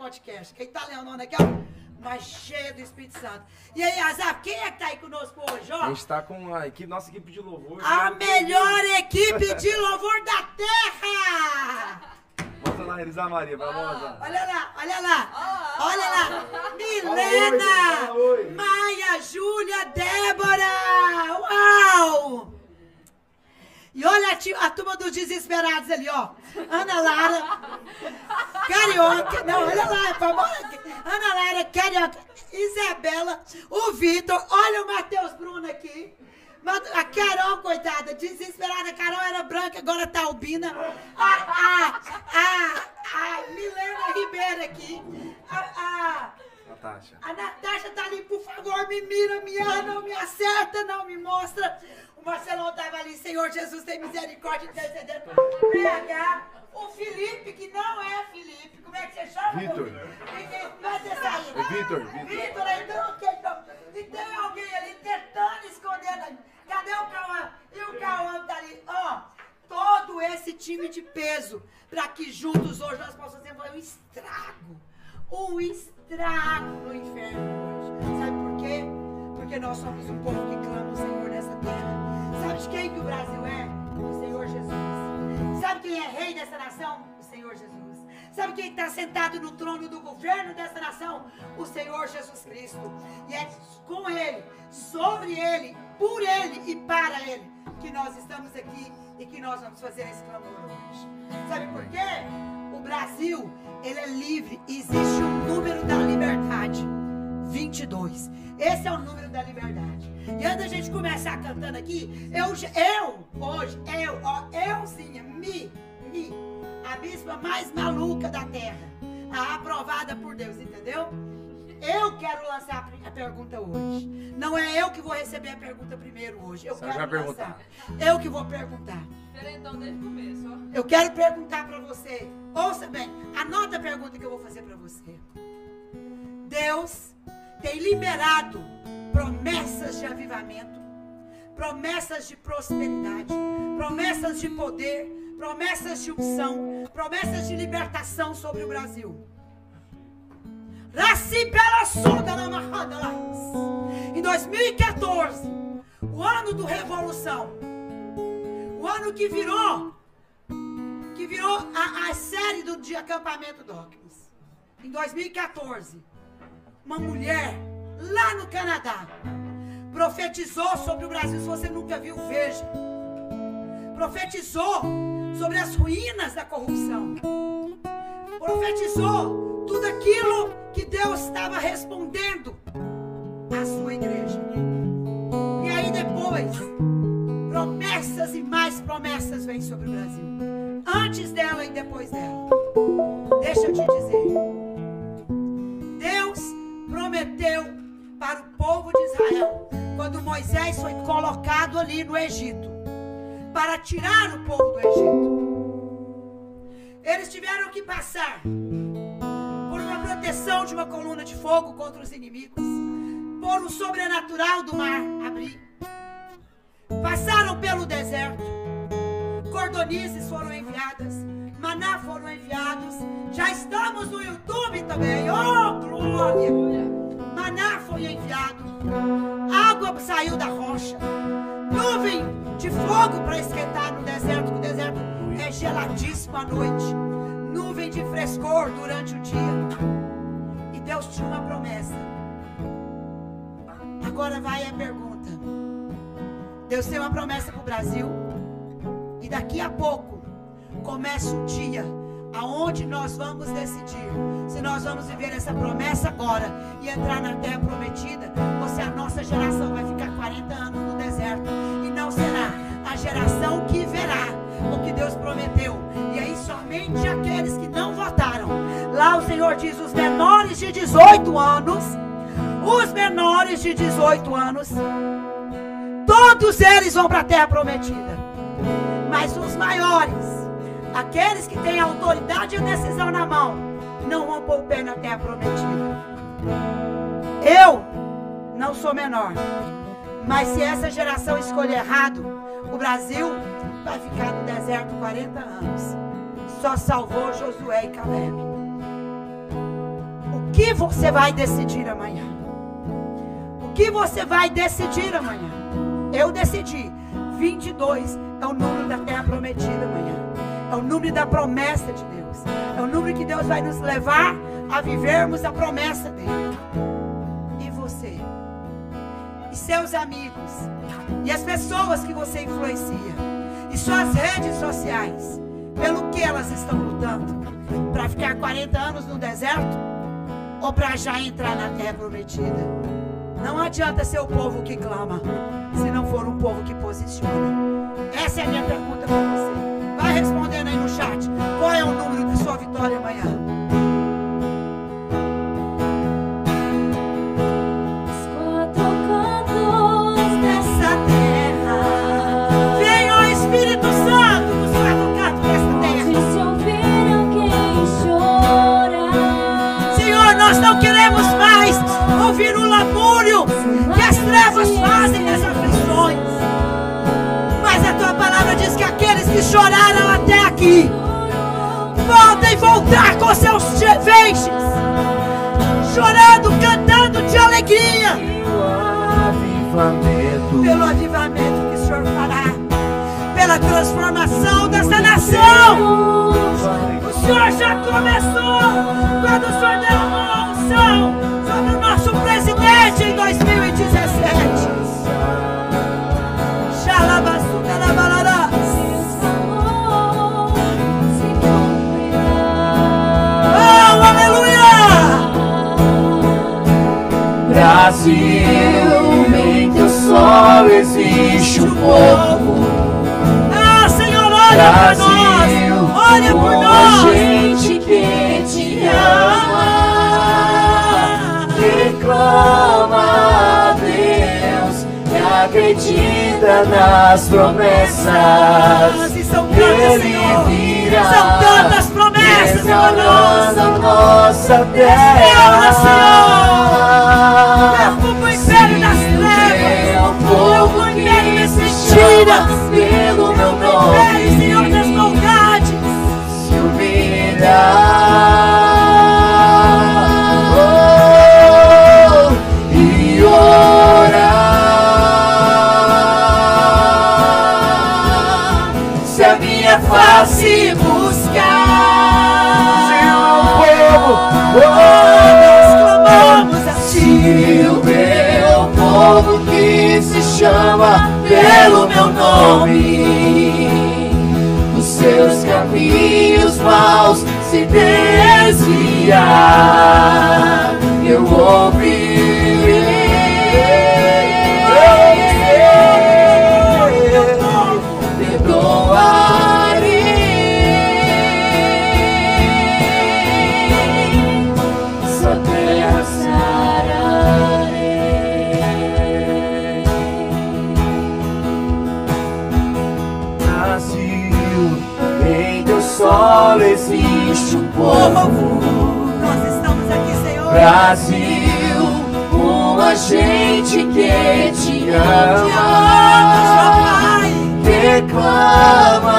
podcast. Quem tá leonando aqui, ó mas cheia do Espírito Santo. E aí, Azar, quem é que tá aí conosco hoje, ó? A gente tá com a equipe, nossa equipe de louvor. A melhor equipe de louvor da terra! Mostra lá, Elisa Maria, vai lá, Olha lá, olha lá, olha lá. Milena, Maia, Júlia, Débora, uau! E olha a, a, turma dos desesperados ali, ó. Ana Lara, Carioca. Não, olha lá, por favor. Ana Lara, Carioca, Isabela, o Vitor. Olha o Matheus Bruno aqui. A Carol, coitada, desesperada. A Carol era branca, agora tá albina. A, a, a, a Milena Ribeiro aqui. A, a, Natasha. A Natasha tá ali, por favor, me mira, me ama, não me acerta, não me mostra. O Marcelão tava ali, Senhor Jesus, tem misericórdia, intercedendo. PH, o Felipe, que não é Felipe, como é que você chama? Vitor. É Vitor, Vitor. Vitor, então, ok, então. E tem alguém ali tentando esconder. Cadê o Cauã? E o Cauã tá ali, ó. Todo esse time de peso, para que juntos hoje nós possamos fazer um estrago. Um estrago no inferno hoje. Sabe por quê? Porque nós somos um povo que clama o Senhor nessa terra. Sabe de quem que o Brasil é? O Senhor Jesus. Sabe quem é rei dessa nação? O Senhor Jesus. Sabe quem está sentado no trono do governo dessa nação? O Senhor Jesus Cristo. E é com Ele, sobre Ele, por Ele e para Ele que nós estamos aqui e que nós vamos fazer esse clamor hoje. Sabe por quê? Brasil, ele é livre. Existe um número da liberdade. 22. Esse é o número da liberdade. E antes da gente começar cantando aqui, eu, eu hoje, eu, ó, euzinha, me, me, a bispa mais maluca da terra, a aprovada por Deus, entendeu? Eu quero lançar a pergunta hoje. Não é eu que vou receber a pergunta primeiro hoje. Eu Você quero lançar. Perguntar. Eu que vou perguntar. Então, desde o começo. Eu quero perguntar para você. Ouça bem, anota a pergunta que eu vou fazer para você. Deus tem liberado promessas de avivamento, promessas de prosperidade, promessas de poder, promessas de unção, promessas de libertação sobre o Brasil. Em 2014, o ano do Revolução, o ano que virou, que virou a, a série do de acampamento Dawkins. Em 2014, uma mulher lá no Canadá profetizou sobre o Brasil. Se você nunca viu, veja. Profetizou sobre as ruínas da corrupção. Profetizou tudo aquilo que Deus estava respondendo à sua igreja. E aí depois, promessas e mais promessas vêm sobre o Brasil. Antes dela e depois dela. Deixa eu te dizer prometeu para o povo de Israel, quando Moisés foi colocado ali no Egito, para tirar o povo do Egito. Eles tiveram que passar por uma proteção de uma coluna de fogo contra os inimigos, por um sobrenatural do mar abrir. Passaram pelo deserto. Cordonizes foram enviadas, maná foram enviados. Já estamos no YouTube também. Oh, glória! maná foi enviado, água saiu da rocha, nuvem de fogo para esquentar no deserto, geladíssimo à noite, nuvem de frescor durante o dia. E Deus tinha uma promessa. Agora vai a pergunta. Deus tem uma promessa para o Brasil. E daqui a pouco começa o dia aonde nós vamos decidir se nós vamos viver essa promessa agora e entrar na terra prometida ou se a nossa geração vai ficar 40 anos no deserto e não será a geração que verá o que Deus prometeu. E aí somente aqueles que não votaram. Lá o Senhor diz os menores de 18 anos, os menores de 18 anos, todos eles vão para a terra prometida. Mas os maiores Aqueles que têm autoridade e decisão na mão não vão pôr o pé na terra prometida. Eu não sou menor. Mas se essa geração escolher errado, o Brasil vai ficar no deserto 40 anos. Só salvou Josué e Caleb. que você vai decidir amanhã? O que você vai decidir amanhã? Eu decidi. 22 é o número da terra prometida amanhã. É o número da promessa de Deus. É o número que Deus vai nos levar a vivermos a promessa dele. E você? E seus amigos? E as pessoas que você influencia? E suas redes sociais? Pelo que elas estão lutando? Para ficar 40 anos no deserto? Ou para já entrar na terra prometida? Não adianta ser o povo que clama, se não for um povo que posiciona. Essa é a minha pergunta para você. Vai respondendo aí no chat. Qual é o número da sua vitória amanhã? Choraram até aqui podem voltar com seus feixes, chorando, cantando de alegria. Pelo avivamento que o Senhor fará, pela transformação desta nação. O Senhor já começou quando o Senhor deu uma unção sobre o nosso presidente em 2017. Brasil, em teu sol existe um povo. Ah, Senhor, olha Brasil, por nós, olha por nós. gente que te ama, reclama a Deus e acredita nas promessas. E são tantas, Ele Senhor. virá. São tantas promessas, Senhor. Restaurando nossa terra. Restaura, Senhor. Derruba o império das trevas. Derruba o império das mentiras. Pelo meu império, nome. Senhor, das maldades. se humilhar povo que se chama pelo meu nome, dos seus caminhos maus se desviar, eu ouvirei, Brasil, uma gente que te ama, Pai. reclama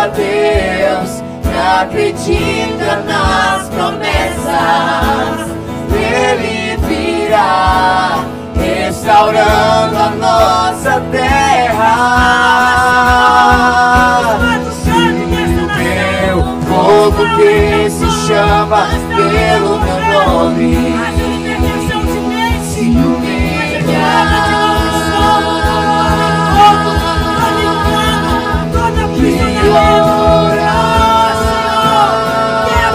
a Deus e acredita nas promessas. Ele virá, restaurando a nossa terra. O meu povo que se chama pelo meu nome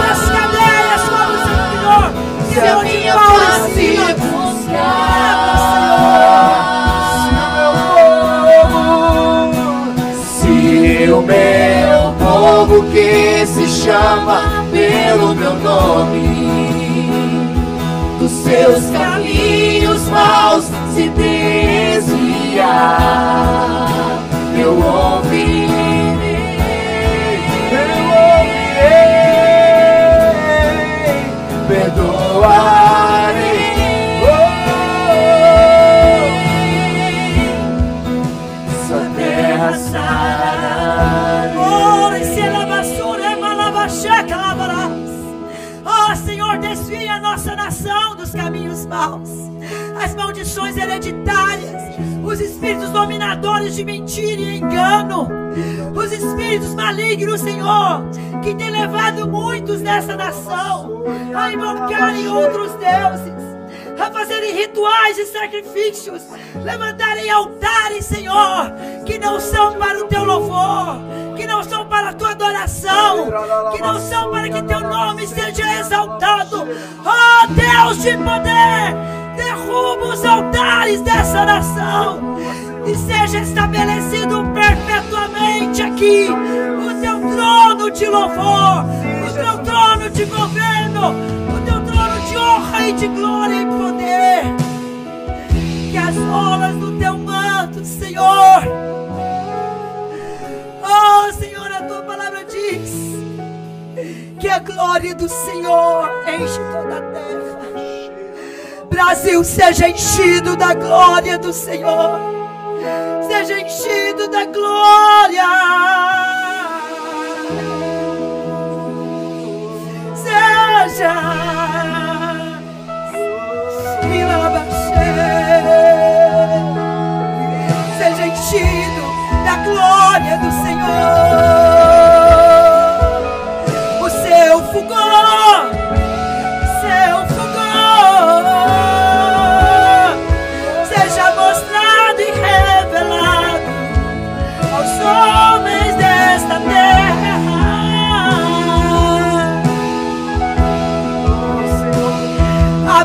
se cadeias, Senhor. se minha buscar se o meu povo que se chama pelo meu nome. Dos seus caminhos maus se desviar eu ouvirei eu ouvirei. Perdoarei hereditárias, os espíritos dominadores de mentira e engano, os espíritos malignos, Senhor, que tem levado muitos nessa nação a invocarem outros deuses a fazerem rituais e sacrifícios, levantarem altares, Senhor, que não são para o teu louvor, que não são para a tua adoração, que não são para que teu nome seja exaltado. Oh Deus de poder, derruba os altares dessa nação e seja estabelecido perpetuamente aqui o teu trono de louvor, o teu trono de governo, o teu trono de honra e de glória e poder. Que as olas do teu manto, Senhor, oh Senhor, a tua palavra diz que a glória do Senhor enche toda a terra. Brasil seja enchido da glória do Senhor, seja enchido da glória. Seja seja enchido da glória do Senhor.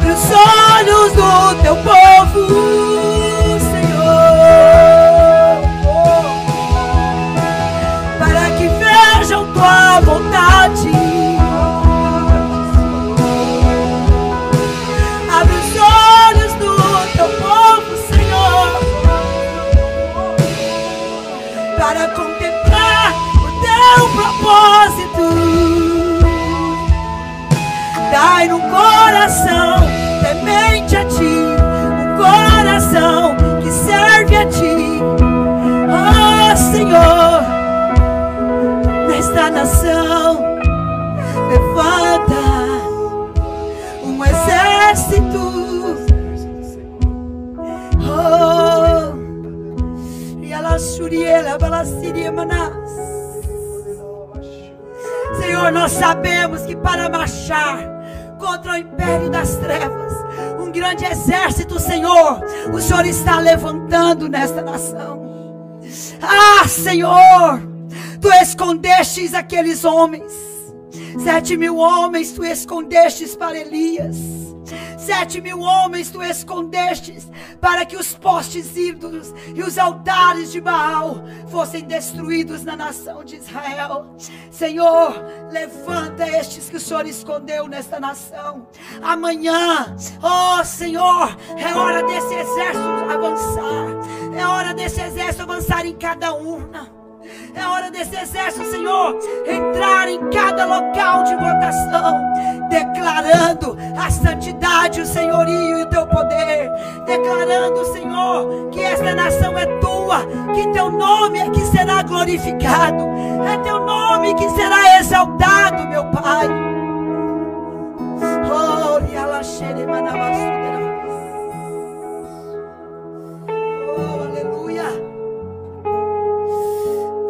Abre os olhos do teu povo, Senhor, nós sabemos que para marchar contra o império das trevas, um grande exército, Senhor, o Senhor está levantando nesta nação. Ah, Senhor, tu escondestes aqueles homens, sete mil homens tu escondestes para Elias. Sete mil homens tu escondestes para que os postes ídolos e os altares de Baal fossem destruídos na nação de Israel. Senhor, levanta estes que o Senhor escondeu nesta nação. Amanhã, ó oh, Senhor, é hora desse exército avançar. É hora desse exército avançar em cada urna. É hora desse exército, Senhor, entrar em cada local de votação, declarando a santidade, o senhorio e o teu poder, declarando, Senhor, que esta nação é tua, que teu nome é que será glorificado, é teu nome que será exaltado, meu Pai. Oh,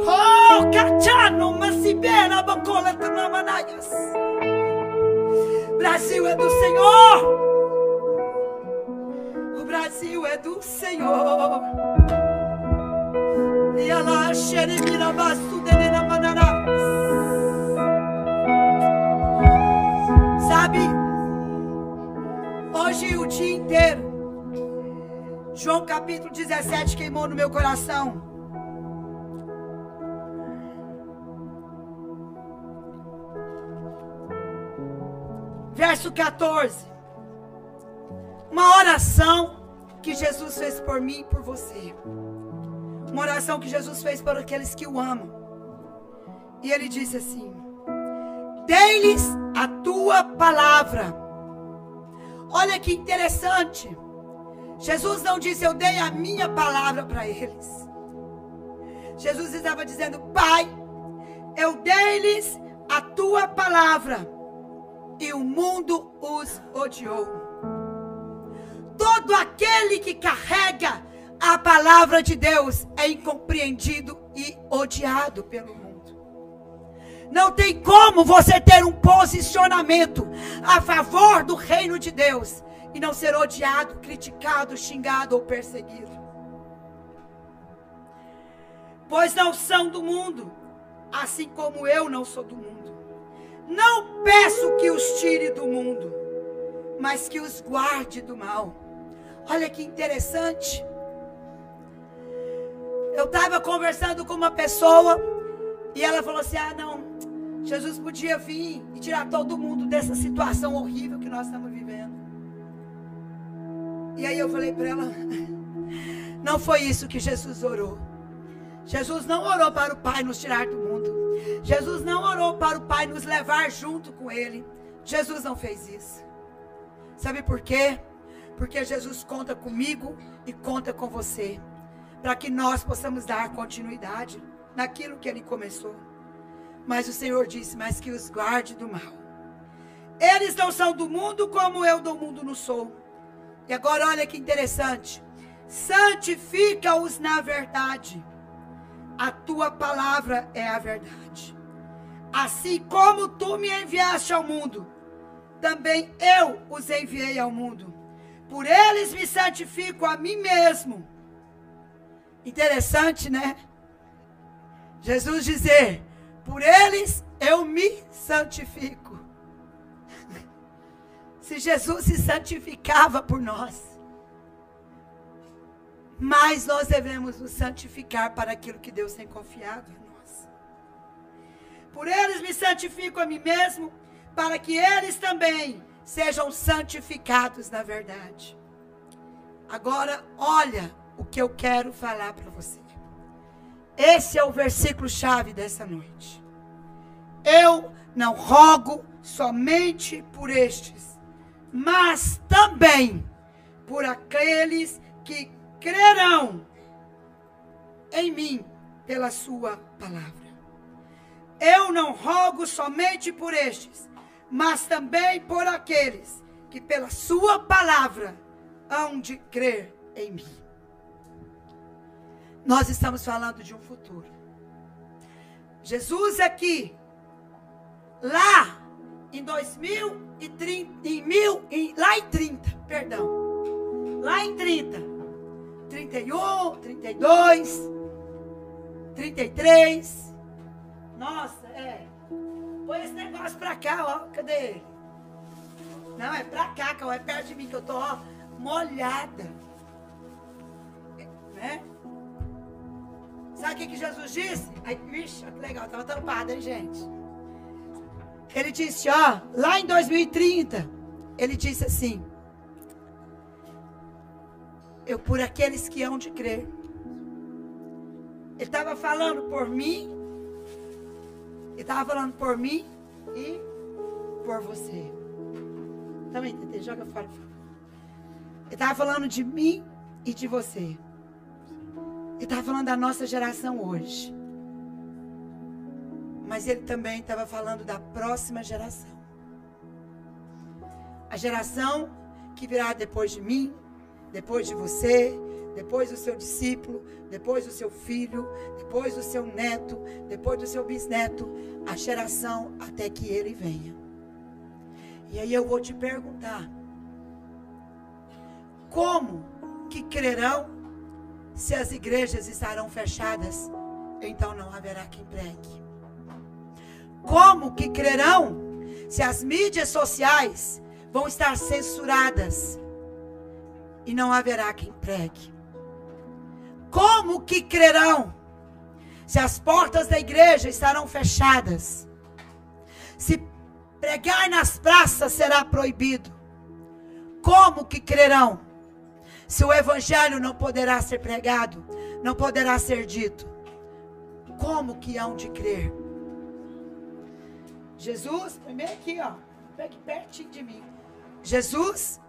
Oh, cachano, macibena, bacola, tanamanayas. Brasil é do Senhor. O Brasil é do Senhor. E ela xerimira basu denena manará. Sabe? Hoje o dia inteiro. João capítulo 17 queimou no meu coração. Verso 14. Uma oração que Jesus fez por mim e por você. Uma oração que Jesus fez para aqueles que o amam. E ele disse assim: Dei-lhes a tua palavra. Olha que interessante. Jesus não disse eu dei a minha palavra para eles. Jesus estava dizendo: Pai, eu dei-lhes a tua palavra e o mundo os odiou. todo aquele que carrega a palavra de Deus é incompreendido e odiado pelo mundo. Não tem como você ter um posicionamento a favor do reino de Deus e não ser odiado, criticado, xingado ou perseguido. Pois não são do mundo, assim como eu não sou do mundo. Não peço que os tire do mundo, mas que os guarde do mal. Olha que interessante. Eu estava conversando com uma pessoa e ela falou assim: Ah, não, Jesus podia vir e tirar todo mundo dessa situação horrível que nós estamos vivendo. E aí eu falei para ela: Não foi isso que Jesus orou. Jesus não orou para o Pai nos tirar do mundo. Jesus não orou para o Pai nos levar junto com Ele. Jesus não fez isso. Sabe por quê? Porque Jesus conta comigo e conta com você. Para que nós possamos dar continuidade naquilo que Ele começou. Mas o Senhor disse: Mas que os guarde do mal. Eles não são do mundo como eu do mundo não sou. E agora olha que interessante. Santifica-os na verdade. A tua palavra é a verdade. Assim como tu me enviaste ao mundo, também eu os enviei ao mundo. Por eles me santifico a mim mesmo. Interessante, né? Jesus dizer: por eles eu me santifico. Se Jesus se santificava por nós, mas nós devemos nos santificar para aquilo que Deus tem confiado em nós. Por eles me santifico a mim mesmo, para que eles também sejam santificados na verdade. Agora, olha o que eu quero falar para você. Esse é o versículo chave dessa noite. Eu não rogo somente por estes, mas também por aqueles que crerão em mim pela sua palavra. Eu não rogo somente por estes, mas também por aqueles que pela sua palavra hão de crer em mim. Nós estamos falando de um futuro. Jesus aqui, lá em 2030, em mil, em, lá em 30, perdão. Lá em 30, 31, 32, 33. Nossa, é. Põe esse negócio pra cá, ó. Cadê ele? Não, é pra cá, que é perto de mim que eu tô, ó, molhada. Né? Sabe o que, que Jesus disse? Aí, vixe, que legal, estava tampado, hein, gente? Ele disse, ó, lá em 2030, ele disse assim: Eu por aqueles que hão de crer. Ele estava falando por mim, ele estava falando por mim e por você. Também, Tete, joga fora. Ele estava falando de mim e de você. Ele estava falando da nossa geração hoje. Mas ele também estava falando da próxima geração. A geração que virá depois de mim, depois de você, depois do seu discípulo, depois do seu filho, depois do seu neto, depois do seu bisneto, a geração até que ele venha. E aí eu vou te perguntar: como que crerão se as igrejas estarão fechadas, então não haverá quem pregue. Como que crerão se as mídias sociais vão estar censuradas e não haverá quem pregue? Como que crerão se as portas da igreja estarão fechadas? Se pregar nas praças será proibido? Como que crerão? Se o evangelho não poderá ser pregado, não poderá ser dito, como que hão de crer? Jesus, primeiro aqui, ó, aqui pertinho de mim. Jesus,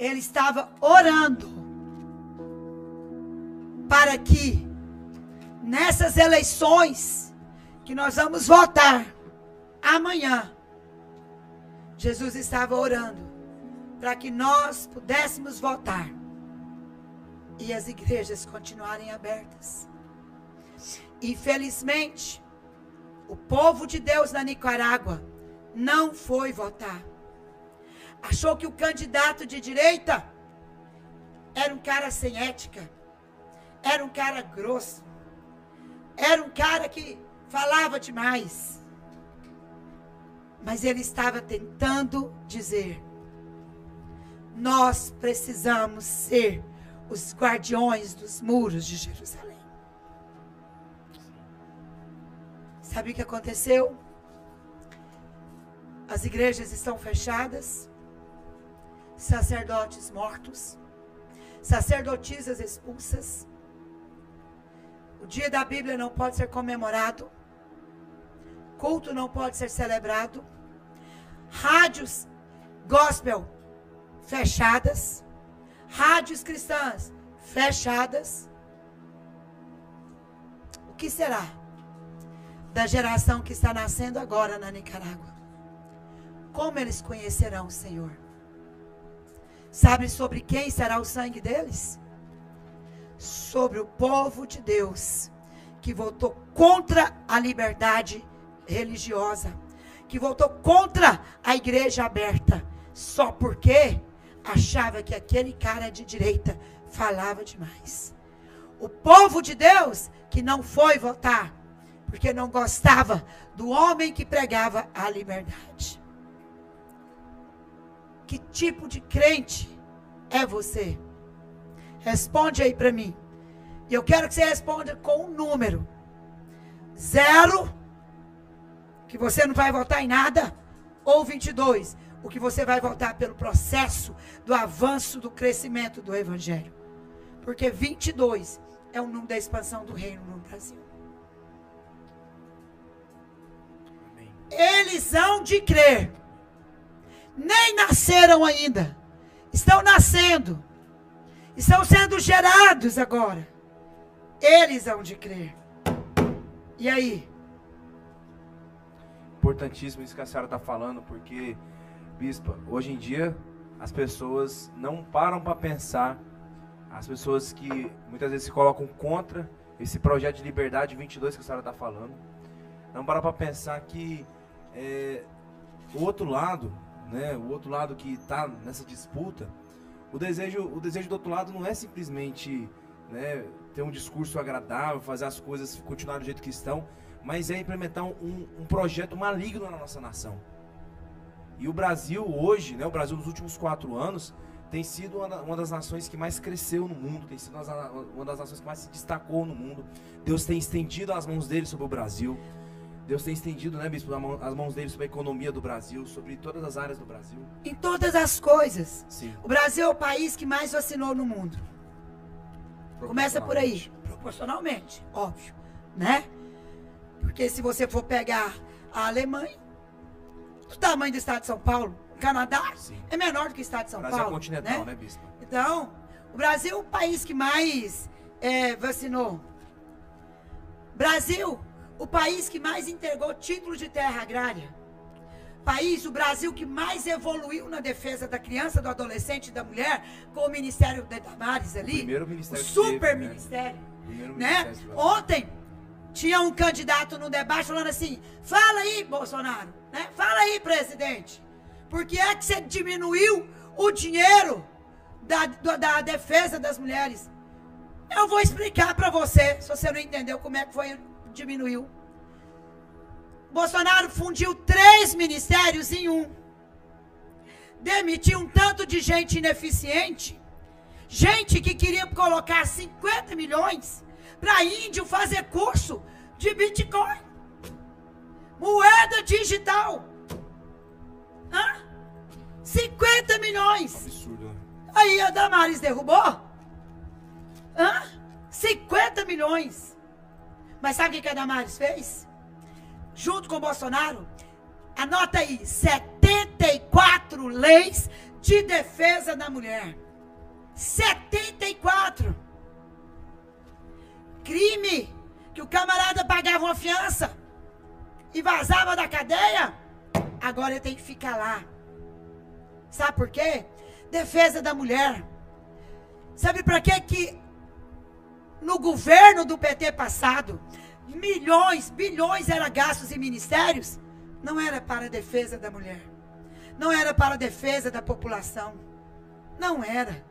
ele estava orando para que nessas eleições que nós vamos votar amanhã, Jesus estava orando para que nós pudéssemos votar e as igrejas continuarem abertas. Infelizmente, o povo de Deus na Nicarágua não foi votar. Achou que o candidato de direita era um cara sem ética, era um cara grosso, era um cara que falava demais. Mas ele estava tentando dizer: nós precisamos ser os guardiões dos muros de Jerusalém. Sabe o que aconteceu? As igrejas estão fechadas, sacerdotes mortos, sacerdotisas expulsas. O dia da Bíblia não pode ser comemorado, culto não pode ser celebrado, rádios gospel fechadas, rádios cristãs fechadas. O que será da geração que está nascendo agora na Nicarágua? Como eles conhecerão o Senhor? Sabe sobre quem será o sangue deles? Sobre o povo de Deus que votou contra a liberdade religiosa, que votou contra a igreja aberta, só porque achava que aquele cara de direita falava demais. O povo de Deus que não foi votar, porque não gostava do homem que pregava a liberdade. Que tipo de crente é você? Responde aí para mim. E eu quero que você responda com um número. Zero, que você não vai votar em nada, ou 22, o que você vai votar pelo processo do avanço do crescimento do evangelho. Porque 22 é o número da expansão do reino no Brasil. Eles hão de crer nem nasceram ainda. Estão nascendo. Estão sendo gerados agora. Eles hão de crer. E aí? Importantíssimo isso que a senhora está falando, porque, bispa, hoje em dia as pessoas não param para pensar. As pessoas que muitas vezes se colocam contra esse projeto de liberdade 22 que a senhora está falando, não param para pensar que é, o outro lado né, o outro lado que está nessa disputa, o desejo, o desejo do outro lado não é simplesmente né, ter um discurso agradável, fazer as coisas continuarem do jeito que estão, mas é implementar um, um projeto maligno na nossa nação. E o Brasil hoje, né, o Brasil nos últimos quatro anos, tem sido uma, das nações que mais cresceu no mundo, tem sido uma das nações que mais se destacou no mundo. Deus tem estendido as mãos dele sobre o Brasil. Deus tem estendido, né, bispo, as mãos dele sobre a economia do Brasil, sobre todas as áreas do Brasil. Em todas as coisas. Sim. O Brasil é o país que mais vacinou no mundo. Começa por aí, proporcionalmente, óbvio, né? Porque se você for pegar a Alemanha, o tamanho do estado de São Paulo, o Canadá Sim. é menor do que o estado de São Brasil Paulo. É continental, né, né bispo? Então, o Brasil é o país que mais é, vacinou. Brasil o país que mais entregou títulos de terra agrária. País, o Brasil, que mais evoluiu na defesa da criança, do adolescente e da mulher, com o Ministério de Damares ali. O primeiro ministério. O super teve, ministério. Né? né? Ontem, tinha um candidato no debate falando assim: fala aí, Bolsonaro, né? Fala aí, presidente. Por que é que você diminuiu o dinheiro da, da, da defesa das mulheres? Eu vou explicar para você, se você não entendeu como é que foi diminuiu. Bolsonaro fundiu três ministérios em um. Demitiu um tanto de gente ineficiente. Gente que queria colocar 50 milhões para índio fazer curso de Bitcoin. Moeda digital. Hã? 50 milhões. Absurdo. Né? Aí a Damares derrubou. Hã? 50 milhões. Mas sabe o que a Damares fez? Junto com o Bolsonaro, anota aí, 74 leis de defesa da mulher. 74. Crime que o camarada pagava uma fiança e vazava da cadeia, agora ele tem que ficar lá. Sabe por quê? defesa da mulher. Sabe para que que no governo do PT passado, milhões, bilhões eram gastos em ministérios? Não era para a defesa da mulher. Não era para a defesa da população. Não era.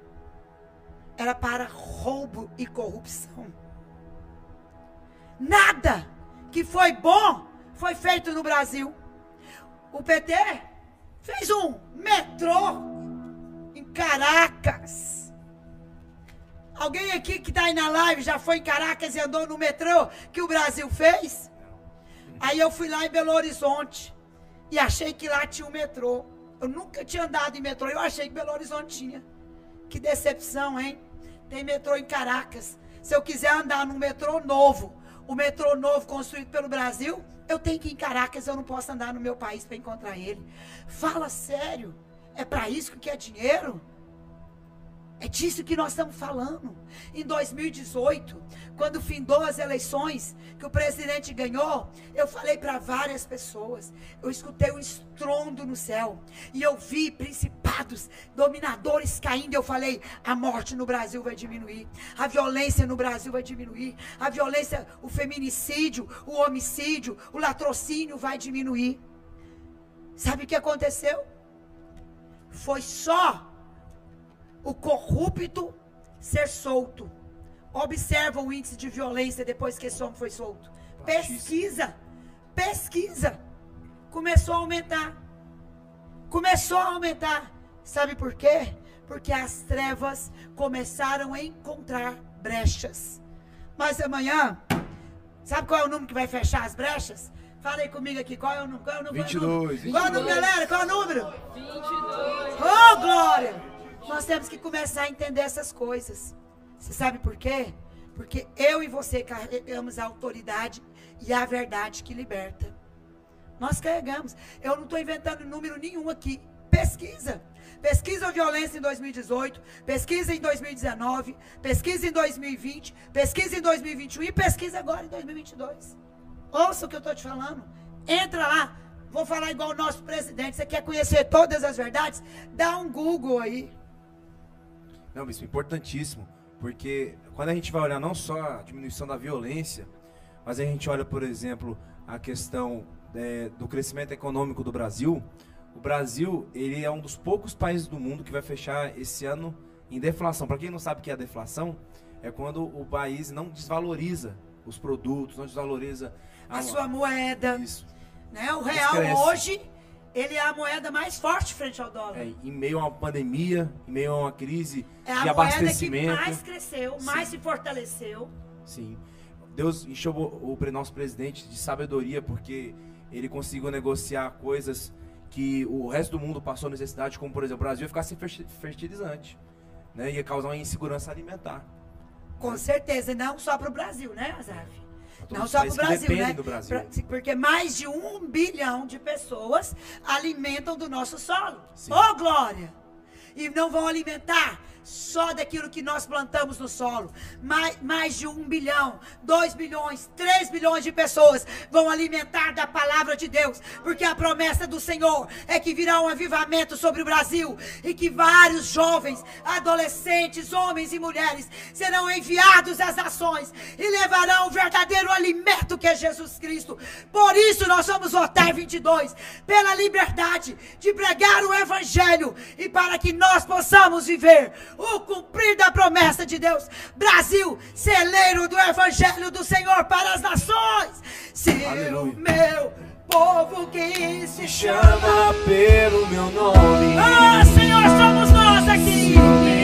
Era para roubo e corrupção. Nada que foi bom foi feito no Brasil. O PT fez um metrô em Caracas. Alguém aqui que está aí na live já foi em Caracas e andou no metrô que o Brasil fez? Aí eu fui lá em Belo Horizonte e achei que lá tinha um metrô. Eu nunca tinha andado em metrô, eu achei que Belo Horizonte tinha. Que decepção, hein? Tem metrô em Caracas. Se eu quiser andar num metrô novo, o metrô novo construído pelo Brasil, eu tenho que ir em Caracas, eu não posso andar no meu país para encontrar ele. Fala sério. É para isso que quer dinheiro? É disso que nós estamos falando. Em 2018, quando findou as eleições, que o presidente ganhou, eu falei para várias pessoas. Eu escutei um estrondo no céu. E eu vi principados, dominadores caindo. Eu falei: a morte no Brasil vai diminuir. A violência no Brasil vai diminuir. A violência, o feminicídio, o homicídio, o latrocínio vai diminuir. Sabe o que aconteceu? Foi só o corrupto ser solto. Observa o índice de violência depois que esse homem foi solto. Pesquisa. Pesquisa. Começou a aumentar. Começou a aumentar. Sabe por quê? Porque as trevas começaram a encontrar brechas. Mas amanhã, sabe qual é o número que vai fechar as brechas? Fala aí comigo aqui, qual é o número? Qual é o número? 22. Qual é o número, galera? Qual é o número? 22. Oh, glória! Nós temos que começar a entender essas coisas. Você sabe por quê? Porque eu e você carregamos a autoridade e a verdade que liberta. Nós carregamos. Eu não estou inventando número nenhum aqui. Pesquisa. Pesquisa a violência em 2018, pesquisa em 2019, pesquisa em 2020, pesquisa em 2021 e pesquisa agora em 2022. Ouça o que eu estou te falando. Entra lá. Vou falar igual o nosso presidente. Você quer conhecer todas as verdades? Dá um Google aí. Não, é importantíssimo, porque quando a gente vai olhar não só a diminuição da violência, mas a gente olha, por exemplo, a questão é, do crescimento econômico do Brasil, o Brasil ele é um dos poucos países do mundo que vai fechar esse ano em deflação. Para quem não sabe o que é a deflação, é quando o país não desvaloriza os produtos, não desvaloriza a, a sua moeda. Isso. Né? O real hoje ele é a moeda mais forte frente ao dólar. É, em meio a uma pandemia, em meio a uma crise é de abastecimento. É a moeda que mais cresceu, mais Sim. se fortaleceu. Sim. Deus encheu o, o nosso presidente de sabedoria, porque ele conseguiu negociar coisas que o resto do mundo passou necessidade, como por exemplo, o Brasil ia ficar sem fertilizante. Né? Ia causar uma insegurança alimentar. Com certeza, não só para o Brasil, né, Azaf? Não só para o Brasil, né? Brasil. Porque mais de um bilhão de pessoas alimentam do nosso solo. Ô, oh, glória! E não vão alimentar só daquilo que nós plantamos no solo. Mais, mais de um bilhão, dois bilhões, três bilhões de pessoas vão alimentar da palavra de Deus, porque a promessa do Senhor é que virá um avivamento sobre o Brasil e que vários jovens, adolescentes, homens e mulheres serão enviados às nações e levarão o verdadeiro alimento que é Jesus Cristo. Por isso nós vamos votar 22 pela liberdade de pregar o evangelho e para que nós possamos viver o cumprir da promessa de Deus. Brasil, celeiro do evangelho do Senhor para as nações. Se Aleluia. o meu povo que se chama pelo meu nome. Ah, Senhor, somos nós aqui.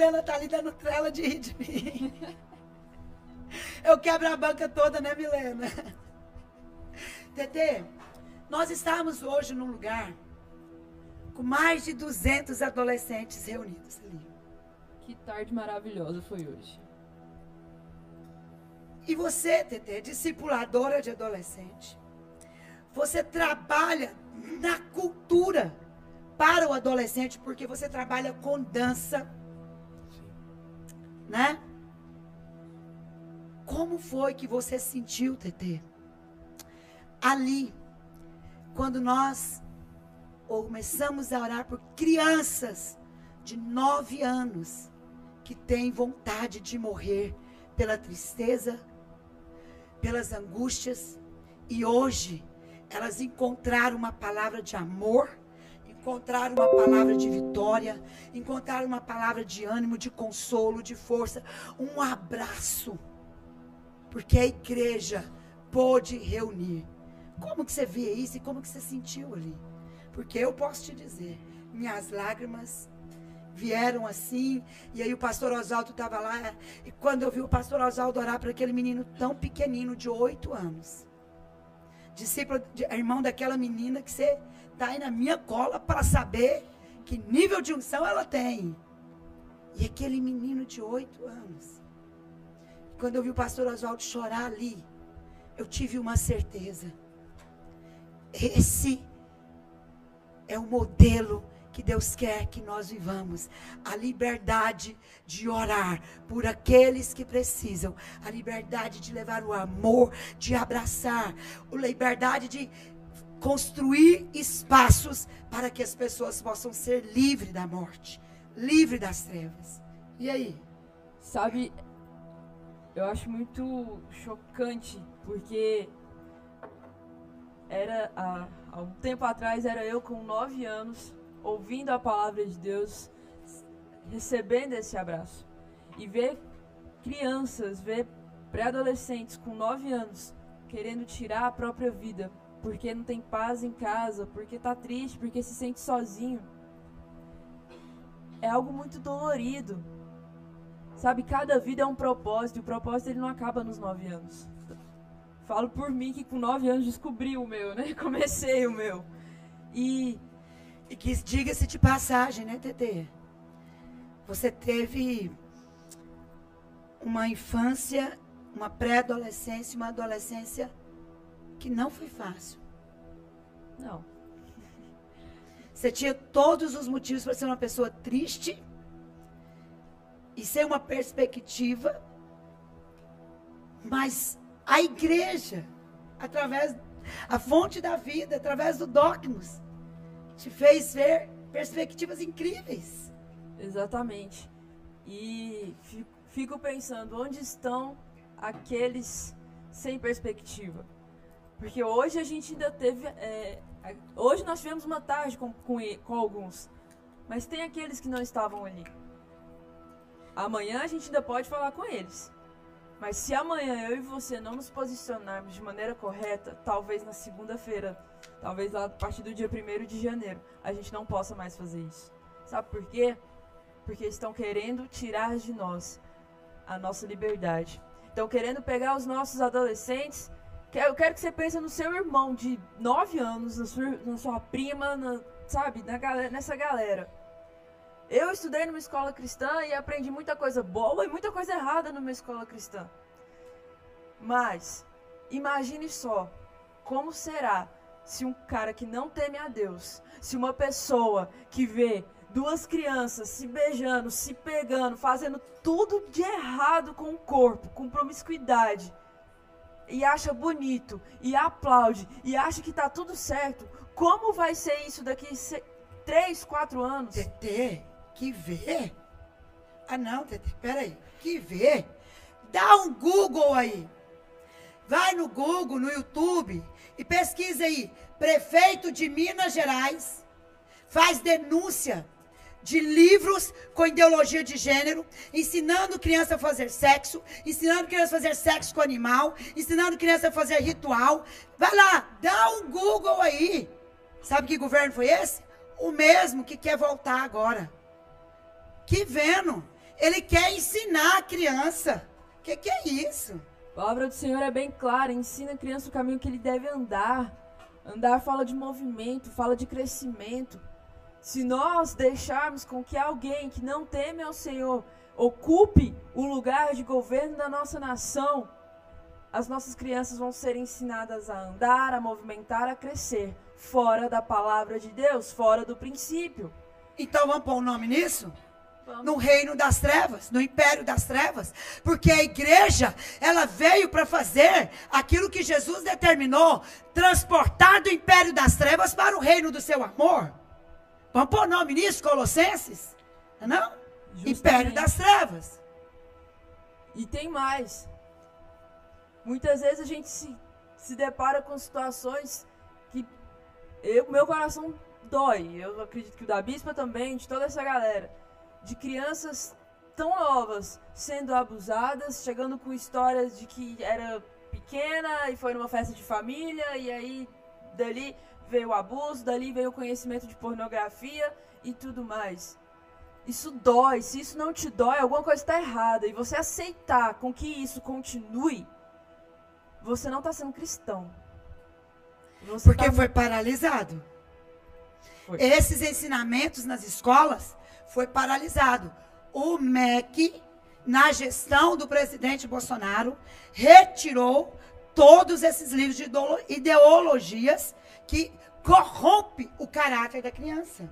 Milena tá ali dando trela de rir de mim. Eu quebro a banca toda, né, Milena? Tetê, nós estamos hoje num lugar com mais de 200 adolescentes reunidos ali. Que tarde maravilhosa foi hoje. E você, Tetê, discipuladora de adolescente, você trabalha na cultura para o adolescente, porque você trabalha com dança, né? Como foi que você sentiu, Tetê? Ali, quando nós começamos a orar por crianças de nove anos que têm vontade de morrer pela tristeza, pelas angústias, e hoje elas encontraram uma palavra de amor, encontraram uma palavra de vitória, encontraram uma palavra de ânimo, de consolo, de força, um abraço. Porque a igreja pôde reunir. Como que você via isso e como que você sentiu ali? Porque eu posso te dizer, minhas lágrimas vieram assim, e aí o pastor Oswaldo estava lá, e quando eu vi o pastor Oswaldo orar para aquele menino tão pequenino, de oito anos, discípulo, irmão daquela menina que você está aí na minha cola para saber que nível de unção ela tem. E aquele menino de oito anos, quando eu vi o pastor Oswaldo chorar ali, eu tive uma certeza. Esse é o modelo que Deus quer que nós vivamos. A liberdade de orar por aqueles que precisam. A liberdade de levar o amor, de abraçar. A liberdade de construir espaços para que as pessoas possam ser livres da morte, livres das trevas. E aí? Sabe, eu acho muito chocante, porque era há, há um tempo atrás era eu com nove anos ouvindo a palavra de Deus, recebendo esse abraço. E ver crianças, ver pré-adolescentes com 9 anos querendo tirar a própria vida porque não tem paz em casa, porque está triste, porque se sente sozinho. É algo muito dolorido. Sabe, cada vida é um propósito, e o propósito ele não acaba nos 9 anos. Falo por mim que com 9 anos descobri o meu, né? Comecei o meu. E e que diga-se de passagem, né, Tetê? Você teve uma infância, uma pré-adolescência, uma adolescência que não foi fácil. Não. Você tinha todos os motivos para ser uma pessoa triste e ser uma perspectiva, mas a igreja, através a fonte da vida, através do dogmas, te fez ver perspectivas incríveis. Exatamente. E fico pensando, onde estão aqueles sem perspectiva? Porque hoje a gente ainda teve. É, hoje nós tivemos uma tarde com, com, com alguns. Mas tem aqueles que não estavam ali. Amanhã a gente ainda pode falar com eles. Mas se amanhã eu e você não nos posicionarmos de maneira correta, talvez na segunda-feira, talvez a partir do dia 1 de janeiro, a gente não possa mais fazer isso. Sabe por quê? Porque estão querendo tirar de nós a nossa liberdade. Estão querendo pegar os nossos adolescentes. Eu quero que você pense no seu irmão de 9 anos, na sua, na sua prima, na, sabe, na, nessa galera. Eu estudei numa escola cristã e aprendi muita coisa boa e muita coisa errada numa escola cristã. Mas, imagine só, como será se um cara que não teme a Deus, se uma pessoa que vê duas crianças se beijando, se pegando, fazendo tudo de errado com o corpo, com promiscuidade, e acha bonito, e aplaude, e acha que tá tudo certo, como vai ser isso daqui 3, 4 anos? TT, que vê? Ah, não, Tete, peraí. Que vê? Dá um Google aí. Vai no Google, no YouTube e pesquisa aí. Prefeito de Minas Gerais faz denúncia de livros com ideologia de gênero, ensinando criança a fazer sexo, ensinando criança a fazer sexo com animal, ensinando criança a fazer ritual. Vai lá, dá um Google aí. Sabe que governo foi esse? o mesmo que quer voltar agora. Que vendo. Ele quer ensinar a criança. O que, que é isso? A palavra do Senhor é bem clara, ensina a criança o caminho que ele deve andar. Andar fala de movimento, fala de crescimento. Se nós deixarmos com que alguém que não teme ao Senhor ocupe o lugar de governo da nossa nação, as nossas crianças vão ser ensinadas a andar, a movimentar, a crescer, fora da palavra de Deus, fora do princípio. Então vamos pôr o um nome nisso? Vamos. No reino das trevas, no império das trevas, porque a igreja, ela veio para fazer aquilo que Jesus determinou, transportar do império das trevas para o reino do seu amor. Vamos pôr nome nisso, Colossenses? Não? Justamente. Império das trevas. E tem mais. Muitas vezes a gente se, se depara com situações que eu, meu coração dói. Eu acredito que o da Bispa também, de toda essa galera. De crianças tão novas sendo abusadas, chegando com histórias de que era pequena e foi numa festa de família, e aí dali veio o abuso, dali veio o conhecimento de pornografia e tudo mais. Isso dói, se isso não te dói, alguma coisa está errada. E você aceitar com que isso continue, você não está sendo cristão. Você Porque tá- foi paralisado. Foi. Esses ensinamentos nas escolas foi paralisado. O MEC, na gestão do presidente Bolsonaro, retirou todos esses livros de ideologias que corrompe o caráter da criança.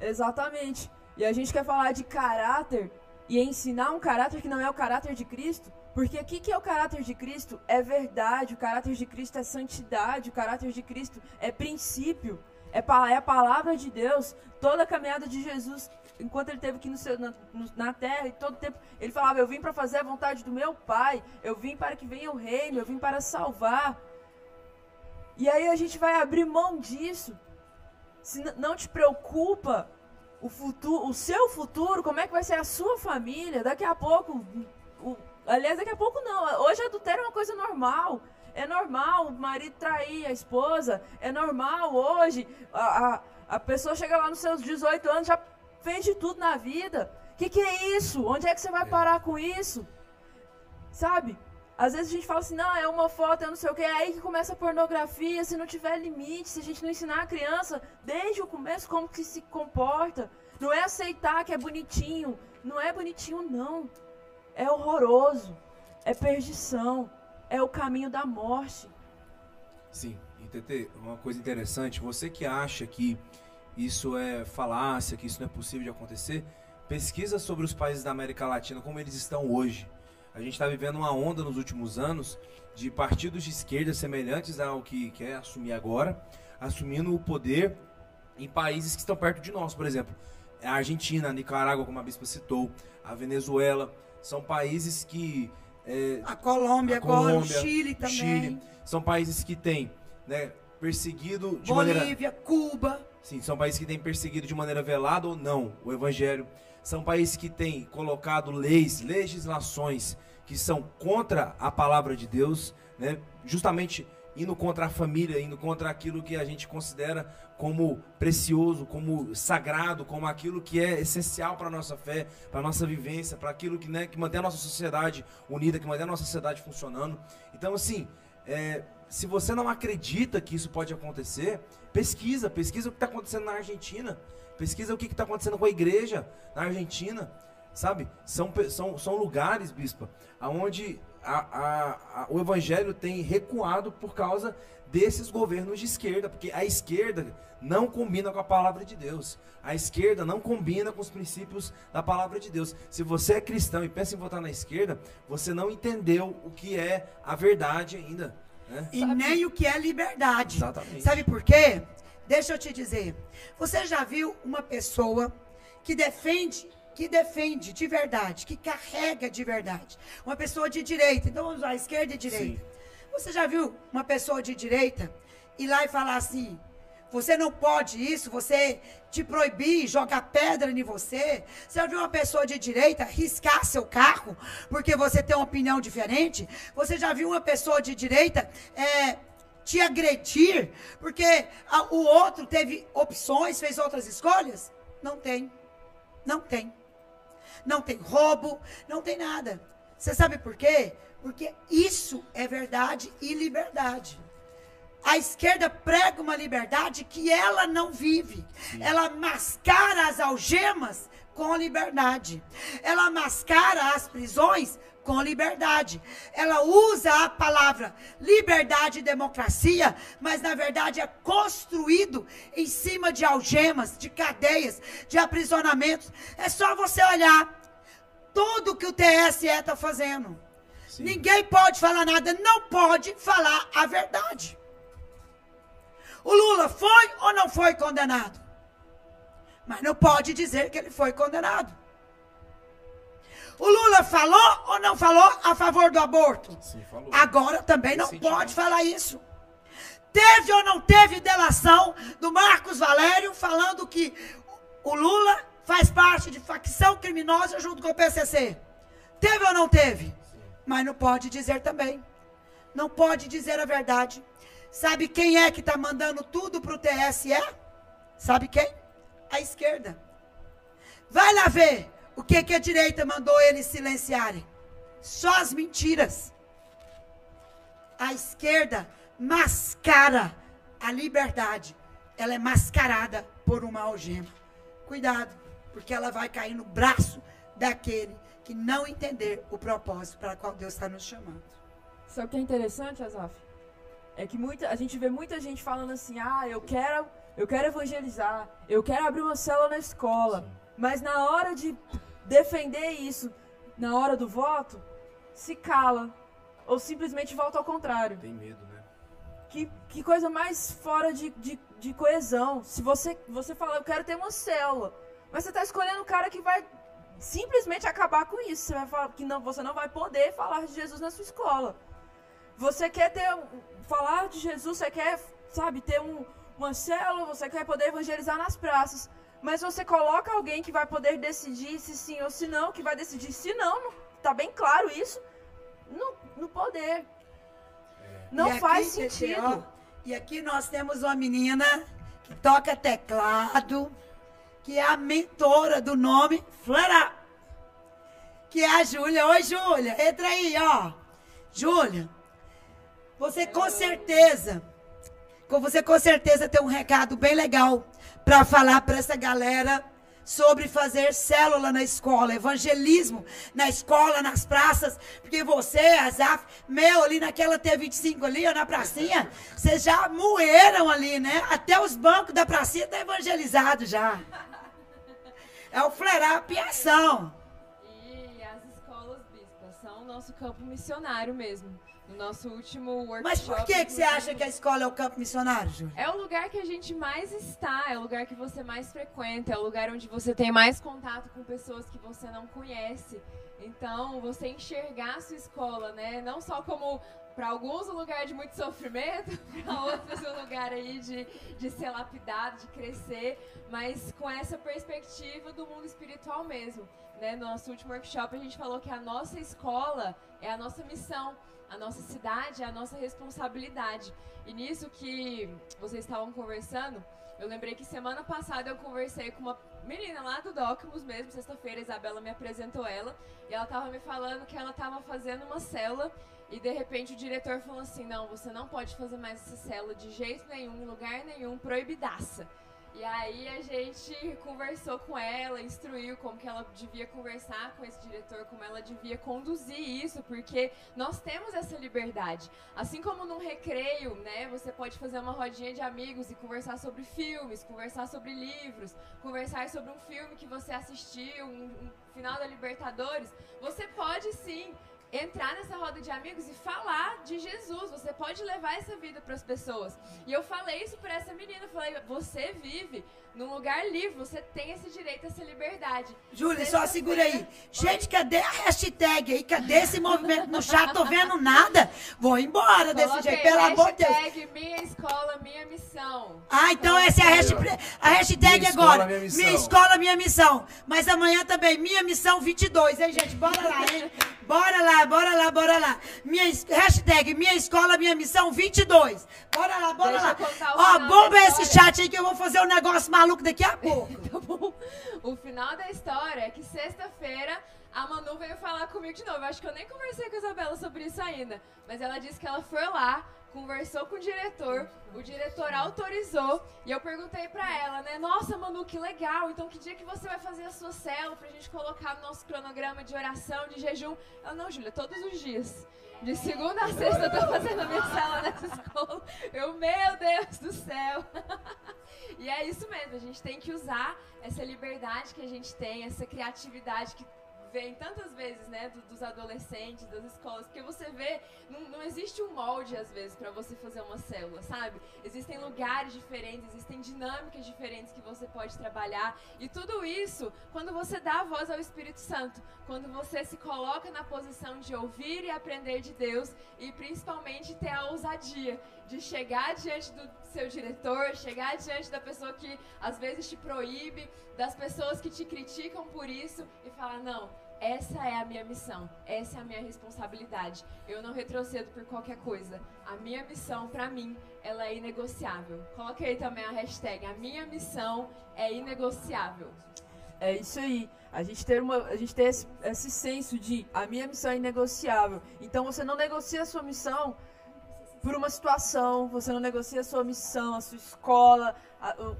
Exatamente. E a gente quer falar de caráter e ensinar um caráter que não é o caráter de Cristo. Porque o que, é o caráter de Cristo? É verdade, o caráter de Cristo é santidade, o caráter de Cristo é princípio, é, é a palavra de Deus. Toda a caminhada de Jesus, enquanto ele esteve aqui no seu- na, na terra, e todo tempo ele falava: Eu vim para fazer a vontade do meu Pai, eu vim para que venha o reino, eu vim para salvar. E aí a gente vai abrir mão disso. Se não te preocupa o futuro, o seu futuro, como é que vai ser a sua família? Daqui a pouco, o- aliás, daqui a pouco não. Hoje adultério é uma coisa normal. É normal o marido trair a esposa. É normal hoje a, a, a pessoa chega lá nos seus 18 anos já fez de tudo na vida. O que, que é isso? Onde é que você vai parar com isso? Sabe? Às vezes a gente fala assim, não, é uma foto, é não sei o que, é aí que começa a pornografia, se não tiver limite, se a gente não ensinar a criança desde o começo como que se comporta. Não é aceitar que é bonitinho. Não é bonitinho, não. É horroroso. É perdição. É o caminho da morte. Sim, e TT, uma coisa interessante, você que acha que isso é falácia, que isso não é possível de acontecer, pesquisa sobre os países da América Latina, como eles estão hoje. A gente está vivendo uma onda nos últimos anos de partidos de esquerda semelhantes ao que quer assumir agora, assumindo o poder em países que estão perto de nós, por exemplo, a Argentina, a Nicarágua, como a Bispa citou, a Venezuela, são países que é, A Colômbia A agora, Colômbia, o Chile também. Chile, são países que têm né, perseguido de maneira Bolívia, Cuba. Sim, são países que têm perseguido de maneira velada ou não o evangelho. São países que têm colocado leis, legislações que são contra a palavra de Deus, né? justamente indo contra a família, indo contra aquilo que a gente considera como precioso, como sagrado, como aquilo que é essencial para a nossa fé, para a nossa vivência, para aquilo que, né, que mantém a nossa sociedade unida, que mantém a nossa sociedade funcionando. Então, assim, é, se você não acredita que isso pode acontecer, pesquisa, pesquisa o que está acontecendo na Argentina, pesquisa o que está acontecendo com a igreja na Argentina, sabe? São, são, são lugares, bispa, aonde a, a- a- o evangelho tem recuado por causa desses governos de esquerda, porque a esquerda não combina com a palavra de Deus. A esquerda não combina com os princípios da palavra de Deus. Se você é cristão e pensa em votar na esquerda, você não entendeu o que é a verdade ainda. Né? E nem o que é liberdade. Exatamente. Sabe por quê? Deixa eu te dizer. Você já viu uma pessoa que defende, que defende de verdade, que carrega de verdade? Uma pessoa de direita. Então vamos lá, esquerda e direita. Você já viu uma pessoa de direita ir lá e falar assim: você não pode isso, você te proibir, jogar pedra em você. Você já viu uma pessoa de direita riscar seu carro porque você tem uma opinião diferente? Você já viu uma pessoa de direita é, te agredir porque a- o outro teve opções, fez outras escolhas? Não tem. Não tem. Não tem roubo, não tem nada. Você sabe por quê? Porque isso é verdade e liberdade. A esquerda prega uma liberdade que ela não vive. Ela mascara as algemas com liberdade. Ela mascara as prisões com liberdade. Ela usa a palavra liberdade e democracia, mas na verdade é construído em cima de algemas, de cadeias, de aprisionamentos. É só você olhar tudo que o TSE está fazendo. Sim. Ninguém pode falar nada, não pode falar a verdade. O Lula foi ou não foi condenado? Mas não pode dizer que ele foi condenado. O Lula falou ou não falou a favor do aborto? Sim, falou. Agora também não pode falar isso. Teve ou não teve delação do Marcos Valério falando que o Lula faz parte de facção criminosa junto com o PCC? Teve ou não teve? Mas não pode dizer também. Não pode dizer a verdade. Sabe quem é que está mandando tudo para o TSE? Sabe quem? A esquerda. Vai lá ver o que, que a direita mandou eles silenciarem. Só as mentiras. A esquerda mascara a liberdade. Ela é mascarada por uma algema. Cuidado, porque ela vai cair no braço daquele que não entender o propósito para qual Deus está nos chamando. Sabe o que é interessante, Azaf? É que muita, a gente vê muita gente falando assim, ah, eu quero, eu quero evangelizar, eu quero abrir uma célula na escola. Mas na hora de defender isso, na hora do voto, se cala. Ou simplesmente volta ao contrário. Tem medo, né? Que, que coisa mais fora de, de, de coesão. Se você, você fala, eu quero ter uma célula, mas você está escolhendo um cara que vai simplesmente acabar com isso. Você vai falar que não, você não vai poder falar de Jesus na sua escola. Você quer ter falar de Jesus, você quer, sabe, ter um, uma célula, você quer poder evangelizar nas praças. Mas você coloca alguém que vai poder decidir se sim ou se não, que vai decidir se não, não- tá bem claro isso, no, no poder. Não E aqui, faz Tetê, sentido. ó, e aqui nós temos uma menina que toca teclado, que é a mentora do nome Flora. Que é a Júlia. Oi, Júlia. Entra aí, ó. Júlia, você com certeza, com você com certeza tem um recado bem legal para falar para essa galera sobre fazer célula na escola, evangelismo na escola, nas praças, porque você, Azaf, meu, ali naquela T25 ali, na pracinha, vocês já moeram ali, né? Até os bancos da pracinha tá evangelizado já. É o flare-up em ação. E as escolas bispas são o nosso campo missionário mesmo. No nosso último workshop. Mas por que, que você acha que a escola é o campo missionário, Júlia? É o lugar que a gente mais está, é o lugar que você mais frequenta, é o lugar onde você tem mais contato com pessoas que você não conhece. Então, você enxergar a sua escola, né? Não só como, para alguns, um lugar de muito sofrimento, para outros, um lugar aí de, de ser lapidado, de crescer, mas com essa perspectiva do mundo espiritual mesmo. Né? No nosso último workshop, a gente falou que a nossa escola é a nossa missão. A nossa cidade é a nossa responsabilidade. E nisso que vocês estavam conversando, eu lembrei que semana passada eu conversei com uma menina lá do Docmus mesmo, sexta-feira Isabela me apresentou ela, e ela tava me falando que ela tava fazendo uma célula e de repente o diretor falou assim: "Não, você não pode fazer mais essa célula de jeito nenhum, em lugar nenhum, proibidaça". E aí a gente conversou com ela, instruiu como que ela devia conversar com esse diretor, como ela devia conduzir isso, porque nós temos essa liberdade. Assim como num recreio, né, você pode fazer uma rodinha de amigos e conversar sobre filmes, conversar sobre livros, conversar sobre um filme que você assistiu, um, um final da Libertadores. Você pode sim entrar nessa roda de amigos e falar de Jesus. Você pode levar essa vida para as pessoas. E eu falei isso para essa menina, falei: "Você vive num lugar livre, você tem esse direito, essa liberdade". Júlia, só segura aí. Gente, cadê a hashtag aí? Cadê esse movimento no chat? Tô vendo nada. Vou embora desse Coloquei jeito, pelo amor de Deus. hashtag minha escola, minha missão. Ah, então essa é a hashtag, a hashtag Minha escola, agora. minha missão. Minha escola, minha missão. Mas amanhã também, minha missão 22, hein, gente? Bora lá, hein? Bora lá, bora lá, bora lá. Minha, hashtag minha escola, minha missão 22. Bora lá, bora Deixa lá. Ó, bomba esse chat aí que eu vou fazer um negócio maluco daqui a pouco. Tá bom? O final da história é que sexta-feira a Manu veio falar comigo de novo. Acho que eu nem conversei com a Isabela sobre isso ainda. Mas ela disse que ela foi lá, conversou com o diretor, o diretor autorizou. E eu perguntei pra ela, né? Nossa, Manu, que legal. Então que dia que você vai fazer a sua célula pra gente colocar no nosso cronograma de oração, de jejum? Ela, não, Júlia, todos os dias. De segunda a sexta eu tô fazendo a minha célula nessa escola. Eu, meu Deus do céu. E é isso mesmo, a gente tem que usar essa liberdade que a gente tem, essa criatividade que vem tantas vezes, né, do- dos adolescentes, das escolas, porque você vê, não, não existe um molde às vezes pra você fazer uma célula, sabe? Existem lugares diferentes, existem dinâmicas diferentes que você pode trabalhar e tudo isso quando você dá a voz ao Espírito Santo, quando você se coloca na posição de ouvir e aprender de Deus e principalmente ter a ousadia de chegar diante do seu diretor, chegar diante da pessoa que às vezes te proíbe, das pessoas que te criticam por isso e falar: não, essa é a minha missão, essa é a minha responsabilidade. Eu não retrocedo por qualquer coisa. A minha missão, pra mim, ela é inegociável. Coloque aí também a hashtag: a minha missão é inegociável. É isso aí. A gente ter uma, a gente ter esse, esse senso de a minha missão é inegociável. Então você não negocia a sua missão por uma situação, você não negocia a sua missão, a sua escola, a- o,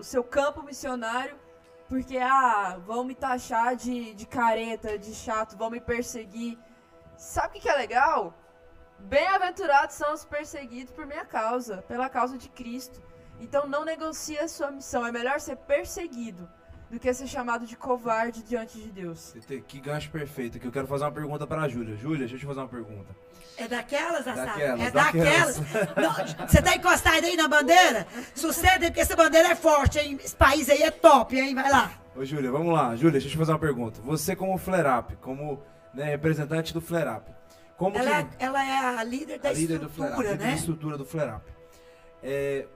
o seu campo missionário, porque ah, vão me taxar de, de careta, de chato, vão me perseguir. Sabe o que, que é legal? Bem-aventurados são os perseguidos por minha causa, pela causa de Cristo. Então não negocie a sua missão. É melhor ser perseguido do que ser chamado de covarde diante de Deus. Que gancho perfeito aqui. Eu quero fazer uma pergunta pra Júlia. Júlia, deixa eu te fazer uma pergunta. É daquelas, Assad? Daquelas, é daquelas. daquelas. Não, você tá encostado aí na bandeira? Sucede porque essa bandeira é forte, hein? Esse país aí é top, hein? Vai lá. Ô, Júlia, vamos lá. Júlia, deixa eu te fazer uma pergunta. Você como Flare-Up, como né, representante do Flare-Up, como Ela, que... ela é a líder da a líder do estrutura, Flare-Up, líder né? da estrutura do Flare-Up. É,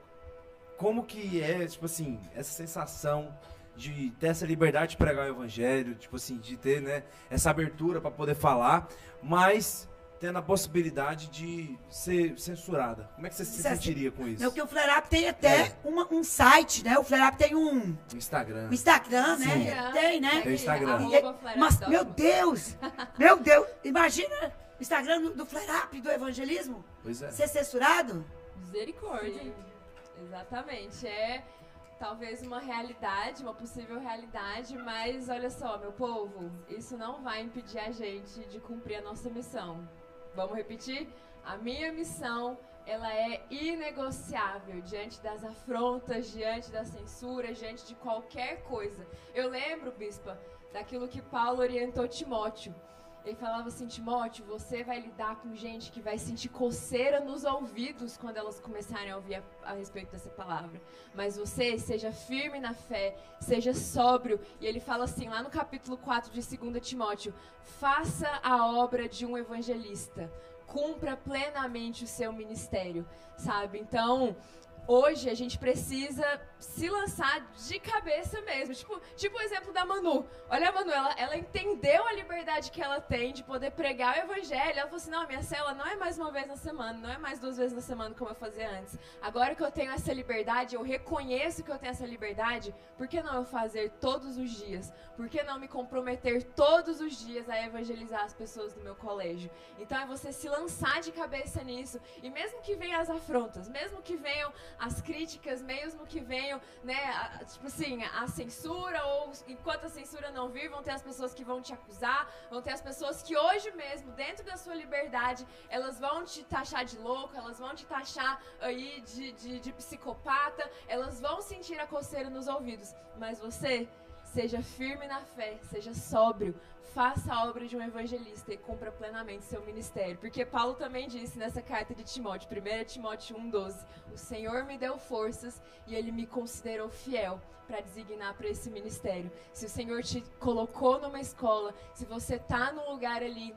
como que é, tipo assim, essa sensação de ter essa liberdade de pregar o evangelho, tipo assim, de ter, né, essa abertura para poder falar, mas tendo a possibilidade de ser censurada. Como é que você se Isso é assim, sentiria com isso? Não, porque o Flare Up tem até É. uma- um site, né? O Flare Up tem um, Instagram. um Instagram, Sim. né? Tem, né? Tem o Instagram. Flare Mas, meu. Deus! Meu Deus! Imagina o Instagram do, do Flare Up, do evangelismo, Pois é. ser censurado. Misericórdia. Sim, exatamente. É talvez uma realidade, uma possível realidade, mas olha só, meu povo, isso não vai impedir a gente de cumprir a nossa missão. Vamos repetir? A minha missão, ela é inegociável diante das afrontas, diante da censura, diante de qualquer coisa. Eu lembro, bispa, daquilo que Paulo orientou Timóteo. Ele falava assim, Timóteo, você vai lidar com gente que vai sentir coceira nos ouvidos quando elas começarem a ouvir a, a respeito dessa palavra. Mas você seja firme na fé, seja sóbrio. E ele fala assim, lá no capítulo 4 de 2 Timóteo, faça a obra de um evangelista. Cumpra plenamente o seu ministério, sabe? Então, hoje a gente precisa se lançar de cabeça mesmo. Tipo, tipo o exemplo da Manu. Olha a Manu, ela, ela entendeu a liberdade que ela tem de poder pregar o evangelho. Ela falou assim: não, minha célula não é mais uma vez na semana, não é mais duas vezes na semana como eu fazia antes. Agora que eu tenho essa liberdade, eu reconheço que eu tenho essa liberdade, por que não eu fazer todos os dias? Por que não me comprometer todos os dias a evangelizar as pessoas do meu colégio? Então é você se lançar de cabeça nisso. E mesmo que venham as afrontas, mesmo que venham as críticas, mesmo que venham, né, a- tipo assim, a censura, ou enquanto a censura não vir, vão ter as pessoas que vão te acusar, vão ter as pessoas que hoje mesmo, dentro da sua liberdade, elas vão te taxar de louco, elas vão te taxar aí de, de, de psicopata, elas vão sentir a coceira nos ouvidos. Mas você, seja firme na fé, seja sóbrio, faça a obra de um evangelista e cumpra plenamente seu ministério. Porque Paulo também disse nessa carta de Timóteo, 1 Timóteo 1,12: O Senhor me deu forças e ele me considerou fiel para designar para esse ministério. Se o Senhor te colocou numa escola, se você tá num lugar ali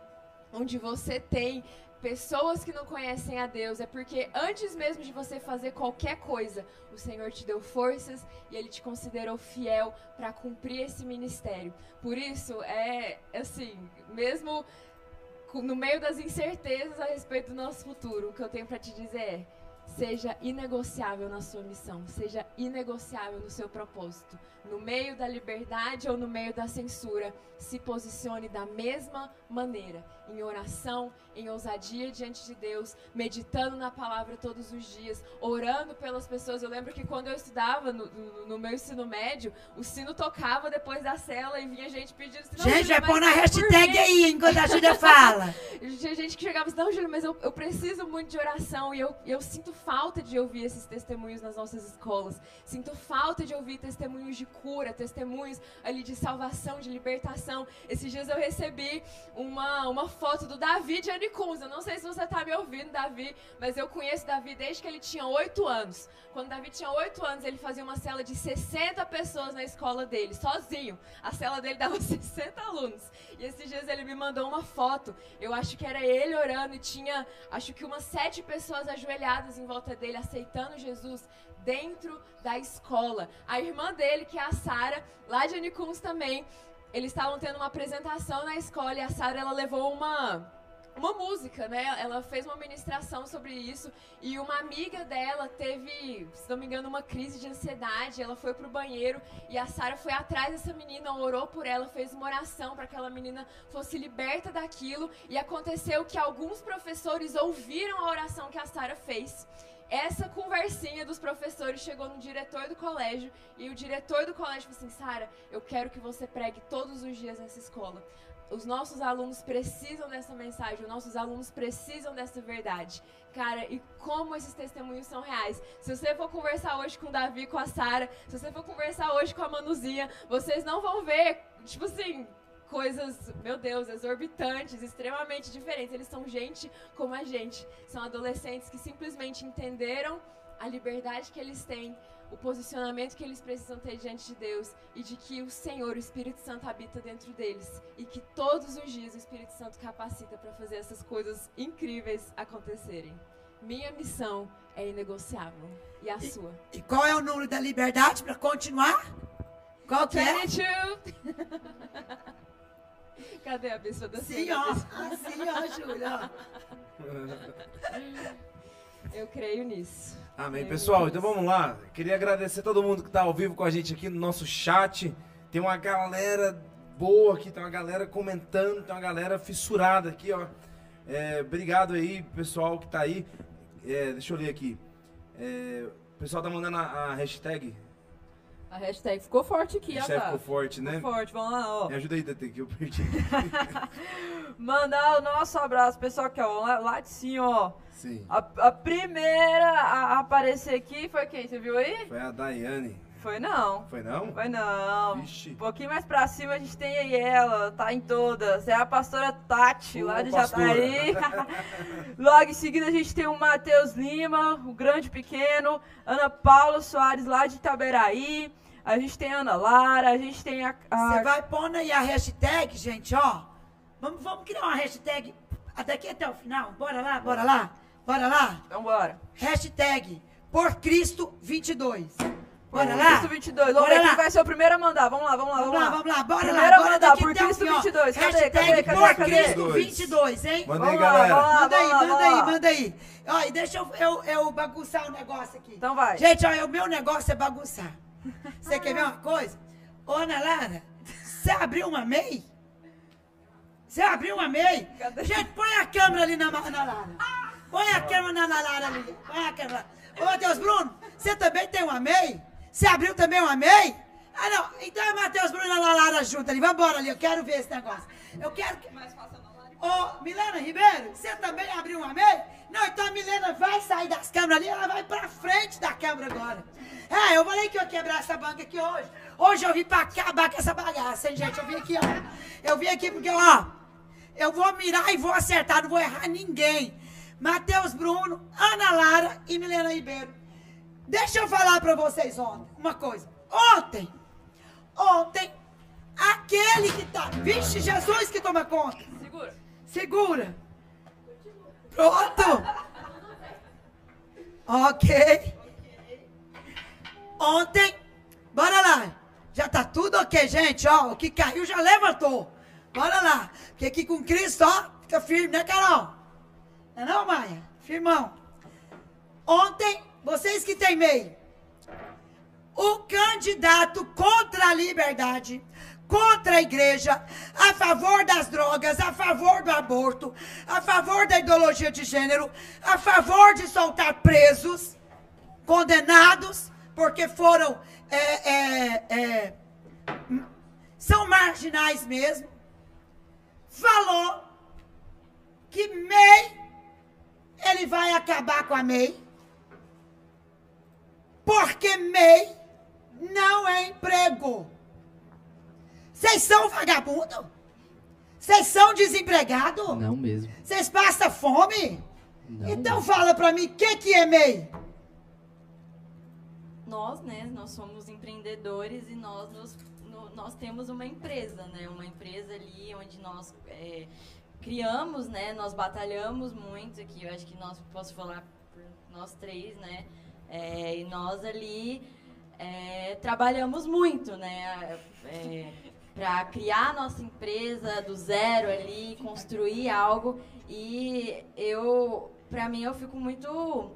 onde você tem pessoas que não conhecem a Deus, é porque antes mesmo de você fazer qualquer coisa, o Senhor te deu forças e ele te considerou fiel para cumprir esse ministério. Por isso, é assim, mesmo no meio das incertezas a respeito do nosso futuro, o que eu tenho para te dizer é: seja inegociável na sua missão, seja inegociável no seu propósito. No meio da liberdade ou no meio da censura, se posicione da mesma maneira, em oração, em ousadia diante de Deus, meditando na palavra todos os dias, orando pelas pessoas. Eu lembro que quando eu estudava no, no- no meu ensino médio, o sino tocava depois da cela e vinha gente pedindo. "Não, Gente, vai pôr na hashtag mim." aí, enquanto a Júlia fala. Tinha gente que chegava assim, não, Júlia, mas eu, eu preciso muito de oração e eu, eu sinto falta de ouvir esses testemunhos nas nossas escolas. Sinto falta de ouvir testemunhos de cura, testemunhos ali de salvação, de libertação. Esses dias eu recebi uma, uma foto do Davi de Anicuns. Eu não sei se você tá me ouvindo, Davi, mas eu conheço Davi desde que ele tinha 8 anos. Quando Davi tinha 8 anos, ele fazia uma cela de 60 pessoas na escola dele, sozinho. A cela dele dava 60 alunos. E esses dias ele me mandou uma foto. Eu acho que era ele orando e tinha, acho que umas sete pessoas ajoelhadas em volta dele, aceitando Jesus dentro da escola. A irmã dele, que é a Sara, lá de Anicuns também, eles estavam tendo uma apresentação na escola e a Sara ela levou uma uma música, né? Ela fez uma ministração sobre isso e uma amiga dela teve, se não me engano, uma crise de ansiedade. Ela foi pro banheiro e a Sara foi atrás dessa menina, orou por ela, fez uma oração para que aquela menina fosse liberta daquilo. E aconteceu que alguns professores ouviram a oração que a Sara fez. Essa conversinha dos professores chegou no diretor do colégio e o diretor do colégio falou assim: Sara, eu quero que você pregue todos os dias nessa escola. Os nossos alunos precisam dessa mensagem, os nossos alunos precisam dessa verdade. Cara, e como esses testemunhos são reais. Se você for conversar hoje com o Davi, com a Sara, se você for conversar hoje com a Manuzinha, vocês não vão ver, tipo assim, coisas, meu Deus, exorbitantes, extremamente diferentes. Eles são gente como a gente. São adolescentes que simplesmente entenderam a liberdade que eles têm, o posicionamento que eles precisam ter diante de Deus e de que o Senhor, o Espírito Santo, habita dentro deles e que todos os dias o Espírito Santo capacita para fazer essas coisas incríveis acontecerem. Minha missão é inegociável. E a sua? E qual é o número da liberdade para continuar? Qual que é? 22! Cadê a pessoa da Sim, ó. Assim, ó, Júlia. Eu creio nisso. Amém. Creio Pessoal, nisso. então vamos lá. Queria agradecer a todo mundo que está ao vivo com a gente aqui no nosso chat. Tem uma galera boa aqui, tem uma galera comentando, tem uma galera fissurada aqui, ó. É, obrigado aí, pessoal que tá aí. É, deixa eu ler aqui. É, o pessoal tá mandando a, a hashtag. A hashtag ficou forte aqui, A ó. hashtag ficou forte, né? Ficou forte, vamos lá, ó. Me ajuda aí, Tete, que eu perdi. Mandar o nosso abraço, pessoal, aqui, ó. Lá, lá de cima, ó. Sim. A, a primeira a aparecer aqui foi quem? Você viu aí? Foi a Daiane. Foi não. Foi não? Foi não. Vixe. Um pouquinho mais pra cima a gente tem aí ela, tá em todas. É a pastora Tati, Ô, lá de pastora. Jataí. Logo em seguida a gente tem o Matheus Lima, o grande pequeno. Ana Paula Soares, lá de Itaberaí. A gente tem a Ana Lara, a gente tem a. a- Você vai pondo aí a hashtag, gente, ó. Vamos, vamos criar uma hashtag daqui até o final. Bora lá, bora lá, bora lá. Então bora. Hashtag por Cristo 22. Bora Por lá? Cristo 22. Vamos Bora ver lá. quem vai ser o primeiro a mandar. Vamos lá, vamos lá, Vamos lá, vamos lá, bora Primeiro lá, a bora mandar, daqui por Cristo fim, ó. 22. Cadê, Hashtag cadê, cadê, por cadê? Cristo 22, hein? Manda Vamos aí, lá, galera. Manda aí, manda aí, manda aí. Ó, e deixa eu, eu, eu bagunçar o negócio aqui. Então vai. Gente, ó, o meu negócio é bagunçar. Você quer ver uma coisa? Ô, Ana Lara, você abriu uma MEI? Você abriu uma MEI? Cadê? Gente, põe a câmera ali na Ana Lara. Põe a câmera na Ana Lara ali. Põe a câmera. Ô, Matheus Bruno, você também tem uma MEI? Você abriu também uma MEI? Ah, não. Então é Matheus Bruno e Ana Lara junto ali. Vambora ali, eu quero ver esse negócio. Eu quero que... Ô, Milena Ribeiro, você também abriu uma MEI? Não, então a Milena vai sair das câmeras ali, ela vai pra frente da câmera agora. É, eu falei que eu ia quebrar essa banca aqui hoje. Hoje eu vim pra acabar com essa bagaça, hein, gente? Eu vim aqui, ó. Eu vim aqui porque, ó, eu vou mirar e vou acertar, não vou errar ninguém. Matheus Bruno, Ana Lara e Milena Ribeiro. Deixa eu falar pra vocês ontem, uma coisa. Ontem, ontem, aquele que tá... Vixe, Jesus que toma conta. Segura. Segura. Pronto. Ok. Ontem, bora lá. Já tá tudo ok, gente, ó. O que caiu já levantou. Bora lá. Porque aqui com Cristo, ó, fica firme, né, Carol? Não é não, Maia? Firmão. Ontem, vocês que têm MEI, o candidato contra a liberdade, contra a igreja, a favor das drogas, a favor do aborto, a favor da ideologia de gênero, a favor de soltar presos, condenados, porque foram. é, é, é, são marginais mesmo. Falou que MEI, ele vai acabar com a MEI. Porque MEI não é emprego. Vocês são vagabundo? Vocês são desempregado? Não mesmo. Vocês passam fome? Não então mesmo. fala pra mim, o que, que é MEI? nós, né, nós somos empreendedores e nós, nos- no- nós temos uma empresa, né, uma empresa ali onde nós é, criamos, né, nós batalhamos muito aqui, eu acho que nós, posso falar por nós três, né, é, e nós ali é, trabalhamos muito, né, para criar nossa empresa do zero ali, construir algo e eu, para mim, eu fico muito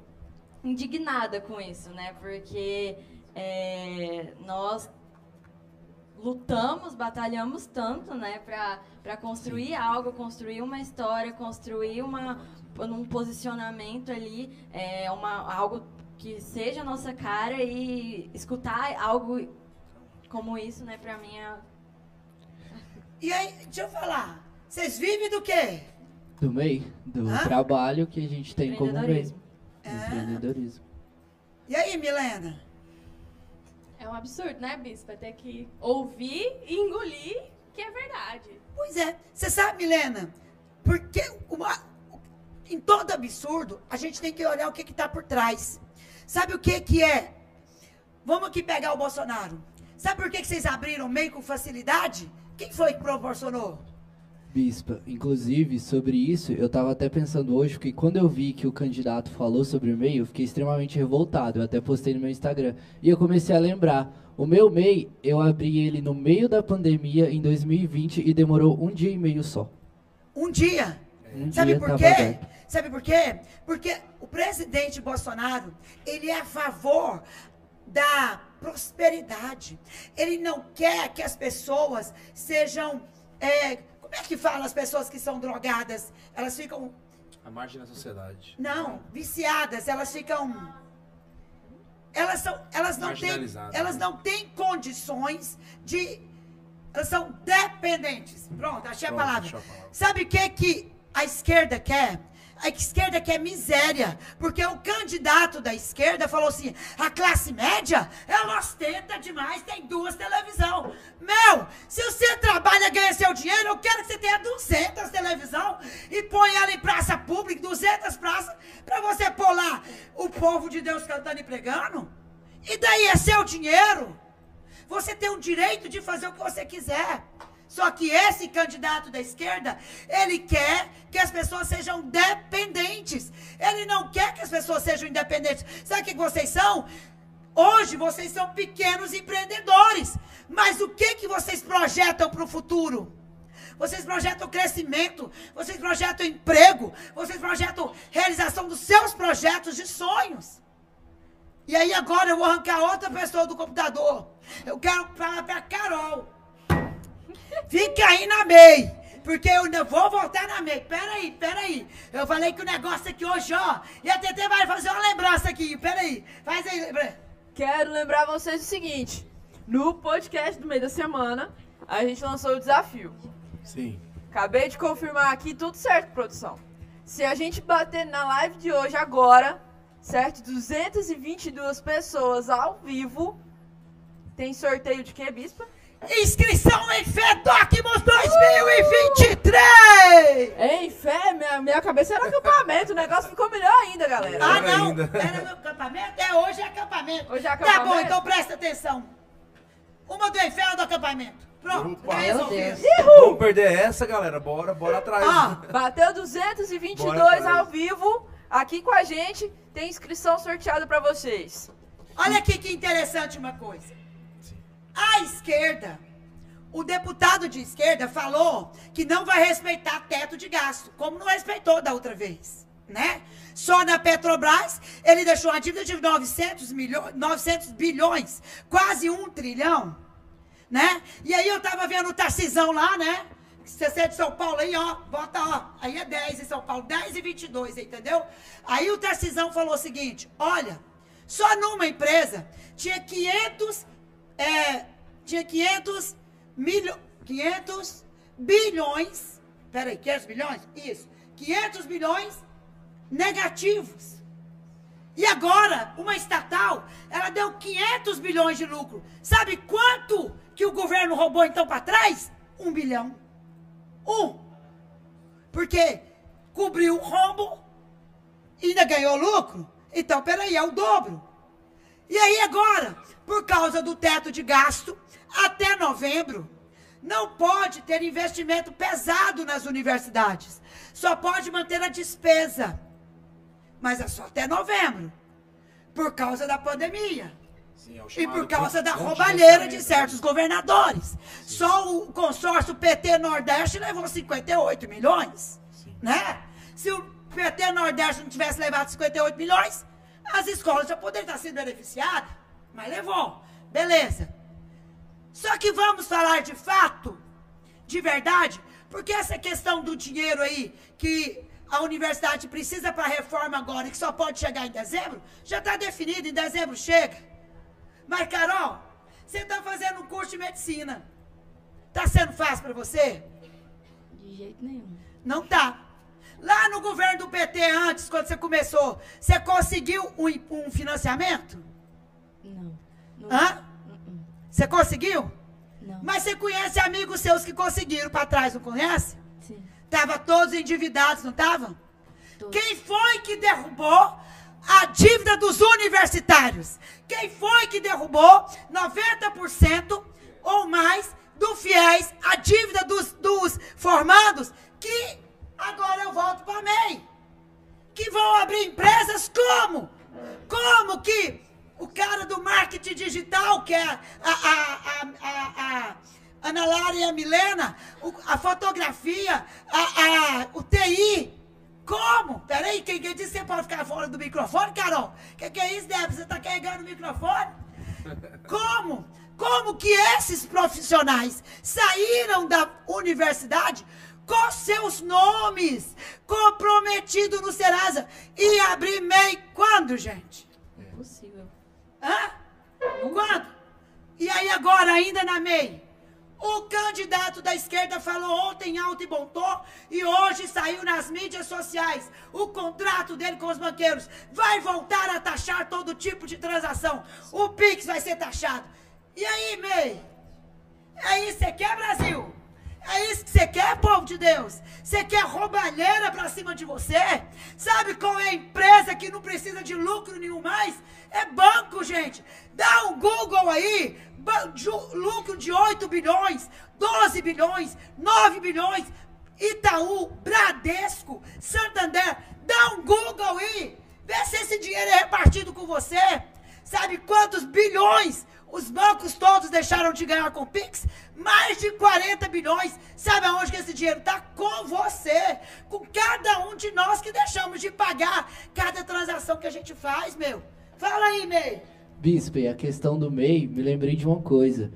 indignada com isso, né? Porque é, nós lutamos, batalhamos tanto, né? Para construir algo, construir uma história, construir uma, um posicionamento ali, é, uma, algo que seja a nossa cara e escutar algo como isso, né? Para mim é E aí, deixa eu falar. Vocês vivem do quê? Do MEI, do Hã? trabalho que a gente tem como MEI. empreendedorismo. Do Empreendedorismo. E aí, Milena? É um absurdo, né, Bispa? Ter que ouvir e engolir que é verdade. Pois é. Você sabe, Milena, porque uma- em todo absurdo, a gente tem que olhar o que está por trás. Sabe o que, que é? Vamos aqui pegar o Bolsonaro. Sabe por que, que vocês abriram meio com facilidade? Quem foi que proporcionou? Bispa, inclusive, sobre isso, eu tava até pensando hoje, porque quando eu vi que o candidato falou sobre o MEI, eu fiquei extremamente revoltado. Eu até postei no meu Instagram. E eu comecei a lembrar. O meu MEI, eu abri ele no meio da pandemia, em 2020, e demorou um dia e meio só. Um dia. Um Sabe por quê? Sabe por quê? Porque o presidente Bolsonaro, ele é a favor da prosperidade. Ele não quer que as pessoas sejam. é, como é que fala as pessoas que são drogadas? Elas ficam. A margem da sociedade. Não, viciadas, elas ficam. Elas, são, elas, não têm, Marginalizadas, elas não têm condições de. Elas são dependentes. Pronto, achei Pronto, a palavra. achou a palavra. Sabe o que, que a esquerda quer? A esquerda quer miséria, porque o candidato da esquerda falou assim: a classe média, ela ostenta demais, tem duas televisão. Meu, se você trabalha e ganha seu dinheiro, eu quero que você tenha 200 televisão e põe ela em praça pública, 200 praças, para você pôr lá o povo de Deus cantando e pregando. E daí é seu dinheiro. Você tem o direito de fazer o que você quiser. Só que esse candidato da esquerda, ele quer que as pessoas sejam dependentes. Ele não quer que as pessoas sejam independentes. Sabe o que vocês são? Hoje vocês são pequenos empreendedores. Mas o que, que vocês projetam para o futuro? Vocês projetam crescimento, vocês projetam emprego, vocês projetam realização dos seus projetos de sonhos. E aí agora eu vou arrancar outra pessoa do computador. Eu quero falar pra Carol. Fica aí na MEI. Porque eu não vou voltar na MEI. Peraí, peraí. Eu falei que o negócio aqui hoje, ó. E a TT vai fazer uma lembrança aqui. Peraí. Faz aí. lembra- Quero lembrar vocês o seguinte: no podcast do meio da semana, a gente lançou o desafio. Sim. Acabei de confirmar aqui, tudo certo, produção. Se a gente bater na live de hoje agora, certo? 222 pessoas ao vivo. Tem sorteio de quê, Bispa? Inscrição em FEDOCMOS 2023! Em fé, minha, minha cabeça era acampamento. O negócio ficou melhor ainda, galera. Ah, não. ainda. Era no acampamento? É, hoje é acampamento. Hoje é Tá bom, acampamento? então presta atenção. Uma do inferno do acampamento. Pronto, Opa. Meu. Deus. Vamos perder essa, galera. Bora, bora atrás. Ó, Bateu 222 Bora atrás. ao vivo. Aqui com a gente. Tem inscrição sorteada pra vocês. Olha aqui que interessante uma coisa. A esquerda, o deputado de esquerda falou que não vai respeitar teto de gasto, como não respeitou da outra vez, né? Só na Petrobras, ele deixou uma dívida de 900, milhões, 900 bilhões, quase um trilhão, né? E aí eu tava vendo o Tarcisão lá, né? Você é de São Paulo aí, ó, bota, ó, aí é 10 em São Paulo, 10 e 22, entendeu? Aí o Tarcisão falou o seguinte, olha, só numa empresa tinha 500, é, tinha 500 milho, 500 bilhões, peraí, 500 bilhões? Isso, 500 bilhões negativos. E agora, uma estatal, ela deu 500 bilhões de lucro. Sabe quanto que o governo roubou então para trás? Um bilhão. Um. Porque cobriu o rombo e ainda ganhou lucro. Então, peraí, é o dobro. E aí agora, por causa do teto de gasto, até novembro, não pode ter investimento pesado nas universidades. Só pode manter a despesa. Mas é só até novembro. Por causa da pandemia. Sim, é E por causa da roubalheira de contingenciamento, certos governadores. Só o consórcio PT Nordeste levou 58 milhões. Né? Se o PT Nordeste não tivesse levado 58 milhões, as escolas já poderiam estar sendo beneficiadas. Mas levou. Beleza. Só que vamos falar de fato, de verdade, porque essa questão do dinheiro aí que a universidade precisa para a reforma agora e que só pode chegar em dezembro, já está definido, em dezembro chega. Mas, Carol, você está fazendo um curso de medicina. Está sendo fácil para você? De jeito nenhum. Não tá. Lá no governo do PT, antes, quando você começou, você conseguiu um, um financiamento? Não. não Hã? Uh-uh. Você conseguiu? Não. Mas você conhece amigos seus que conseguiram para trás, não conhece? Sim. Tava todos endividados, não estavam? Quem foi que derrubou a dívida dos universitários? Quem foi que derrubou 90% ou mais do fiéis a dívida dos, dos formandos? Que agora eu volto para MEI. Que vão abrir empresas como? Como que o cara do marketing digital, que é a, a, a, a, Ana Lara e a Milena, o- a fotografia, a, o TI, como? Peraí, quem, quem disse que você pode ficar fora do microfone, Carol? Que que é isso, Débora? Você tá carregando o microfone? Como? Como que esses profissionais saíram da universidade com seus nomes comprometidos no Serasa e abrir MEI quando, gente? Impossível. Hã? Quando? E aí agora, ainda na MEI? O candidato da esquerda falou ontem alto e bom tom e hoje saiu nas mídias sociais. O contrato dele com os banqueiros vai voltar a taxar todo tipo de transação. O Pix vai ser taxado. E aí, MEI? É isso você quer, Brasil? É isso que você quer, povo de Deus? Você quer roubalheira pra cima de você? Sabe qual é a empresa que não precisa de lucro nenhum mais? É banco, gente. Dá um Google aí. Lucro de 8 bilhões, 12 bilhões, 9 bilhões. Itaú, Bradesco, Santander. Dá um Google aí. Vê se esse dinheiro é repartido com você. Sabe quantos bilhões os bancos todos deixaram de ganhar com o Pix? Mais de 40 bilhões. Sabe aonde que esse dinheiro está? Com você. Com cada um de nós que deixamos de pagar cada transação que a gente faz, meu. Fala aí, Ney. Bispo, e a questão do MEI, me lembrei de uma coisa.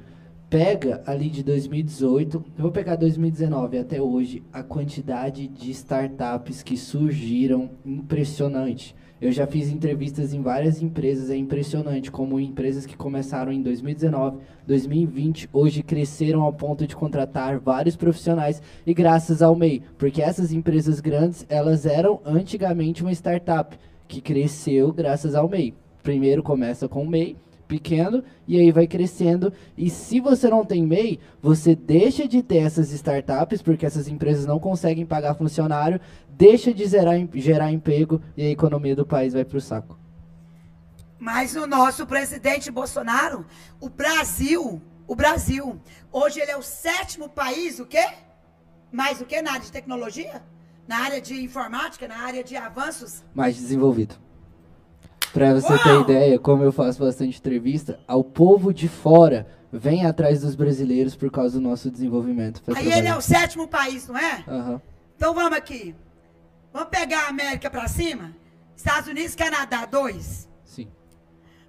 Pega ali de 2018, eu vou pegar 2019 até hoje, a quantidade de startups que surgiram, impressionante. Eu já fiz entrevistas em várias empresas, é impressionante como empresas que começaram em 2019, 2020, hoje cresceram ao ponto de contratar vários profissionais e graças ao MEI, porque essas empresas grandes, elas eram antigamente uma startup que cresceu graças ao MEI. Primeiro começa com o MEI, pequeno, e aí vai crescendo. E se você não tem MEI, você deixa de ter essas startups, porque essas empresas não conseguem pagar funcionário, deixa de gerar, gerar emprego e a economia do país vai pro saco. Mas o nosso presidente Bolsonaro, o Brasil, o Brasil, hoje ele é o sétimo país, o quê? Mais o quê na área de tecnologia? Na área de informática, na área de avanços? mais desenvolvido. Pra você ter Uau! ideia, como eu faço bastante entrevista, ao povo de fora vem atrás dos brasileiros por causa do nosso desenvolvimento. Aí ele é trabalhar. o sétimo país, não é? Aham. Então vamos aqui. Vamos pegar a América pra cima? Estados Unidos, Canadá, dois. Sim.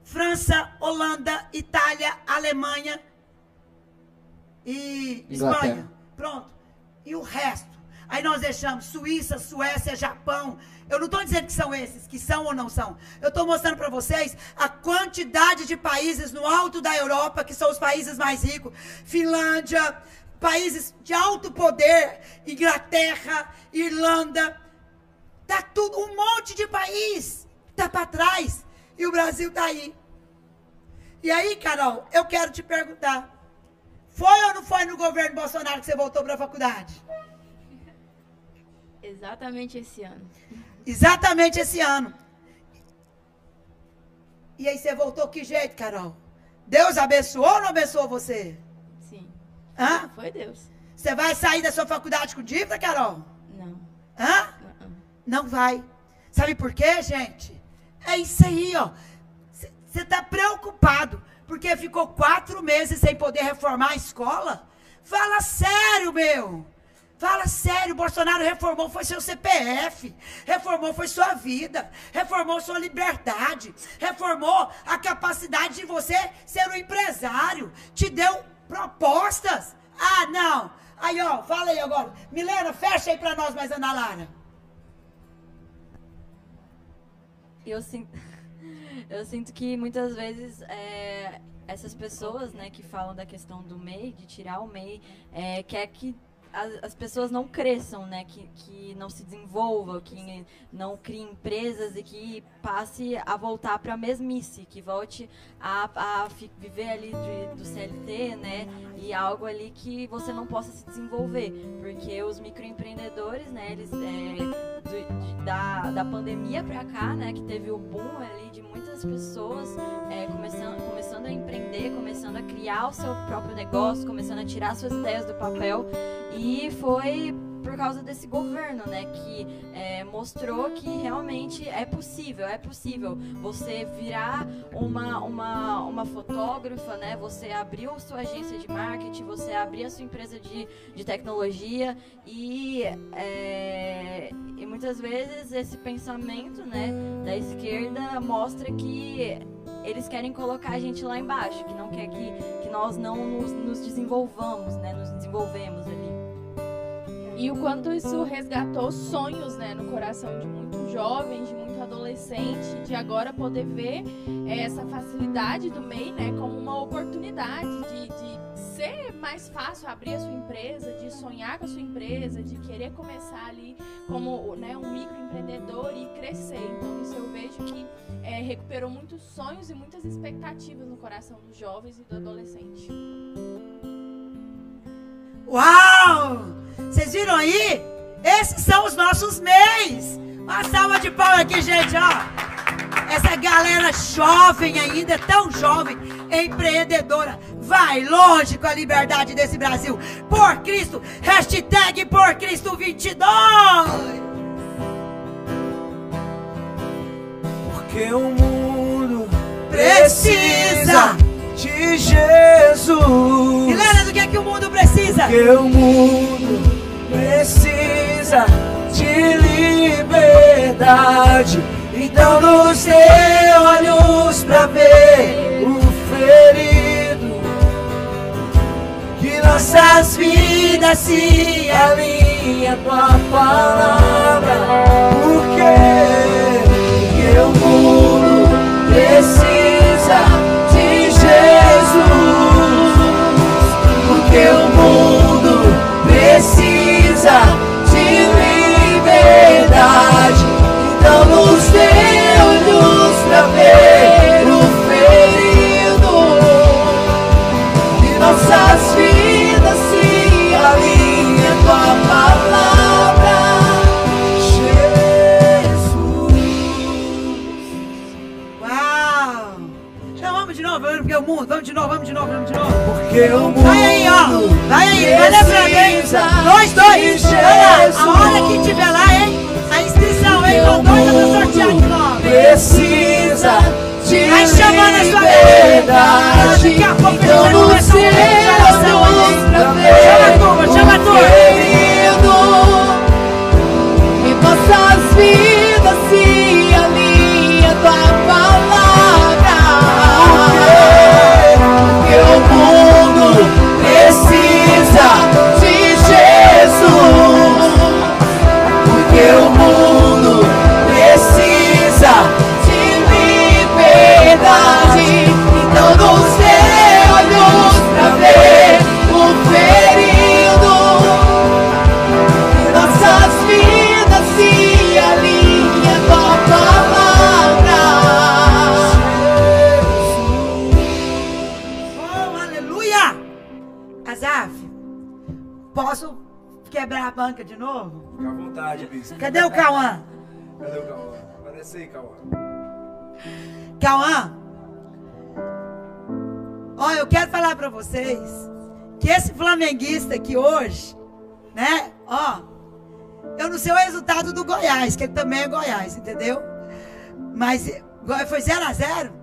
França, Holanda, Itália, Alemanha e Inglaterra. Espanha. Pronto. E o resto? Aí nós deixamos Suíça, Suécia, Japão. Eu não estou dizendo que são esses, que são ou não são. Eu estou mostrando para vocês a quantidade de países no alto da Europa, que são os países mais ricos. Finlândia, países de alto poder, Inglaterra, Irlanda. Tá tudo, um monte de país tá para trás. E o Brasil tá aí. E aí, Carol, eu quero te perguntar. Foi ou não foi no governo Bolsonaro que você voltou para a faculdade? Exatamente esse ano. Exatamente esse ano. E aí você voltou que jeito, Carol? Deus abençoou ou não abençoou você? Sim. Hã? Foi Deus. Você vai sair da sua faculdade com dívida, Carol? Não. Hã? Uh-uh. Não vai. Sabe por quê, gente? É isso aí, ó. Você tá preocupado porque ficou quatro meses sem poder reformar a escola? Fala sério, meu. Fala sério, Bolsonaro reformou foi seu CPF, reformou foi sua vida, reformou sua liberdade, reformou a capacidade de você ser um empresário, te deu propostas. Ah, não. Aí, ó, fala aí agora. Milena, fecha aí pra nós, mais Ana Lara. Eu sinto, eu sinto que muitas vezes é, essas pessoas, né, que falam da questão do MEI, de tirar o MEI, é, quer que as, as pessoas não cresçam, né, que, que não se desenvolvam, que não criem empresas e que passe a voltar para a mesmice, que volte a, a viver ali de- do CLT, né, e algo ali que você não possa se desenvolver, porque os microempreendedores, né, eles é, de- da, da pandemia para cá, né, que teve o boom ali de muitas pessoas é, começando, começando a empreender, começando a criar o seu próprio negócio, começando a tirar suas ideias do papel. E foi por causa desse governo, né, que é, mostrou que realmente é possível, é possível você virar uma, uma, uma fotógrafa, né, você abrir a sua agência de marketing, você abrir a sua empresa de, de tecnologia e, é, e muitas vezes esse pensamento, né, da esquerda mostra que eles querem colocar a gente lá embaixo, que não quer que, que nós não nos, nos desenvolvamos, né, nos desenvolvemos ali. E o quanto isso resgatou sonhos né, no coração de muitos jovens, de muito adolescente, de agora poder ver eh, essa facilidade do MEI né, como uma oportunidade de, de ser mais fácil abrir a sua empresa, de sonhar com a sua empresa, de querer começar ali como né, um microempreendedor e crescer. Então isso eu vejo que eh, recuperou muitos sonhos e muitas expectativas no coração dos jovens e do adolescente. Uau! Vocês viram aí? Esses são os nossos MEIs. Uma salva de palmas aqui, gente, ó. Essa galera jovem ainda, tão jovem, empreendedora. Vai longe com a liberdade desse Brasil. Por Cristo, hashtag por Cristo 22. Porque o mundo Precisa. De Jesus. Milena, do que, é que o mundo precisa? Porque o mundo precisa de liberdade. Então nos dê olhos pra ver o ferido. Que nossas vidas se alinhem com a palavra. Porque, porque o mundo precisa Jesus. Porque o mundo precisa de liberdade. Então nos dê Porque o mundo Vai aí, ó. Vai aí, vai lembrando, hein? Dois, dois. Olha lá, a hora que tiver lá, hein? A inscrição, hein? Tô doida pra sortear de novo. precisa de Vai chamando a sua liberdade. Daqui a pouco vou pedir Então no começar um de oração hein? Chama a turma, chama a turma. Aqui hoje, né, ó, eu não sei o resultado do Goiás, que ele também é Goiás, entendeu? Mas eh, foi 0 a 0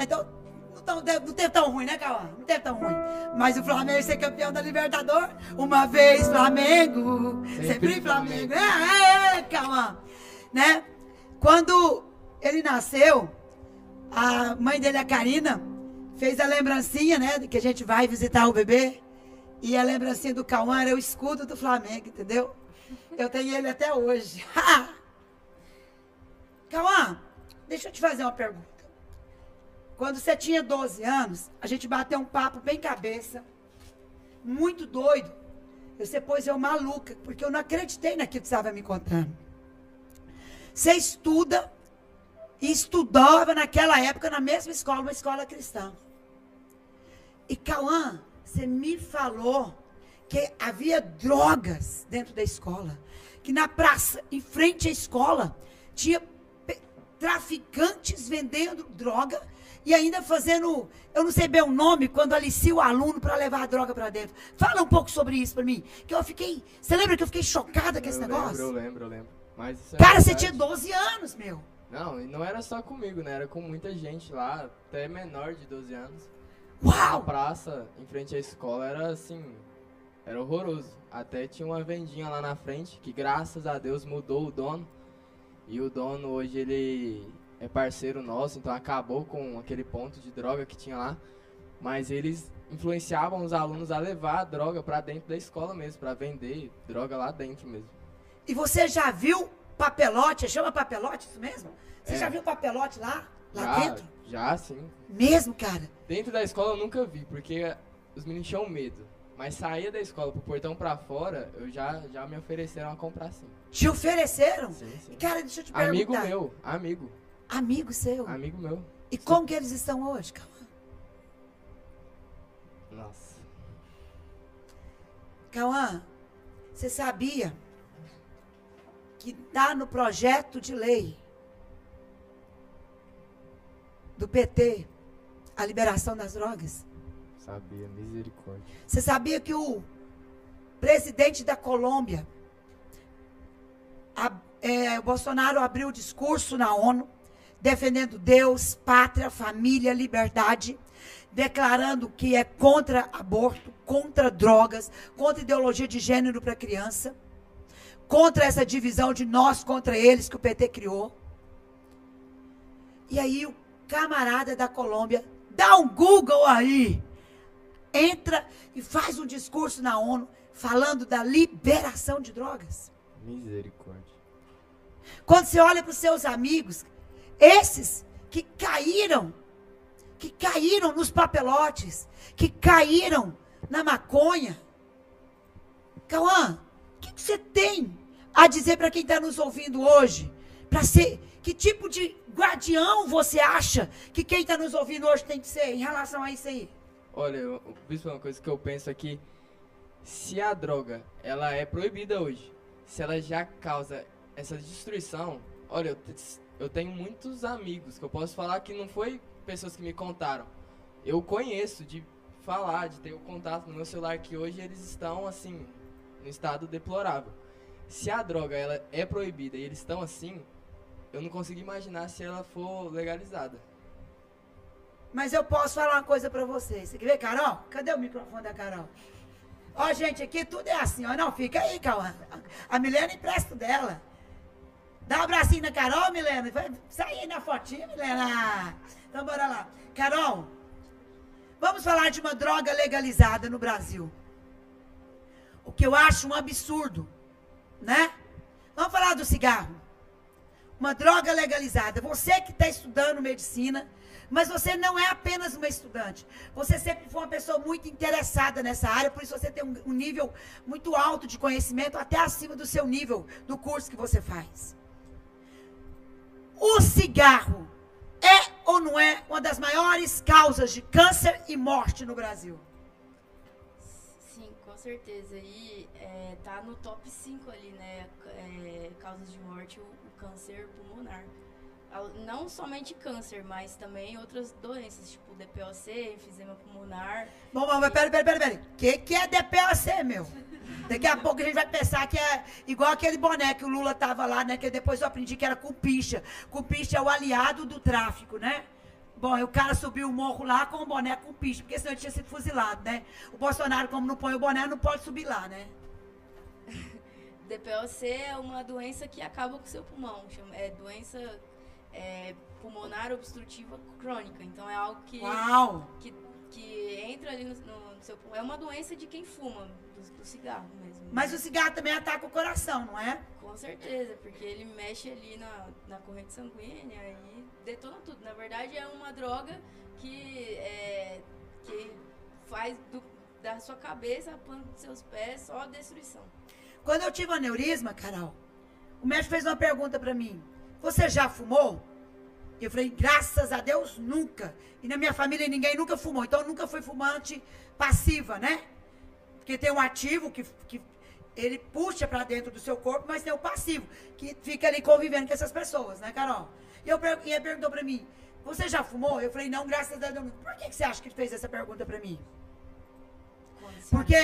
então não, não teve tão ruim, né, Cauã? Não teve tão ruim. Mas o Flamengo ser campeão da Libertadores, uma vez Flamengo, sempre, Flamengo. É, é, Cauã. Né? Quando ele nasceu, a mãe dele, a Karina, fez a lembrancinha, né? de Que a gente vai visitar o bebê. E a lembrancinha do Cauã era o escudo do Flamengo, entendeu? Eu tenho ele até hoje. Cauã, deixa eu te fazer uma pergunta. Quando você tinha 12 anos, a gente bateu um papo bem cabeça, muito doido. Você pôs eu maluca, porque eu não acreditei naquilo que você estava me contando. Você estuda e estudava naquela época na mesma escola, uma escola cristã. E Cauã, você me falou que havia drogas dentro da escola. Que na praça, em frente à escola, tinha traficantes vendendo droga e ainda fazendo, eu não sei bem o nome, quando alicia o aluno para levar a droga para dentro. Fala um pouco sobre isso para mim. Que eu fiquei. Você lembra que eu fiquei chocada com esse eu negócio? Lembro, eu lembro, eu lembro. Mas é Cara, você verdade. tinha 12 anos, meu. Não, e não era só comigo, né? Era com muita gente lá, até menor de 12 anos. Uau! A praça, em frente à escola, era assim, era horroroso. Até tinha uma vendinha lá na frente, que graças a Deus mudou o dono. E o dono hoje, ele é parceiro nosso, então acabou com aquele ponto de droga que tinha lá. Mas eles influenciavam os alunos a levar a droga pra dentro da escola mesmo, pra vender droga lá dentro mesmo. E você já viu papelote? Chama papelote isso mesmo? Você É. já viu papelote lá? Lá já, dentro? Já sim. Mesmo, cara? Dentro da escola eu nunca vi, porque os meninos tinham medo. Mas saía da escola pro portão pra fora, eu já, já me ofereceram a comprar sim. Te ofereceram? Sim, sim. Cara, deixa eu te Amigo perguntar. meu, amigo, Amigo seu. amigo meu. E como que eles estão hoje, Cauã? Nossa. Cauã, você sabia que tá no projeto de lei do PT a liberação das drogas? Sabia, misericórdia. Você sabia que o presidente da Colômbia, a- é, o Bolsonaro abriu discurso na ONU, defendendo Deus, pátria, família, liberdade, declarando que é contra aborto, contra drogas, contra ideologia de gênero para criança, contra essa divisão de nós contra eles que o PT criou. E aí o camarada da Colômbia dá um Google aí entra e faz um discurso na ONU falando da liberação de drogas. Misericórdia. Quando você olha para os seus amigos, esses que caíram, que caíram nos papelotes, que caíram na maconha. Cauã, o que, que você tem a dizer para quem está nos ouvindo hoje? Para ser, que tipo de guardião você acha que quem está nos ouvindo hoje tem que ser em relação a isso aí? Olha, eu- bispo, uma coisa que eu penso aqui, se a droga, ela é proibida hoje, se ela já causa essa destruição, olha, eu, eu tenho muitos amigos que eu posso falar que não foi pessoas que me contaram. Eu conheço de falar, de ter o contato no meu celular que hoje eles estão assim, no estado deplorável. Se a droga ela é proibida e eles estão assim, eu não consigo imaginar se ela for legalizada. Mas eu posso falar uma coisa pra vocês. Você quer ver, Carol? Cadê o microfone da Carol? Ó, gente, aqui tudo é assim, ó. Não, fica aí, Cauã. A Milena empresta dela. Dá um abracinho na Carol, Milena. Vai sair na fotinha, Milena. Então, bora lá. Carol, vamos falar de uma droga legalizada no Brasil. O que eu acho um absurdo, né? Vamos falar do cigarro. Uma droga legalizada. Você que está estudando medicina, mas você não é apenas uma estudante. Você sempre foi uma pessoa muito interessada nessa área, por isso você tem um, um nível muito alto de conhecimento, até acima do seu nível do curso que você faz. O cigarro é ou não é uma das maiores causas de câncer e morte no Brasil? Sim, com certeza. E é, tá no top 5 ali, né? É, causas de morte, câncer pulmonar. Não somente câncer, mas também outras doenças, tipo DPOC, enfisema pulmonar. Bom, mas peraí, peraí, peraí, peraí. O que, que é DPOC, meu? Daqui a pouco a gente vai pensar que é igual aquele boné que o Lula tava lá, né? Que depois eu aprendi que era cupicha. Cupicha é o aliado do tráfico, né? Bom, e o cara subiu o morro lá com o boné com picha, porque senão ele tinha sido fuzilado, né? O Bolsonaro, como não põe o boné, não pode subir lá, né? DPOC é uma doença que acaba com o seu pulmão. É doença é, pulmonar obstrutiva crônica. Então é algo que, Uau! que, que entra ali no, no- seu pulmão. É uma doença de quem fuma, do, do cigarro mesmo. Mas o cigarro também ataca o coração, não é? Com certeza, porque ele mexe ali na, na corrente sanguínea e detona tudo. Na verdade, é uma droga que, é, que faz do- da sua cabeça a planta dos seus pés só destruição. Quando eu tive aneurisma, Carol, o médico fez uma pergunta pra mim. Você já fumou? Eu falei, graças a Deus, nunca. E na minha família ninguém nunca fumou. Então eu nunca fui fumante passiva, né? Porque tem o ativo que, que ele puxa pra dentro do seu corpo, mas tem o passivo, que fica ali convivendo com essas pessoas, né, Carol? E, eu, e ele perguntou pra mim, você já fumou? Eu falei, não, graças a Deus. Por que, que você acha que ele fez essa pergunta pra mim? Porque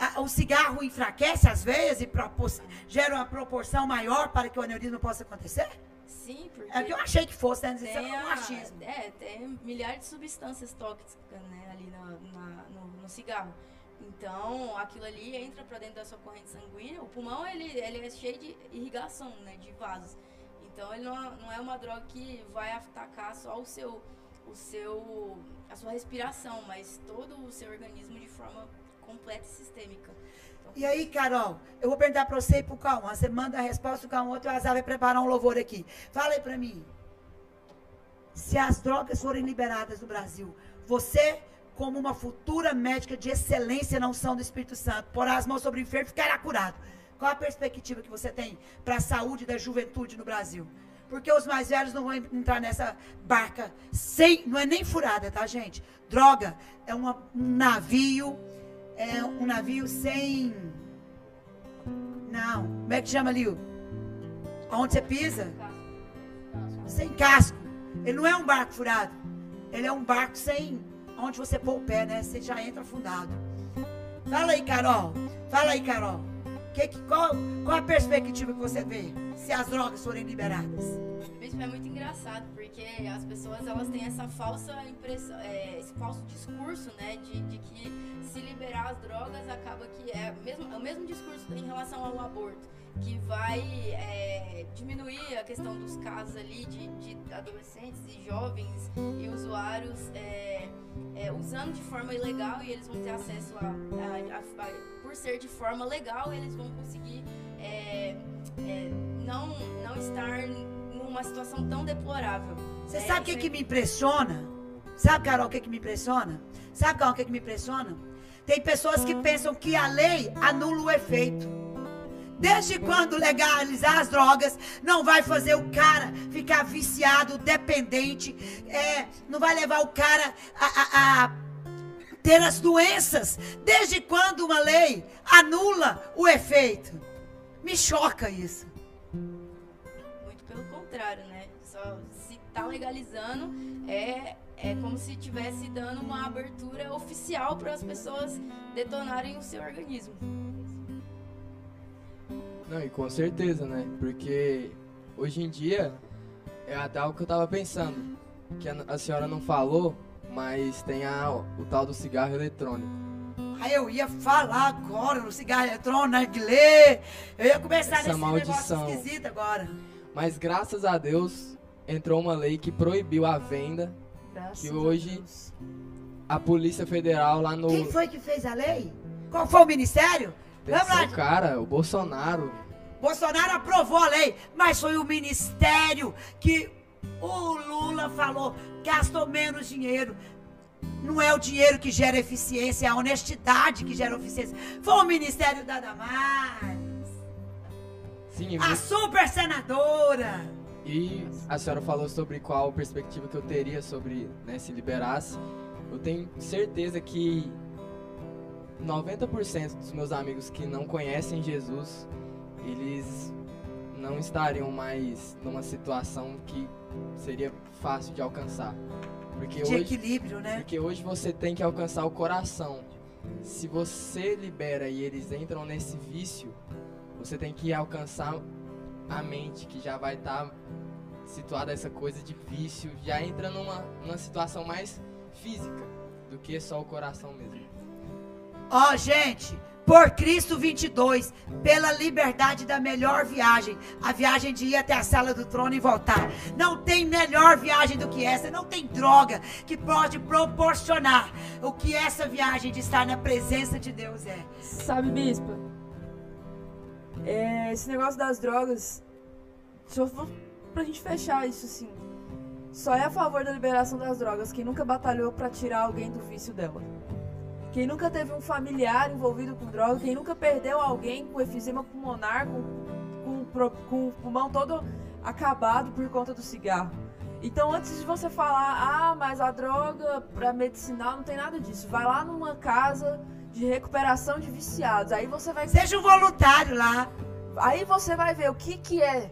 a- o cigarro enfraquece as veias e propor- gera uma proporção maior para que o aneurisma possa acontecer? Sim, porque É o que eu achei que fosse, né? Isso é tem, um a- achismo. é, tem milhares de substâncias tóxicas né, ali na- na- no, no cigarro. Então, aquilo ali entra para dentro da sua corrente sanguínea. O pulmão, ele, ele é cheio de irrigação, né, de vasos. Então, ele não, não é uma droga que vai atacar só o seu, o seu, a sua respiração, mas todo o seu organismo de forma completa e sistêmica. Então, E aí, Carol, eu vou perguntar para você e pro Cauã. Você manda a resposta, o Cauã, outro, o Azar vai preparar um louvor aqui. Fala aí para mim. Se as drogas forem liberadas no Brasil, você, como uma futura médica de excelência na unção do Espírito Santo, porá as mãos sobre o enfermo e ficará curado. Qual a perspectiva que você tem para a saúde da juventude no Brasil? Porque os mais velhos não vão entrar nessa barca sem, não é nem furada, tá, gente? Droga é uma- um navio, é um navio sem. Não, como é que chama ali? o- Aonde você pisa? Sem casco. Ele não é um barco furado. Ele é um barco sem onde você pôr o pé, né? Você já entra afundado. Fala aí, Carol. Fala aí, Carol. Que, que- qual, qual a perspectiva que você vê se as drogas forem liberadas? Isso é muito engraçado, porque as pessoas elas têm essa falsa impressão, é, esse falso discurso, né, de, de que se liberar as drogas acaba que é, mesmo, é o mesmo discurso em relação ao aborto, que vai é, diminuir a questão dos casos ali de, de adolescentes e jovens e usuários é, é, usando de forma ilegal e eles vão ter acesso a, a- a- a- por ser de forma legal, eles vão conseguir não, não estar numa situação tão deplorável. Você É, sabe o que, que me impressiona? Sabe, Carol, o que, que me impressiona? Sabe, Carol, o que, que me impressiona? Tem pessoas que pensam que a lei anula o efeito. Desde quando legalizar as drogas não vai fazer o cara ficar viciado, dependente, é, não vai levar o cara a, a- a ter as doenças? Desde quando uma lei anula o efeito? Me choca isso. Muito pelo contrário, né? Só se tá legalizando é é como se estivesse dando uma abertura oficial para as pessoas detonarem o seu organismo. Não, e com certeza, né? Porque hoje em dia é até algo que eu tava pensando, que a, a senhora não falou, mas tem a, o tal do cigarro eletrônico. Aí eu ia falar agora no cigarro eletrônico, narguilé. Eu ia começar Essa nesse maldição. negócio esquisito agora. Mas graças a Deus entrou uma lei que proibiu a venda. Graças Que a hoje- Deus. A Polícia Federal lá no. Quem foi que fez a lei? Qual foi o ministério? Esse cara, o Bolsonaro. Bolsonaro aprovou a lei, mas foi o ministério que o Lula falou, gastou menos dinheiro. Não é o dinheiro que gera eficiência, é a honestidade que gera eficiência. Foi o ministério da Damares, Sim, a super senadora. E a senhora falou sobre qual perspectiva que eu teria sobre né, se liberasse. Eu tenho certeza que 90% dos meus amigos que não conhecem Jesus, eles não estariam mais numa situação que seria fácil de alcançar. Porque De hoje, equilíbrio, né? porque hoje você tem que alcançar o coração. Se você libera e eles entram nesse vício, você tem que alcançar a mente, que já vai estar situada essa coisa de vício, já entra numa, numa situação mais física do que só o coração mesmo. Ó, gente, por Cristo 22, pela liberdade da melhor viagem, a viagem de ir até a sala do trono e voltar. Não tem melhor viagem do que essa, não tem droga que pode proporcionar o que essa viagem de estar na presença de Deus é. Sabe, Bispa? É, esse negócio das drogas. Só pra gente fechar isso assim. Só é a favor da liberação das drogas quem nunca batalhou pra tirar alguém do vício dela. Quem nunca teve um familiar envolvido com droga, quem nunca perdeu alguém com efizema pulmonar, com, com, com o pulmão todo acabado por conta do cigarro. Então, antes de você falar, ah, mas a droga pra medicinal não tem nada disso. Vai lá numa casa de recuperação de viciados. Aí você vai Seja um voluntário lá. Aí você vai ver o que, que é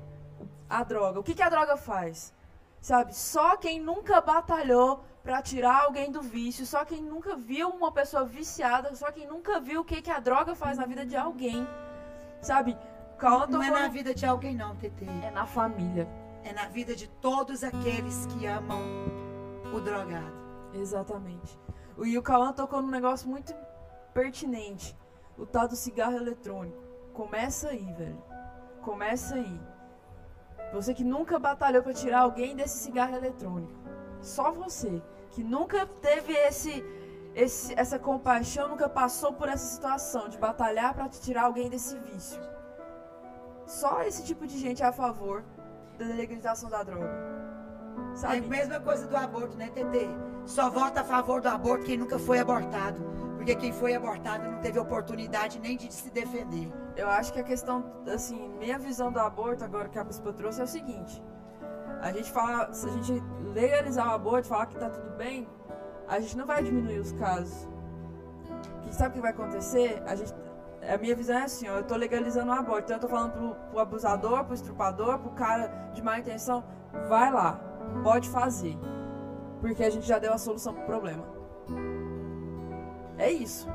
a droga, o que, que a droga faz. Sabe? Só quem nunca batalhou pra tirar alguém do vício, só quem nunca viu uma pessoa viciada, só quem nunca viu o que, que a droga faz na vida de alguém. Sabe? Cauã Não é tocou na vida de alguém, não, TT. é na família. É na vida de todos aqueles que amam o drogado. Exatamente. O- E o Cauã tocou num negócio muito pertinente. O tal do cigarro eletrônico. Começa aí, velho. Começa aí. Você que nunca batalhou pra tirar alguém desse cigarro eletrônico. Só você. Que nunca teve esse, esse- essa compaixão, nunca passou por essa situação de batalhar pra tirar alguém desse vício. Só esse tipo de gente é a favor da legalização da droga. É Sabe? a mesma coisa do aborto, né, TT? Só vota a favor do aborto quem nunca foi abortado. Porque quem foi abortado não teve oportunidade nem de se defender. Eu acho que a questão, assim, minha visão do aborto, agora que a Bispa trouxe, é o seguinte. A gente fala, se a gente legalizar o aborto, falar que tá tudo bem, a gente não vai diminuir os casos. Que sabe o que vai acontecer? A gente, a minha visão é assim, ó, eu tô legalizando o aborto, então eu tô falando pro, pro abusador, pro estrupador, pro cara de má intenção, vai lá, pode fazer. Porque a gente já deu a solução pro problema. É isso.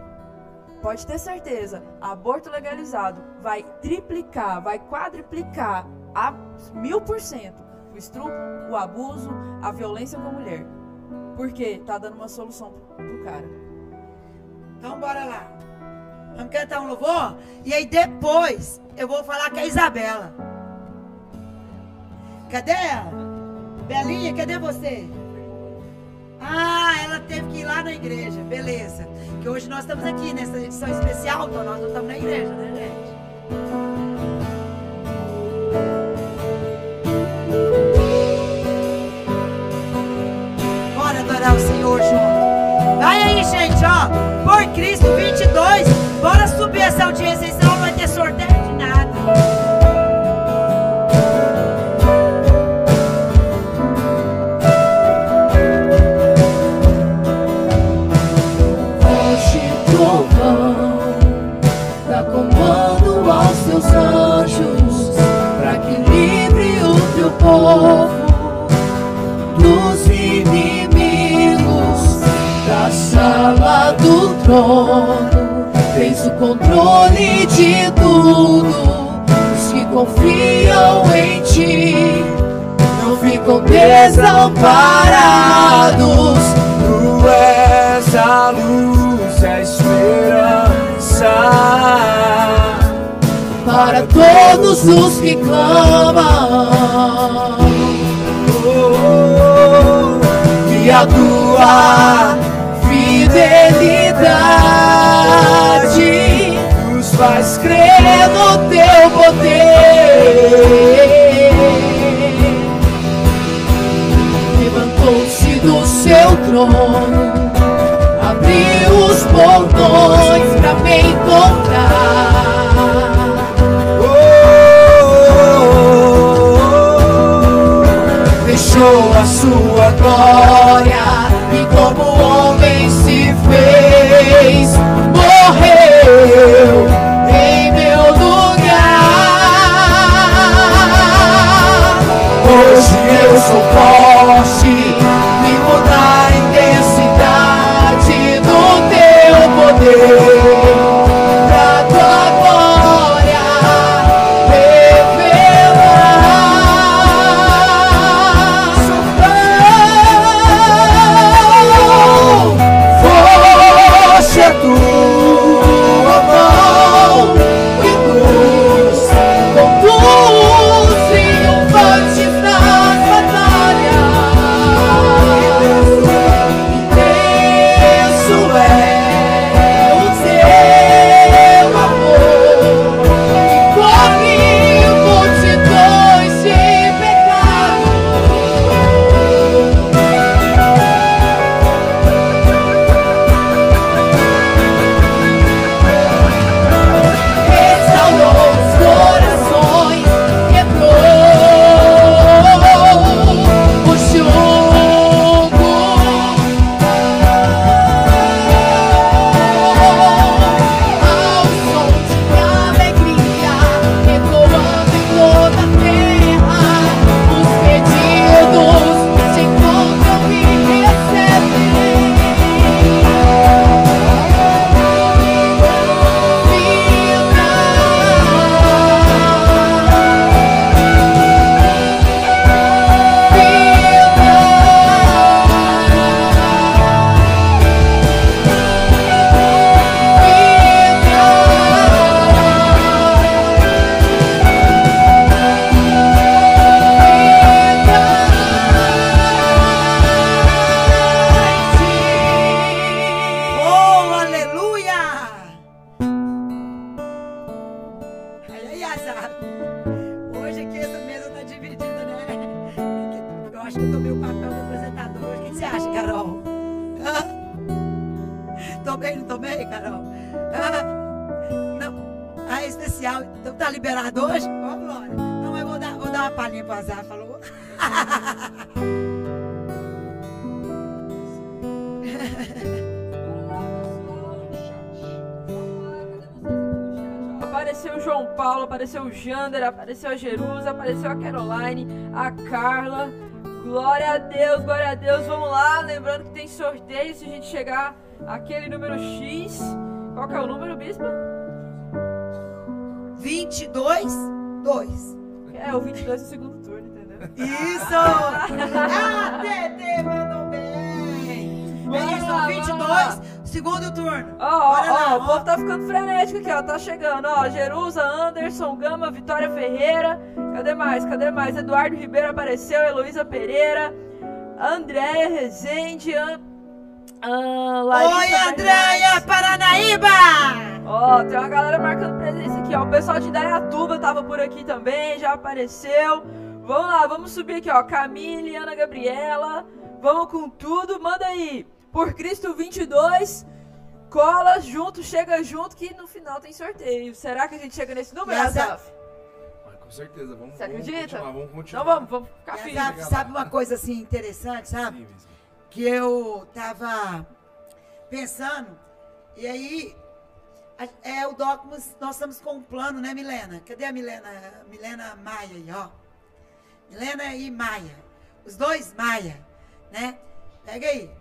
Pode ter certeza, aborto legalizado vai triplicar, vai quadriplicar a mil por cento estupro, o abuso, a violência com a mulher. Porque tá dando uma solução pro, pro cara. Então bora lá. Vamos cantar um louvor? E aí depois eu vou falar com a Isabela. Cadê ela? Belinha, cadê você? Ah, ela teve que ir lá na igreja. Beleza. Que hoje nós estamos aqui nessa edição especial, então nós não estamos na igreja, né, gente? O Senhor junto. Vai aí, gente, ó. Por Cristo 22. Bora subir essa audiência, senão não vai ter sorteio de nada. Anjos, para que livre o teu povo trono, tens o controle de tudo. Os que confiam em ti não ficam desamparados. Tu és a luz, é a esperança para todos os que clamam. Oh, oh, oh, que a tua fidelidade nos faz crer no teu poder. Levantou-se do seu trono, abriu os portões pra me encontrar. Deixou a sua glória e como morreu em meu lugar. Hoje eu sou forte, ó. Tá chegando, ó. Jerusa, Anderson, Gama, Vitória Ferreira. Cadê mais? Cadê mais? Eduardo Ribeiro apareceu, Heloísa Pereira, Andréia Rezende, An... Ah, Oi. Andréia, Paranaíba! Ó, tem uma galera marcando presença aqui, ó. O pessoal de Dayatuba tava por aqui também, já apareceu. Vamos lá, vamos subir aqui, ó. Camille, Ana Gabriela. Vamos com tudo, manda aí. Por Cristo 22. Cola junto, chega junto, que no final tem sorteio. Será que a gente chega nesse número, Essa- Azaf? Mas com certeza, vamos, Você vamos acredita? continuar, vamos continuar. Então vamos, vamos ficar firme. Sabe, sabe uma coisa assim interessante, sabe? Sim. Que eu tava pensando, e aí a- é o Docmus, nós estamos com um plano, né, Milena? Cadê a Milena? Milena Maia aí, ó. Milena e Maia. Os dois Maia, né? Pega aí.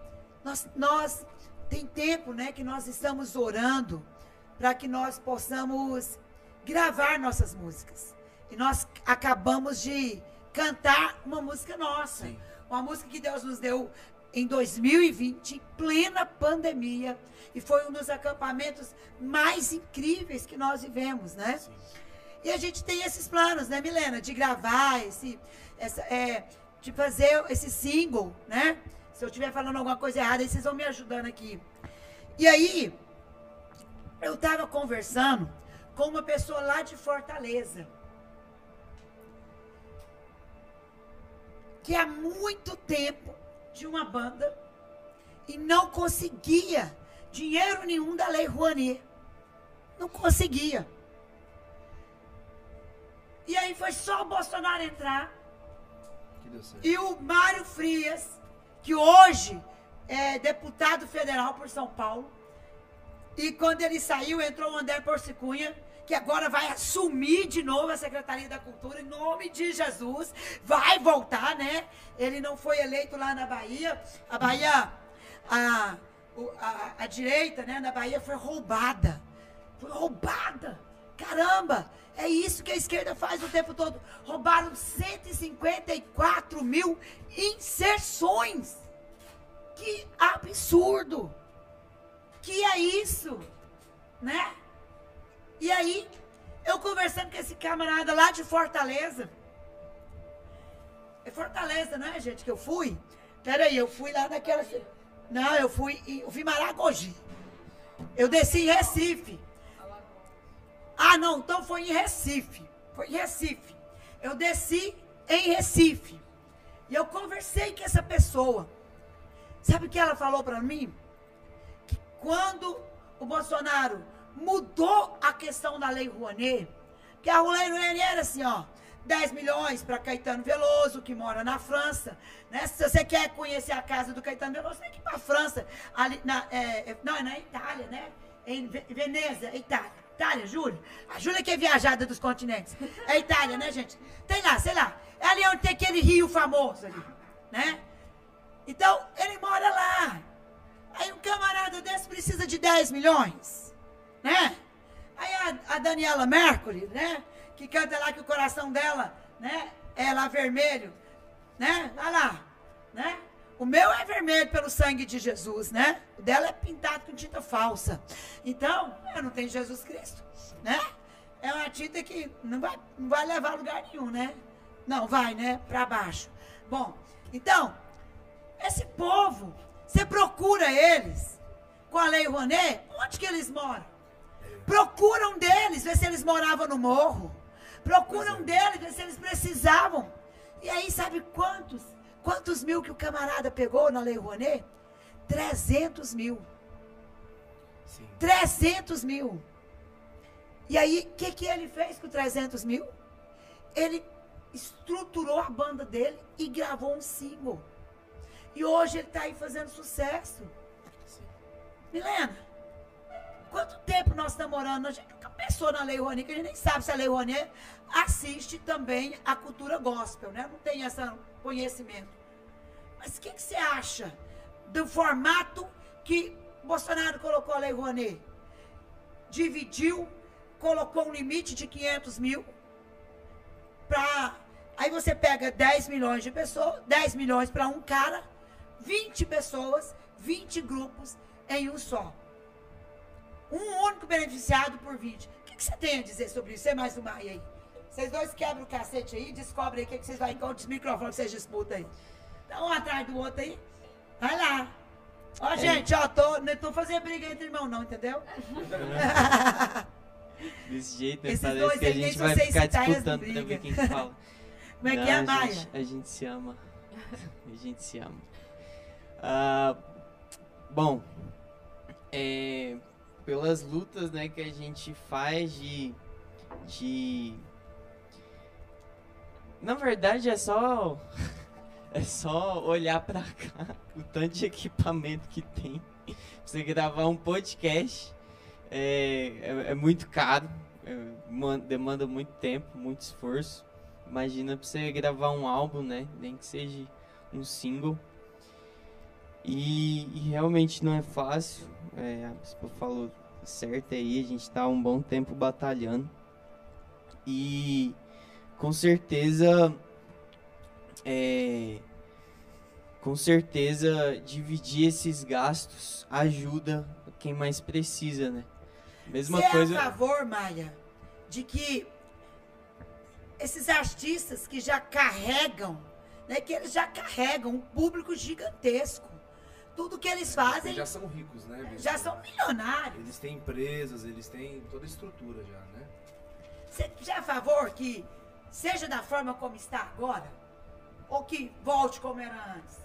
Nós, nós tem tempo, né, que nós estamos orando para que nós possamos gravar nossas músicas. E nós acabamos de cantar uma música nossa. Sim. Uma música que Deus nos deu em 2020, em plena pandemia. E foi um dos acampamentos mais incríveis que nós vivemos, né? Sim. E a gente tem esses planos, né, Milena? De gravar esse. Essa, é, de fazer esse single, né? Se eu estiver falando alguma coisa errada, aí vocês vão me ajudando aqui. E aí, eu tava conversando com uma pessoa lá de Fortaleza. Que há muito tempo de uma banda e não conseguia dinheiro nenhum da Lei Rouanet. Não conseguia. E aí foi só o Bolsonaro entrar e o Mário Frias, que hoje é deputado federal por São Paulo, e quando ele saiu, entrou o André Porcicunha, que agora vai assumir de novo a Secretaria da Cultura, em nome de Jesus. Vai voltar, né? Ele não foi eleito lá na Bahia. A Bahia, a, a, a direita, né, na Bahia foi roubada. Foi roubada. Caramba! É isso que a esquerda faz o tempo todo. Roubaram 154 mil inserções. Que absurdo! Que é isso? Né? E aí, eu conversando com esse camarada lá de Fortaleza. É Fortaleza, né, gente, que eu fui? Peraí, eu fui lá naquela. Não, eu fui em fui Maragogi. Eu desci em Recife. Ah, não, então foi em Recife. Foi em Recife. Eu desci em Recife. E eu conversei com essa pessoa. Sabe o que ela falou pra mim? Que quando o Bolsonaro mudou a questão da Lei Rouanet, que a Lei Rouanet era assim, ó, 10 milhões para Caetano Veloso, que mora na França, né? Se você quer conhecer a casa do Caetano Veloso, tem que ir para a França, ali na, é, é, não, é na Itália, né? Em Ve- Veneza, Itália. Itália, Júlia. A Júlia que é viajada dos continentes. É Itália, né, gente? Tem lá, sei lá. É ali onde tem aquele rio famoso ali, né? Então, ele mora lá. Aí um camarada desse precisa de 10 milhões, né? Aí a, a Daniela Mercury, né? Que canta lá que o coração dela, né? É lá vermelho, né? Olha lá, né? O meu é vermelho pelo sangue de Jesus, né? O dela é pintado com tinta falsa. Então, eu não tenho Jesus Cristo, né? É uma tinta que não vai, não vai levar a lugar nenhum, né? Não, vai, né? Pra baixo. Bom, então, esse povo, você procura eles com a Lei Rouanet, onde que eles moram? Procuram deles, ver se eles moravam no morro. Procuram deles, ver se eles precisavam. E aí, sabe quantos? Quantos mil que o camarada pegou na Lei Rouanet? 300 mil. Sim. 300 mil. E aí, o que, que ele fez com 300 mil? Ele estruturou a banda dele e gravou um single. E hoje ele está aí fazendo sucesso. Milena, quanto tempo nós estamos morando? A gente nunca pensou na Lei Rouanet, que a gente nem sabe se a Lei Rouanet assiste também a cultura gospel, né? Não tem esse conhecimento. Mas o que, que você acha do formato que Bolsonaro colocou a Lei Rouanet? Dividiu, colocou um limite de 500 mil para... Aí você pega 10 milhões de pessoas, 10 milhões para um cara, 20 pessoas, 20 grupos em um só. Um único beneficiado por 20. O que, que você tem a dizer sobre isso? Você mais o Maia aí. Vocês dois quebram o cacete aí, descobrem aí o que, que vocês vão quantos microfones vocês disputam aí. Tá um atrás do outro aí. Vai lá. Ó, gente, ó, tô, não tô fazendo briga entre irmão, não, entendeu? Desse jeito, né? Esses Parece dois que a gente vai ficar disputando pra ver quem que fala. Como é que é, Não, Maia? A gente, a gente se ama. A gente se ama. Ah, bom, é, pelas lutas né, que a gente faz de, de. Na verdade é só. É só olhar pra cá, o tanto de equipamento que tem. Pra você gravar um podcast é, é, é muito caro, é, man- demanda muito tempo, muito esforço. Imagina pra você gravar um álbum, né? Nem que seja um single. E, e realmente não é fácil. É, a Bispa falou certo aí, a gente tá um bom tempo batalhando. E com certeza. É, com certeza dividir esses gastos ajuda quem mais precisa, né? Mesma Você coisa. é a favor, Maia, de que esses artistas que já carregam, né, que eles já carregam um público gigantesco. Tudo que eles fazem Eles já são ricos, né? Bispo? já são milionários. Eles têm empresas, eles têm toda a estrutura já, né? Você já é a favor que seja da forma como está agora? Ou que volte como era antes?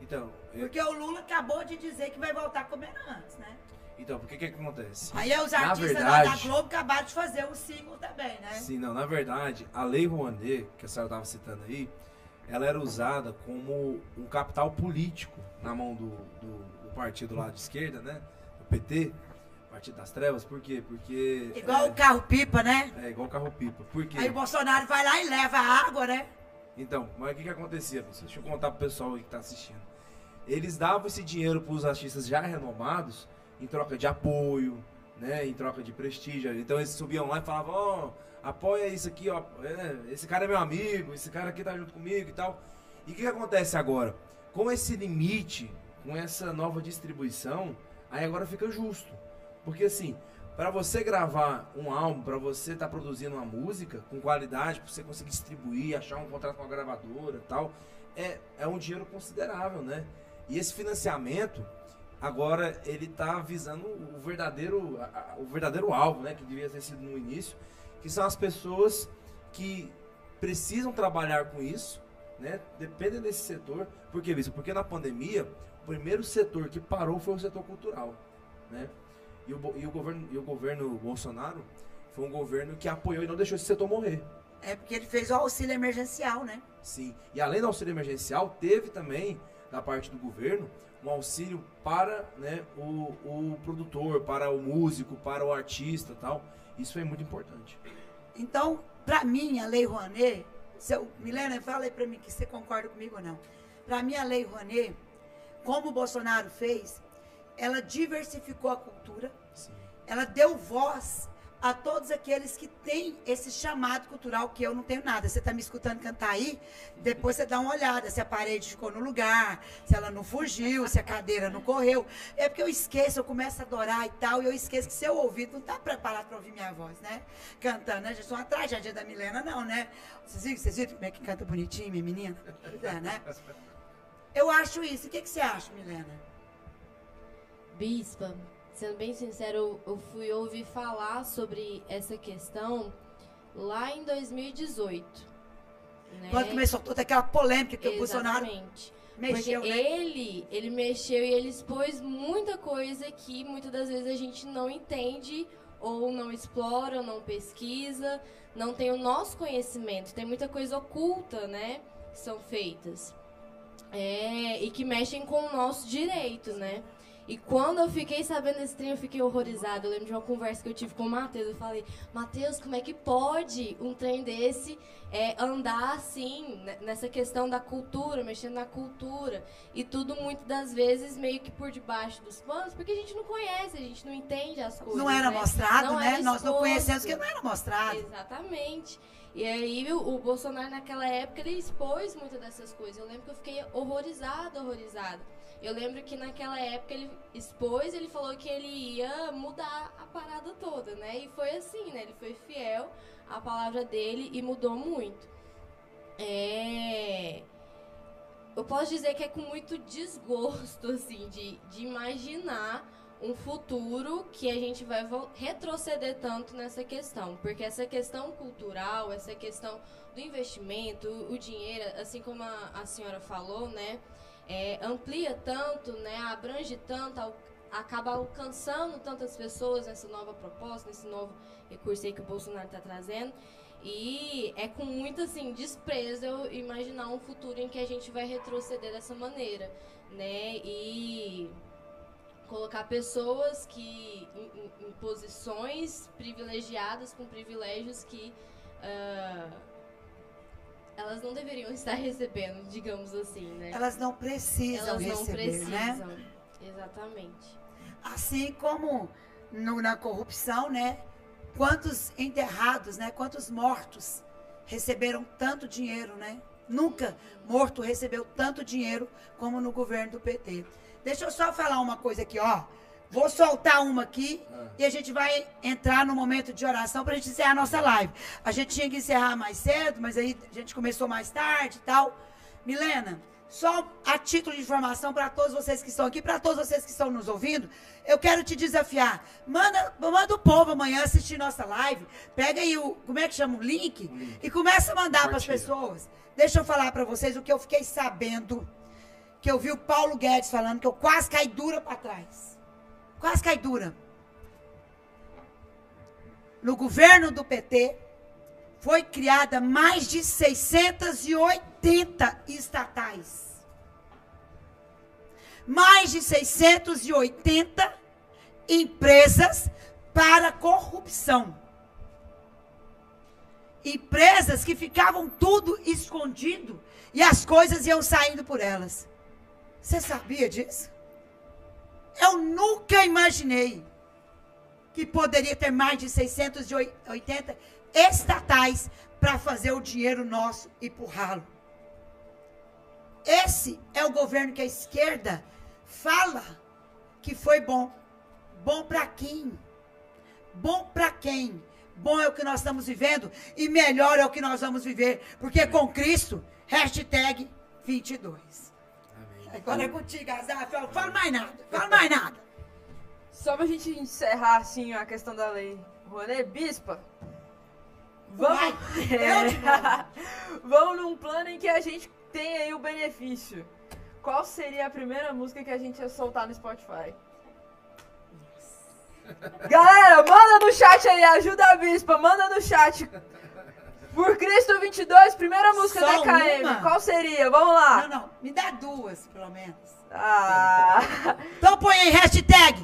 Então, eu- Porque o Lula acabou de dizer que vai voltar como era antes, né? então, por que que acontece? Aí os Na artistas lá da verdade- Globo acabaram de fazer o single também, né? Sim, não, na verdade, a Lei Rouanet, que a senhora estava citando aí, ela era usada como um capital político na mão do, do, do partido lá de esquerda, né? Do PT, Partido das Trevas, por quê? Porque... Igual é, o carro-pipa, né? É, igual carro-pipa. Por quê? Aí o Bolsonaro vai lá e leva a água, né? Então, mas o que que acontecia, pessoal? Deixa eu contar pro pessoal aí que tá assistindo. Eles davam esse dinheiro pros artistas já renomados em troca de apoio, né? Em troca de prestígio. Então eles subiam lá e falavam, ó, apoia isso aqui, ó. é, esse cara é meu amigo, esse cara aqui tá junto comigo e tal. E o que, que acontece agora? Com esse limite, com essa nova distribuição, aí agora fica justo. Porque assim, para você gravar um álbum, para você estar produzindo uma música com qualidade, para você conseguir distribuir, achar um contrato com a gravadora tal, é, é um dinheiro considerável, né? E esse financiamento, agora ele tá visando o verdadeiro, o verdadeiro alvo, né? Que devia ter sido no início, que são as pessoas que precisam trabalhar com isso, né? Dependem desse setor. Por que isso? Porque na pandemia, o primeiro setor que parou foi o setor cultural, né? E o, e o governo, e o governo Bolsonaro foi um governo que apoiou e não deixou esse setor morrer. É porque ele fez o auxílio emergencial, né? Sim. E além do auxílio emergencial, teve também, da parte do governo, um auxílio para né, o, o produtor, para o músico, para o artista e tal. Isso foi muito importante. Então, pra mim, a Lei Rouanet, seu, Milena, fala aí pra mim que você concorda comigo ou não. Pra mim, a Lei Rouanet, como o Bolsonaro fez, ela diversificou a cultura, Sim. ela deu voz a todos aqueles que têm esse chamado cultural que eu não tenho nada. Você está me escutando cantar aí, depois você dá uma olhada se a parede ficou no lugar, se ela não fugiu, se a cadeira não correu. É porque eu esqueço, eu começo a adorar e tal, e eu esqueço que seu ouvido não está preparado para ouvir minha voz, né? Cantando, né? Já sou uma tragédia da Milena, não, né? Vocês viram, vocês viram como é que canta bonitinho, minha menina? É, né? Eu acho isso. O que, que você acha, Milena? Bispa, sendo bem sincero, eu- fui ouvir falar sobre essa questão lá em 2018. Né? Quando começou toda aquela polêmica que o Bolsonaro Exatamente. mexeu, Porque né? ele, ele mexeu e ele expôs muita coisa que muitas das vezes a gente não entende ou não explora, ou não pesquisa, não tem o nosso conhecimento. Tem muita coisa oculta, né? Que são feitas. É, e que mexem com o nosso direito, né? E quando eu fiquei sabendo desse trem, eu fiquei horrorizada. Eu lembro de uma conversa que eu tive com o Matheus. Eu falei, Matheus, como é que pode um trem desse é, andar assim, né, nessa questão da cultura, mexendo na cultura? E tudo, muitas das vezes, meio que por debaixo dos panos, porque a gente não conhece, a gente não entende as coisas. Não era né? mostrado, Não né? era Nós não conhecemos porque não era mostrado. Exatamente. E aí o, o Bolsonaro naquela época ele expôs muitas dessas coisas. Eu lembro que eu fiquei horrorizada, horrorizada. Eu lembro que naquela época ele expôs, ele falou que ele ia mudar a parada toda, né? E foi assim, né? Ele foi fiel à palavra dele e mudou muito. É... Eu posso dizer que é com muito desgosto, assim, de, de imaginar um futuro que a gente vai retroceder tanto nessa questão, porque essa questão cultural, essa questão do investimento, o dinheiro, assim como a, a senhora falou, né, é, amplia tanto, né, abrange tanto, al- acaba alcançando tantas pessoas nessa nova proposta, nesse novo recurso aí que o Bolsonaro está trazendo. E é com muito assim desprezo eu imaginar um futuro em que a gente vai retroceder dessa maneira, né? E colocar pessoas que em, em- posições privilegiadas com privilégios que ah, elas não deveriam estar recebendo, digamos assim, né? Elas não precisam Elas não receber, né? precisam. Exatamente. Assim como no- na corrupção, né? Quantos enterrados, né? Quantos mortos receberam tanto dinheiro, né? Nunca morto recebeu tanto dinheiro como no governo do PT. Deixa eu só falar uma coisa aqui, ó. Vou soltar uma aqui e a gente vai entrar no momento de oração para a gente encerrar a nossa live. A gente tinha que encerrar mais cedo, mas aí a gente começou mais tarde e tal. Milena, só a título de informação para todos vocês que estão aqui, para todos vocês que estão nos ouvindo, eu quero te desafiar. Manda, manda o povo amanhã assistir nossa live. Pega aí o, como é que chama o link, e começa a mandar para as pessoas. Deixa eu falar para vocês o que eu fiquei sabendo, que eu vi o Paulo Guedes falando que eu quase caí dura para trás. Quase caí dura. No governo do PT, foi criada mais de 680 estatais. Mais de 680 empresas para corrupção. Empresas que ficavam tudo escondido e as coisas iam saindo por elas. Você sabia disso? Eu nunca imaginei que poderia ter mais de 680 estatais para fazer o dinheiro nosso e empurrá-lo. Esse é o governo que a esquerda fala que foi bom. Bom para quem? Bom para quem? Bom é o que nós estamos vivendo e melhor é o que nós vamos viver. Porque com Cristo, hashtag 22. Agora é contigo, Azaf. Fala mais nada. Fala mais nada. Só pra gente encerrar, assim, a questão da lei. Ronê Bispa, vamos... É, vamos num plano em que a gente tem aí o benefício. Qual seria a primeira música que a gente ia soltar no Spotify? Galera, manda no chat aí, ajuda a Bispa, manda no chat. Por Cristo 22, primeira música Só da KM. uma? Qual seria? Vamos lá. Não, não. Me dá duas, pelo menos. Ah. Então põe aí, hashtag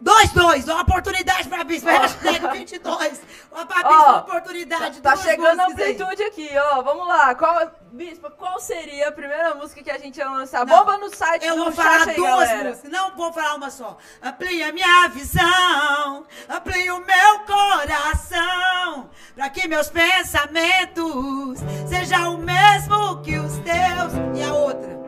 22, uma oportunidade pra Bispo, hashtag 22. Uma pra Bispo, Ó, uma oportunidade. Tá duas chegando a músicas aí. amplitude aqui, ó. Vamos lá. Qual, Bispa, qual seria a primeira música que a gente ia lançar? Não, Bomba no site Eu vou falar aí, duas galera. músicas, não vou falar uma só. Amplie a minha visão, amplie o meu coração, para que meus pensamentos sejam o mesmo que os teus. E a outra?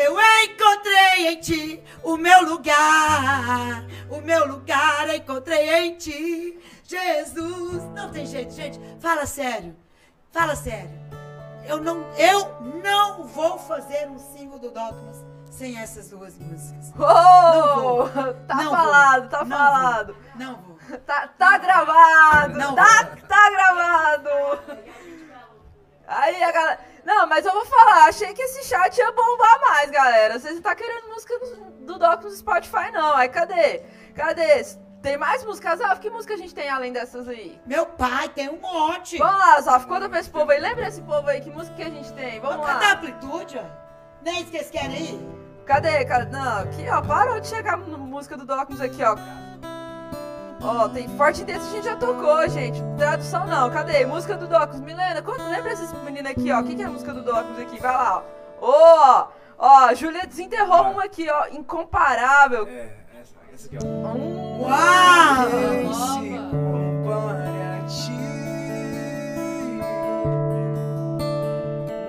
Eu encontrei em ti o meu lugar, o meu lugar encontrei em ti, Jesus. Não tem jeito, gente. Fala sério, fala sério. Eu não, eu não vou fazer um single do Dogmas sem essas duas músicas. Oh, Não vou. tá Não falado, vou. tá Não falado. vou. Não vou. Tá, tá gravado, Não tá, vou. tá gravado. Aí a galera. Não, mas eu vou falar, achei que esse chat ia bombar mais, galera. Vocês não tá querendo música do, do Doc no Spotify, não. Aí cadê? Cadê? Tem mais músicas? Zaf, que música a gente tem além dessas aí? Meu pai tem um monte. Vamos lá, Zaf, conta pra esse povo aí. Lembra esse povo aí, que música que a gente tem? Vamos Cadê a lá. amplitude, ó? Nem isso que querem ir? Cadê? Cadê? Não, aqui, ó, parou de chegar música do Docmus aqui, ó. Ó, tem forte intenso, a gente já tocou, gente. Tradução não, cadê? Música do Docmus. Milena, conta, lembra esses meninos aqui, ó? O que, que é a música do Docmus aqui? Vai lá, ó. Ó, ó, Júlia desenterrou uma aqui, ó, incomparável. É, essa, essa aqui, ó. Hum, Uau! Quem se compara a ti?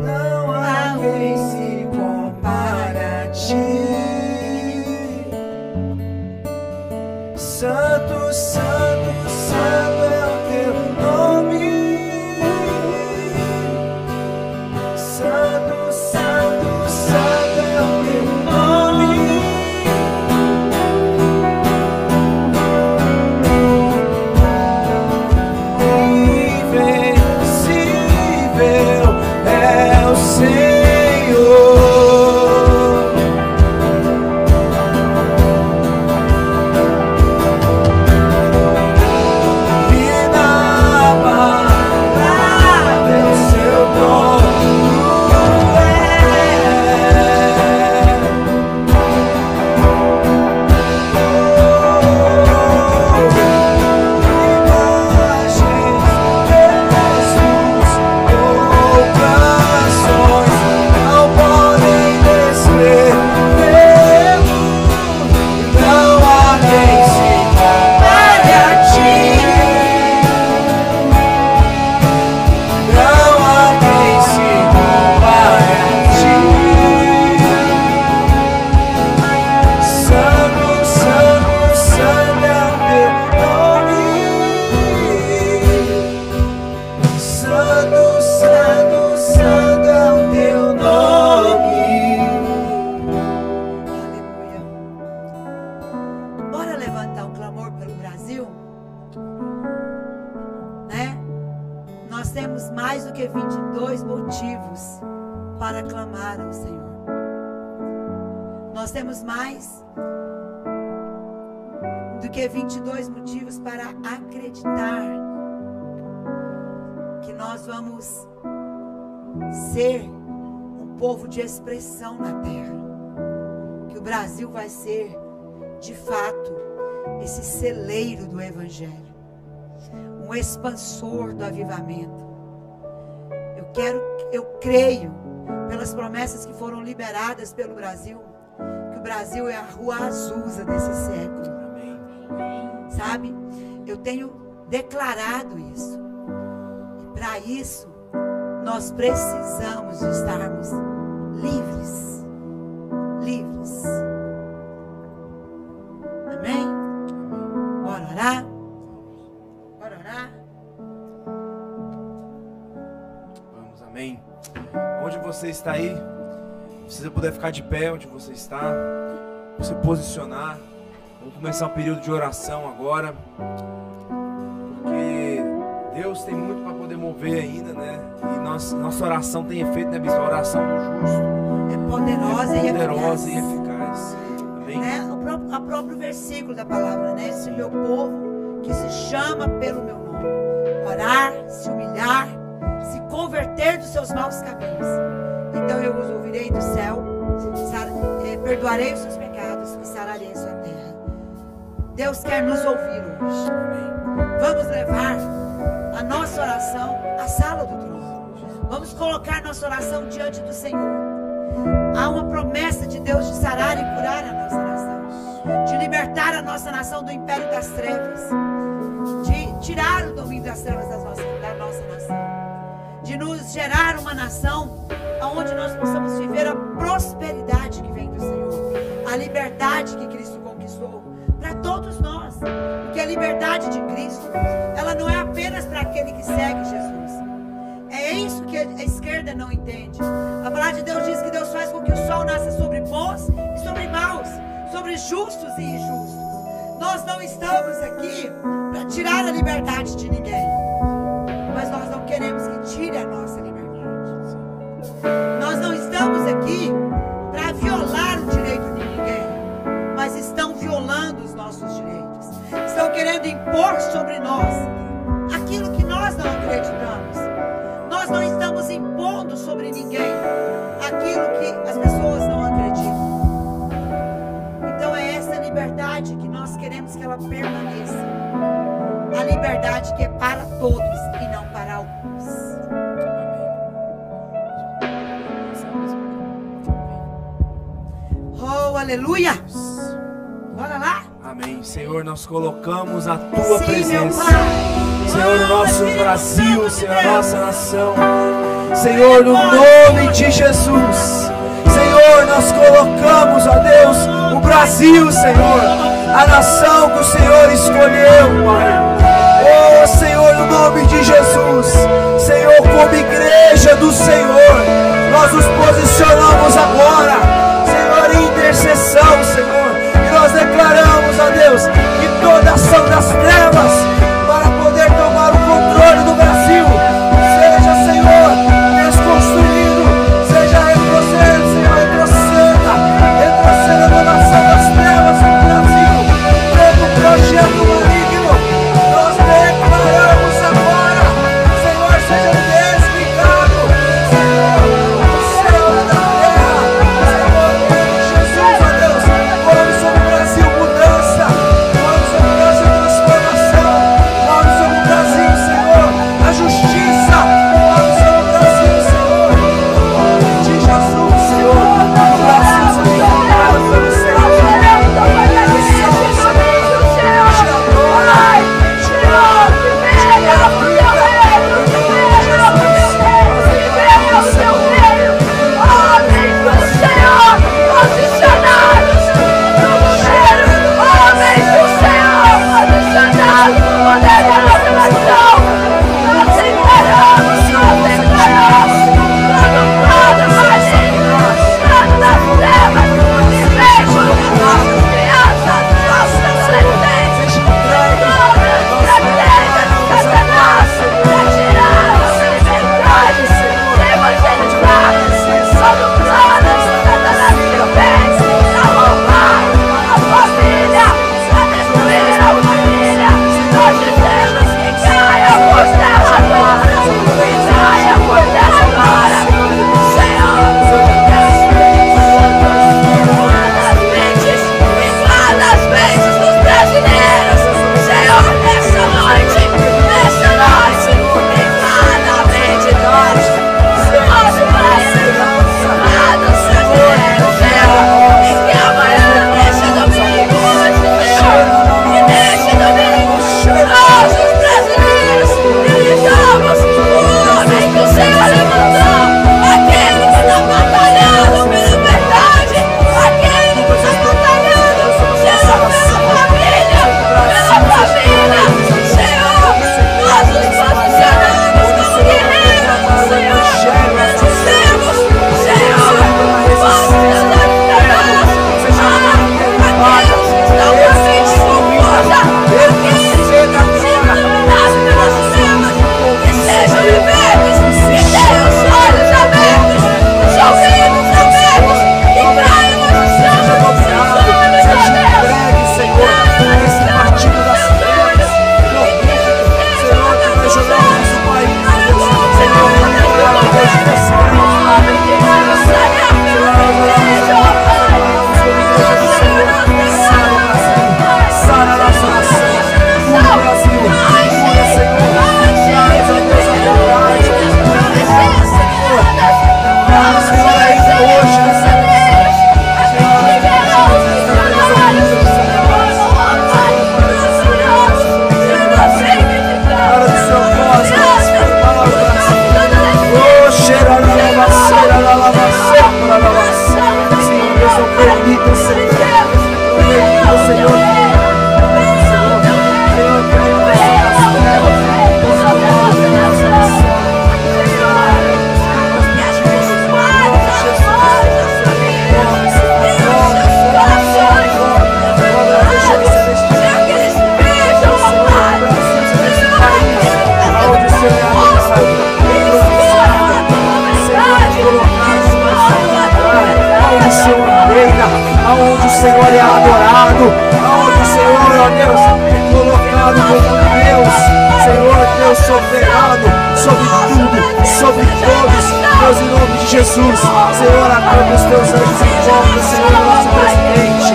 Não há quem se compara a ti. Santo, santo, santo temos mais do que 22 motivos para clamar ao Senhor. Nós temos mais do que 22 motivos para acreditar que nós vamos ser um povo de expressão na terra. Que o Brasil vai ser, de fato, esse celeiro do Evangelho, um expansor do avivamento. Quero, eu creio, pelas promessas que foram liberadas pelo Brasil, que o Brasil é a rua Azusa desse século. Sabe? Eu tenho declarado isso. E para isso, nós precisamos de estarmos. Livres. Está aí, se você puder ficar de pé onde você está, se posicionar. Vamos começar um período de oração agora. Porque Deus tem muito para poder mover ainda, né? E nossa, nossa oração tem efeito, né, bispo? A oração do justo É poderosa, é e poderosa e eficaz. eficaz. Amém? né? O próprio, a próprio versículo da palavra, né? Esse meu povo que se chama pelo meu nome, orar, se humilhar, se converter dos seus maus caminhos. Então eu os ouvirei do céu, eh, perdoarei os seus pecados e sararei a sua terra. Deus quer nos ouvir hoje. Vamos levar a nossa oração à sala do trono. Vamos colocar nossa oração diante do Senhor. Há uma promessa de Deus de sarar e curar a nossa nação, de libertar a nossa nação do império das trevas, de tirar o domínio das trevas das nossas- de nos gerar uma nação onde nós possamos viver a prosperidade que vem do Senhor, a liberdade que Cristo conquistou para todos nós, porque a liberdade de Cristo, ela não é apenas para aquele que segue Jesus. É isso que a esquerda não entende. A palavra de Deus diz que Deus faz com que o sol nasça sobre bons e sobre maus, sobre justos e injustos. Nós não estamos aqui para tirar a liberdade de ninguém, queremos que tire a nossa liberdade. Nós não estamos aqui para violar o direito de ninguém, mas estão violando os nossos direitos. Estão querendo impor sobre nós aquilo que nós não acreditamos. Nós não estamos impondo sobre ninguém aquilo que as pessoas não acreditam. Então é essa liberdade que nós queremos que ela permaneça. A liberdade que é para todos aleluia! Bora lá? Amém. Senhor, nós colocamos a tua Sim, presença. Senhor, o Oh, nosso Brasil, Senhor, a nossa nação. Senhor, no nome de Jesus. Senhor, nós colocamos, ó Deus, o Brasil, Senhor. A nação que o Senhor escolheu, Pai. Oh, Senhor, no nome de Jesus. Senhor, como igreja do Senhor, nós nos posicionamos agora, intercessão, Senhor. E nós declaramos, ó Deus, que toda ação das trevas Jesus. Senhor, acampa os teus anjos volta, Senhor, do nosso presidente.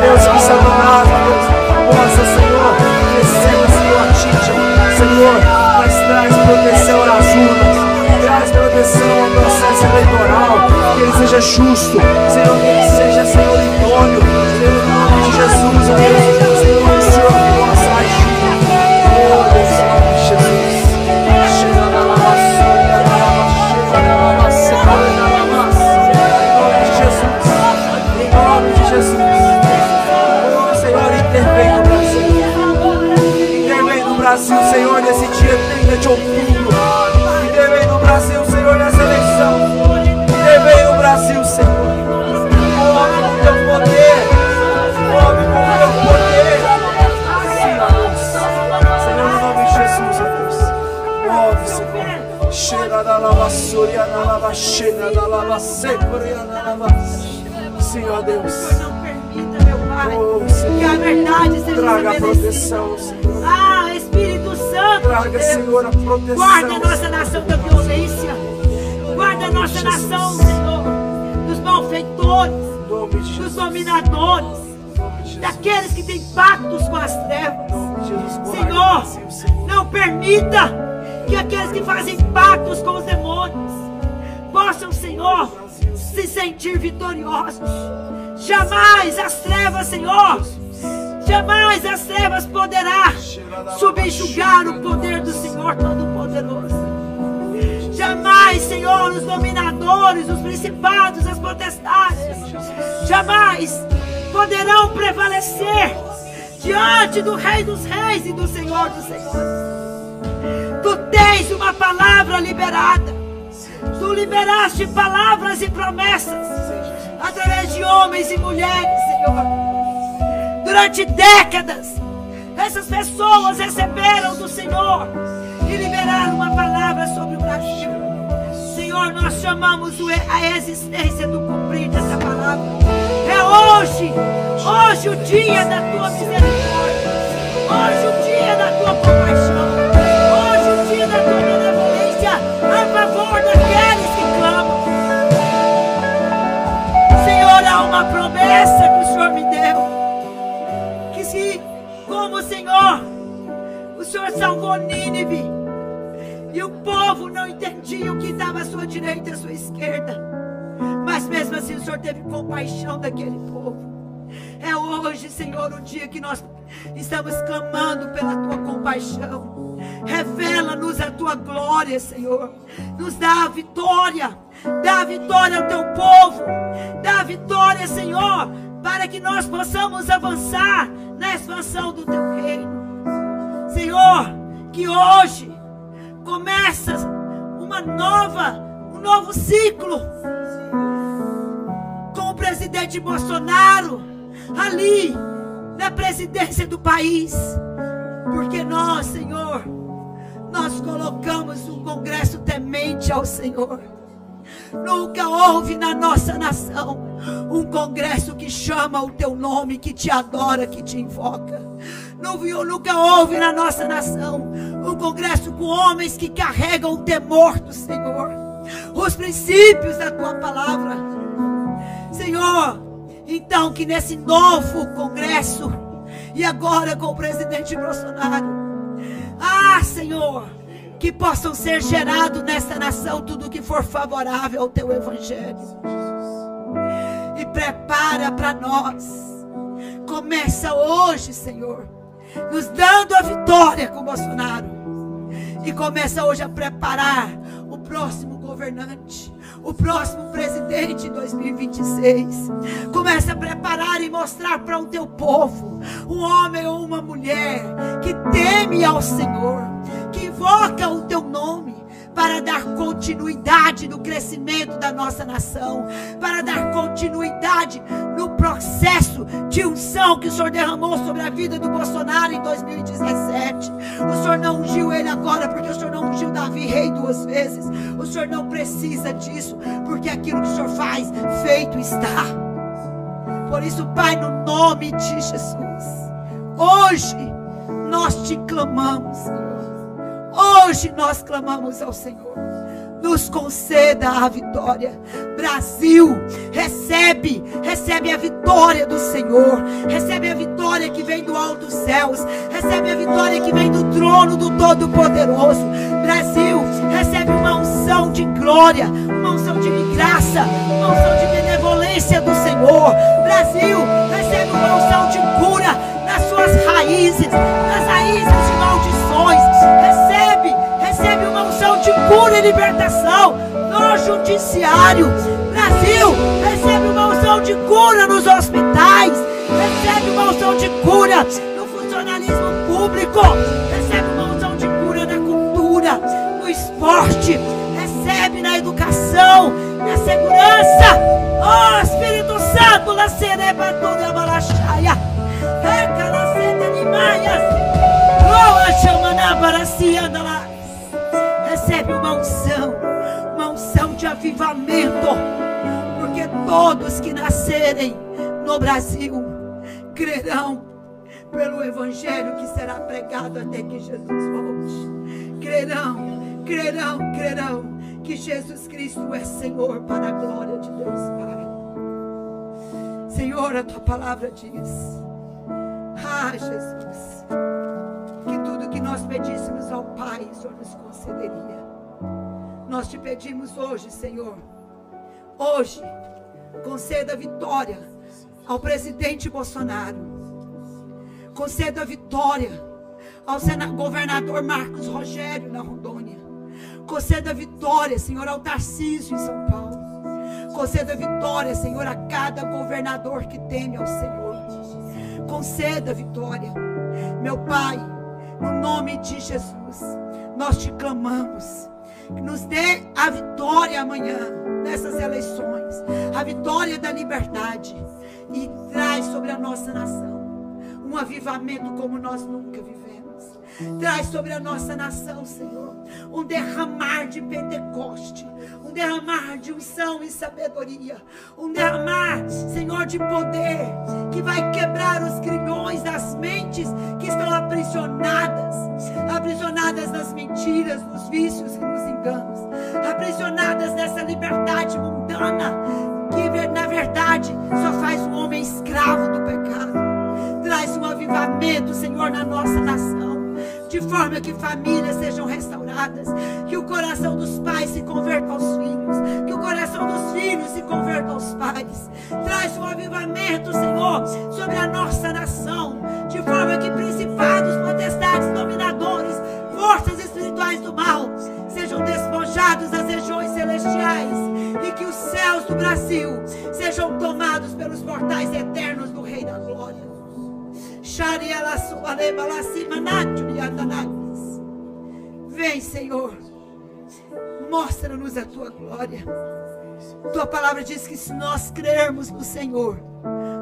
Deus, que Satanás, Deus, possa, Senhor, descer, Senhor, atinja, Senhor, mas traz proteção nas urnas, traz proteção ao processo eleitoral, que ele seja justo, Senhor, que ele seja, Senhor, idôneo, Senhor, em nome de Jesus, Deus, 30 de outubro. Intervém no Brasil, Senhor, nessa eleição. Intervém no Brasil, Senhor. Move com teu poder. Move com teu poder. Senhor, no nome de Jesus, ó Deus. Move, Senhor. Cheira da lava, suria na lava, cheira da lava, securia na lava. Ó Deus. Não permita, meu Pai, Oh, que a Senhor. verdade seja Traga proteção, Senhor. Deus, Senhor, a proteção. guarda a nossa nação da violência. Guarda a nossa nação, Senhor, dos malfeitores, dos dominadores, daqueles que têm pactos com as trevas. Guarda Senhor, não permita que aqueles que fazem pactos com os demônios possam, Senhor, se sentir vitoriosos. Jamais as trevas, Senhor, jamais as trevas poderá subjugar o poder do Senhor Todo-Poderoso. Jamais, Senhor, os dominadores, os principados, as potestades, jamais poderão prevalecer diante do Rei dos Reis e do Senhor dos Senhores. Tu tens uma palavra liberada. Tu liberaste palavras e promessas através de homens e mulheres, Senhor. Durante décadas, essas pessoas receberam do Senhor e liberaram uma palavra sobre o Brasil. Senhor, nós chamamos a existência do cumprir dessa palavra. É hoje, hoje o dia da tua misericórdia, hoje o dia da tua compaixão, hoje o dia da tua benevolência a favor daqueles que clamam. Senhor, há uma promessa que o Senhor me Senhor, o Senhor salvou Nínive, e o povo não entendia o que estava à sua direita e à sua esquerda. Mas mesmo assim o Senhor teve compaixão daquele povo. É hoje, Senhor, o dia que nós estamos clamando pela tua compaixão. Revela-nos a tua glória, Senhor. Nos dá a vitória. Dá a vitória ao teu povo. Dá a vitória, Senhor, para que nós possamos avançar na expansão do teu reino. Senhor, que hoje começa uma nova, um novo ciclo com o presidente Bolsonaro ali na presidência do país. Porque nós, Senhor, nós colocamos um congresso temente ao Senhor. Nunca houve na nossa nação um congresso que chama o teu nome, que te adora, que te invoca. Não viu, nunca houve na nossa nação um congresso com homens que carregam o temor do Senhor, os princípios da tua palavra. Senhor, então que nesse novo congresso, e agora com o presidente Bolsonaro, ah, Senhor, que possam ser gerado nessa nação tudo que for favorável ao teu evangelho. Prepara para nós. Começa hoje, Senhor, nos dando a vitória com Bolsonaro. E começa hoje a preparar o próximo governante, o próximo presidente em 2026. Começa a preparar e mostrar para o teu povo um homem ou uma mulher que teme ao Senhor, que invoca o teu nome para dar continuidade no crescimento da nossa nação, para dar continuidade no processo de unção que o Senhor derramou sobre a vida do Bolsonaro em 2017. O Senhor não ungiu ele agora porque o Senhor não ungiu Davi rei duas vezes. O Senhor não precisa disso, porque aquilo que o Senhor faz, feito está. Por isso, Pai, no nome de Jesus, hoje nós te clamamos. Hoje nós clamamos ao Senhor. nos conceda a vitória. Brasil, recebe, recebe a vitória do Senhor, recebe a vitória que vem do alto dos céus, recebe a vitória que vem do trono do Todo-Poderoso. Brasil, recebe uma unção de glória, uma unção de graça, uma unção de benevolência do Senhor. Brasil, recebe uma unção de cura nas suas raízes, nas raízes de maldições. Recebe, cura e libertação no judiciário. Brasil, recebe uma unção de cura nos hospitais. Recebe uma unção de cura no funcionalismo público. Recebe uma unção de cura na cultura, no esporte. Recebe na educação, na segurança. Oh Espírito Santo, la sereba toda balachaia. Reca la sede de maias. Oh, chama na baracia anda lá. Recebe uma unção, uma unção de avivamento. Porque todos que nascerem no Brasil crerão pelo evangelho que será pregado até que Jesus volte. Crerão, crerão, crerão que Jesus Cristo é Senhor para a glória de Deus Pai. Senhor, a tua palavra diz: Ah, Jesus, que tudo que nós pedíssemos ao Pai, Senhor nos concederia. Nós te pedimos hoje, Senhor, hoje, conceda vitória ao presidente Bolsonaro. Conceda vitória ao governador Marcos Rogério na Rondônia. Conceda vitória, Senhor, ao Tarcísio em São Paulo. Conceda vitória, Senhor, a cada governador que teme ao Senhor. Conceda vitória. Meu Pai, no nome de Jesus, nós te clamamos. Nos dê a vitória amanhã nessas eleições. A vitória da liberdade. E traz sobre a nossa nação um avivamento como nós nunca vivemos. Traz sobre a nossa nação, Senhor, um derramar de Pentecoste, um derramar de unção e sabedoria, um derramar, Senhor, de poder que vai quebrar os grilhões das mentes que estão aprisionadas, aprisionadas nas mentiras, nos vícios e nos enganos, aprisionadas nessa liberdade mundana que na verdade só faz o homem escravo do pecado. Traz um avivamento, Senhor, na nossa nação. De forma que famílias sejam restauradas, que o coração dos pais se converta aos filhos, que o coração dos filhos se converta aos pais. Traz um avivamento, Senhor, sobre a nossa nação, de forma que principados, potestades, dominadores, forças espirituais do mal sejam despojados das regiões celestiais e que os céus do Brasil sejam tomados pelos portais eternos do Rei da Glória. Vem, Senhor, mostra-nos a tua glória. Tua palavra diz que se nós crermos no Senhor,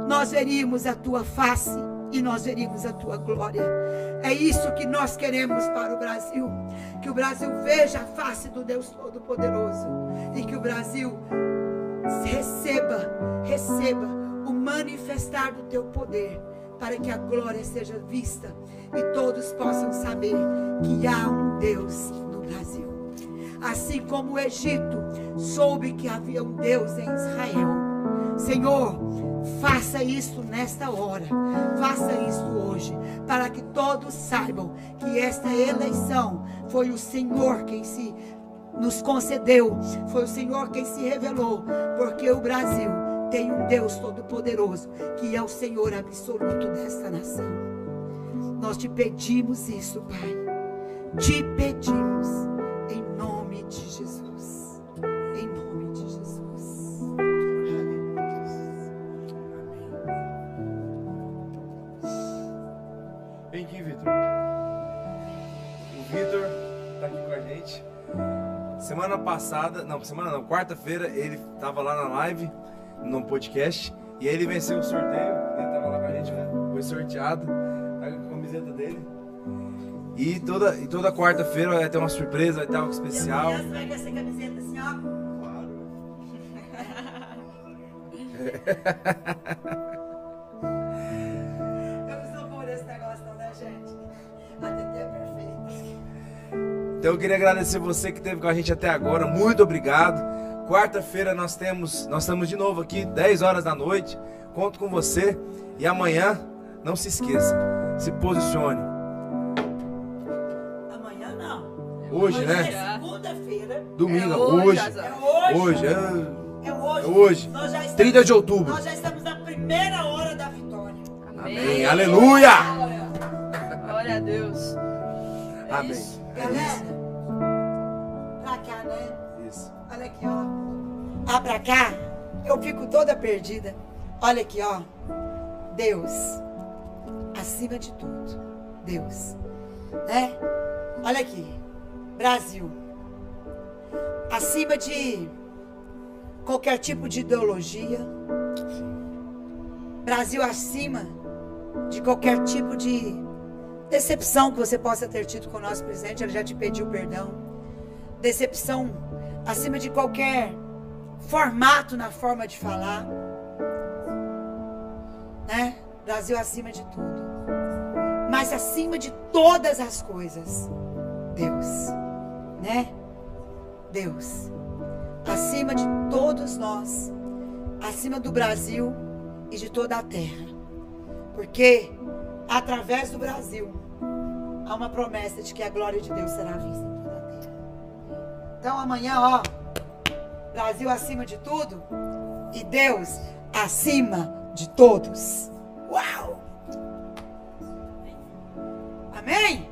nós veríamos a tua face e nós veríamos a tua glória. É isso que nós queremos para o Brasil. Que o Brasil veja a face do Deus Todo-Poderoso e que o Brasil receba, receba o manifestar do teu poder para que a glória seja vista e todos possam saber que há um Deus Brasil. Assim como o Egito soube que havia um Deus em Israel. Senhor, faça isso nesta hora, faça isso hoje, para que todos saibam que esta eleição foi o Senhor quem se nos concedeu, foi o Senhor quem se revelou, porque o Brasil tem um Deus todo-poderoso, que é o Senhor absoluto desta nação. Nós te pedimos isso, Pai. Te pedimos em nome de Jesus. Em nome de Jesus. Vem aqui, Vitor. O Vitor tá aqui com a gente. Semana passada, não, semana não, quarta-feira, ele tava lá na live, no podcast, e aí ele venceu o sorteio. Ele tava lá com a gente, né? Foi sorteado. Tá a camiseta dele. E toda, e toda quarta-feira vai ter uma surpresa, vai ter algo especial. Você vai com essa camiseta assim, ó. Eu não sou por esse negócio não, né, gente? A Tetê é perfeita. Então eu queria agradecer você que esteve com a gente até agora. Muito obrigado. Quarta-feira nós temos, nós estamos de novo aqui, 10 horas da noite. Conto com você. E amanhã, não se esqueça, se posicione. Hoje, né? É segunda-feira. Domingo, É hoje. É hoje. Hoje, é, É hoje. é hoje. Nós já estamos- 30 de outubro. Nós já estamos na primeira hora da vitória. Amém. Aleluia! Glória a Deus. É Amém. isso? Galera, pra cá, né? Isso. Olha aqui, ó. Ah, pra cá, eu fico toda perdida. Olha aqui, ó. Deus, acima de tudo. Deus. Né? Olha aqui. Brasil. Acima de qualquer tipo de ideologia. Brasil acima de qualquer tipo de decepção que você possa ter tido com o nosso presidente. Ele já te pediu perdão. Decepção acima de qualquer formato na forma de falar. Né? Brasil acima de tudo. Mas acima de todas as coisas, Deus. Né? Deus. Acima de todos nós. Acima do Brasil e de toda a terra. Porque através do Brasil há uma promessa de que a glória de Deus será vista em toda a terra. Então amanhã, ó, Brasil acima de tudo e Deus acima de todos. Uau! Amém?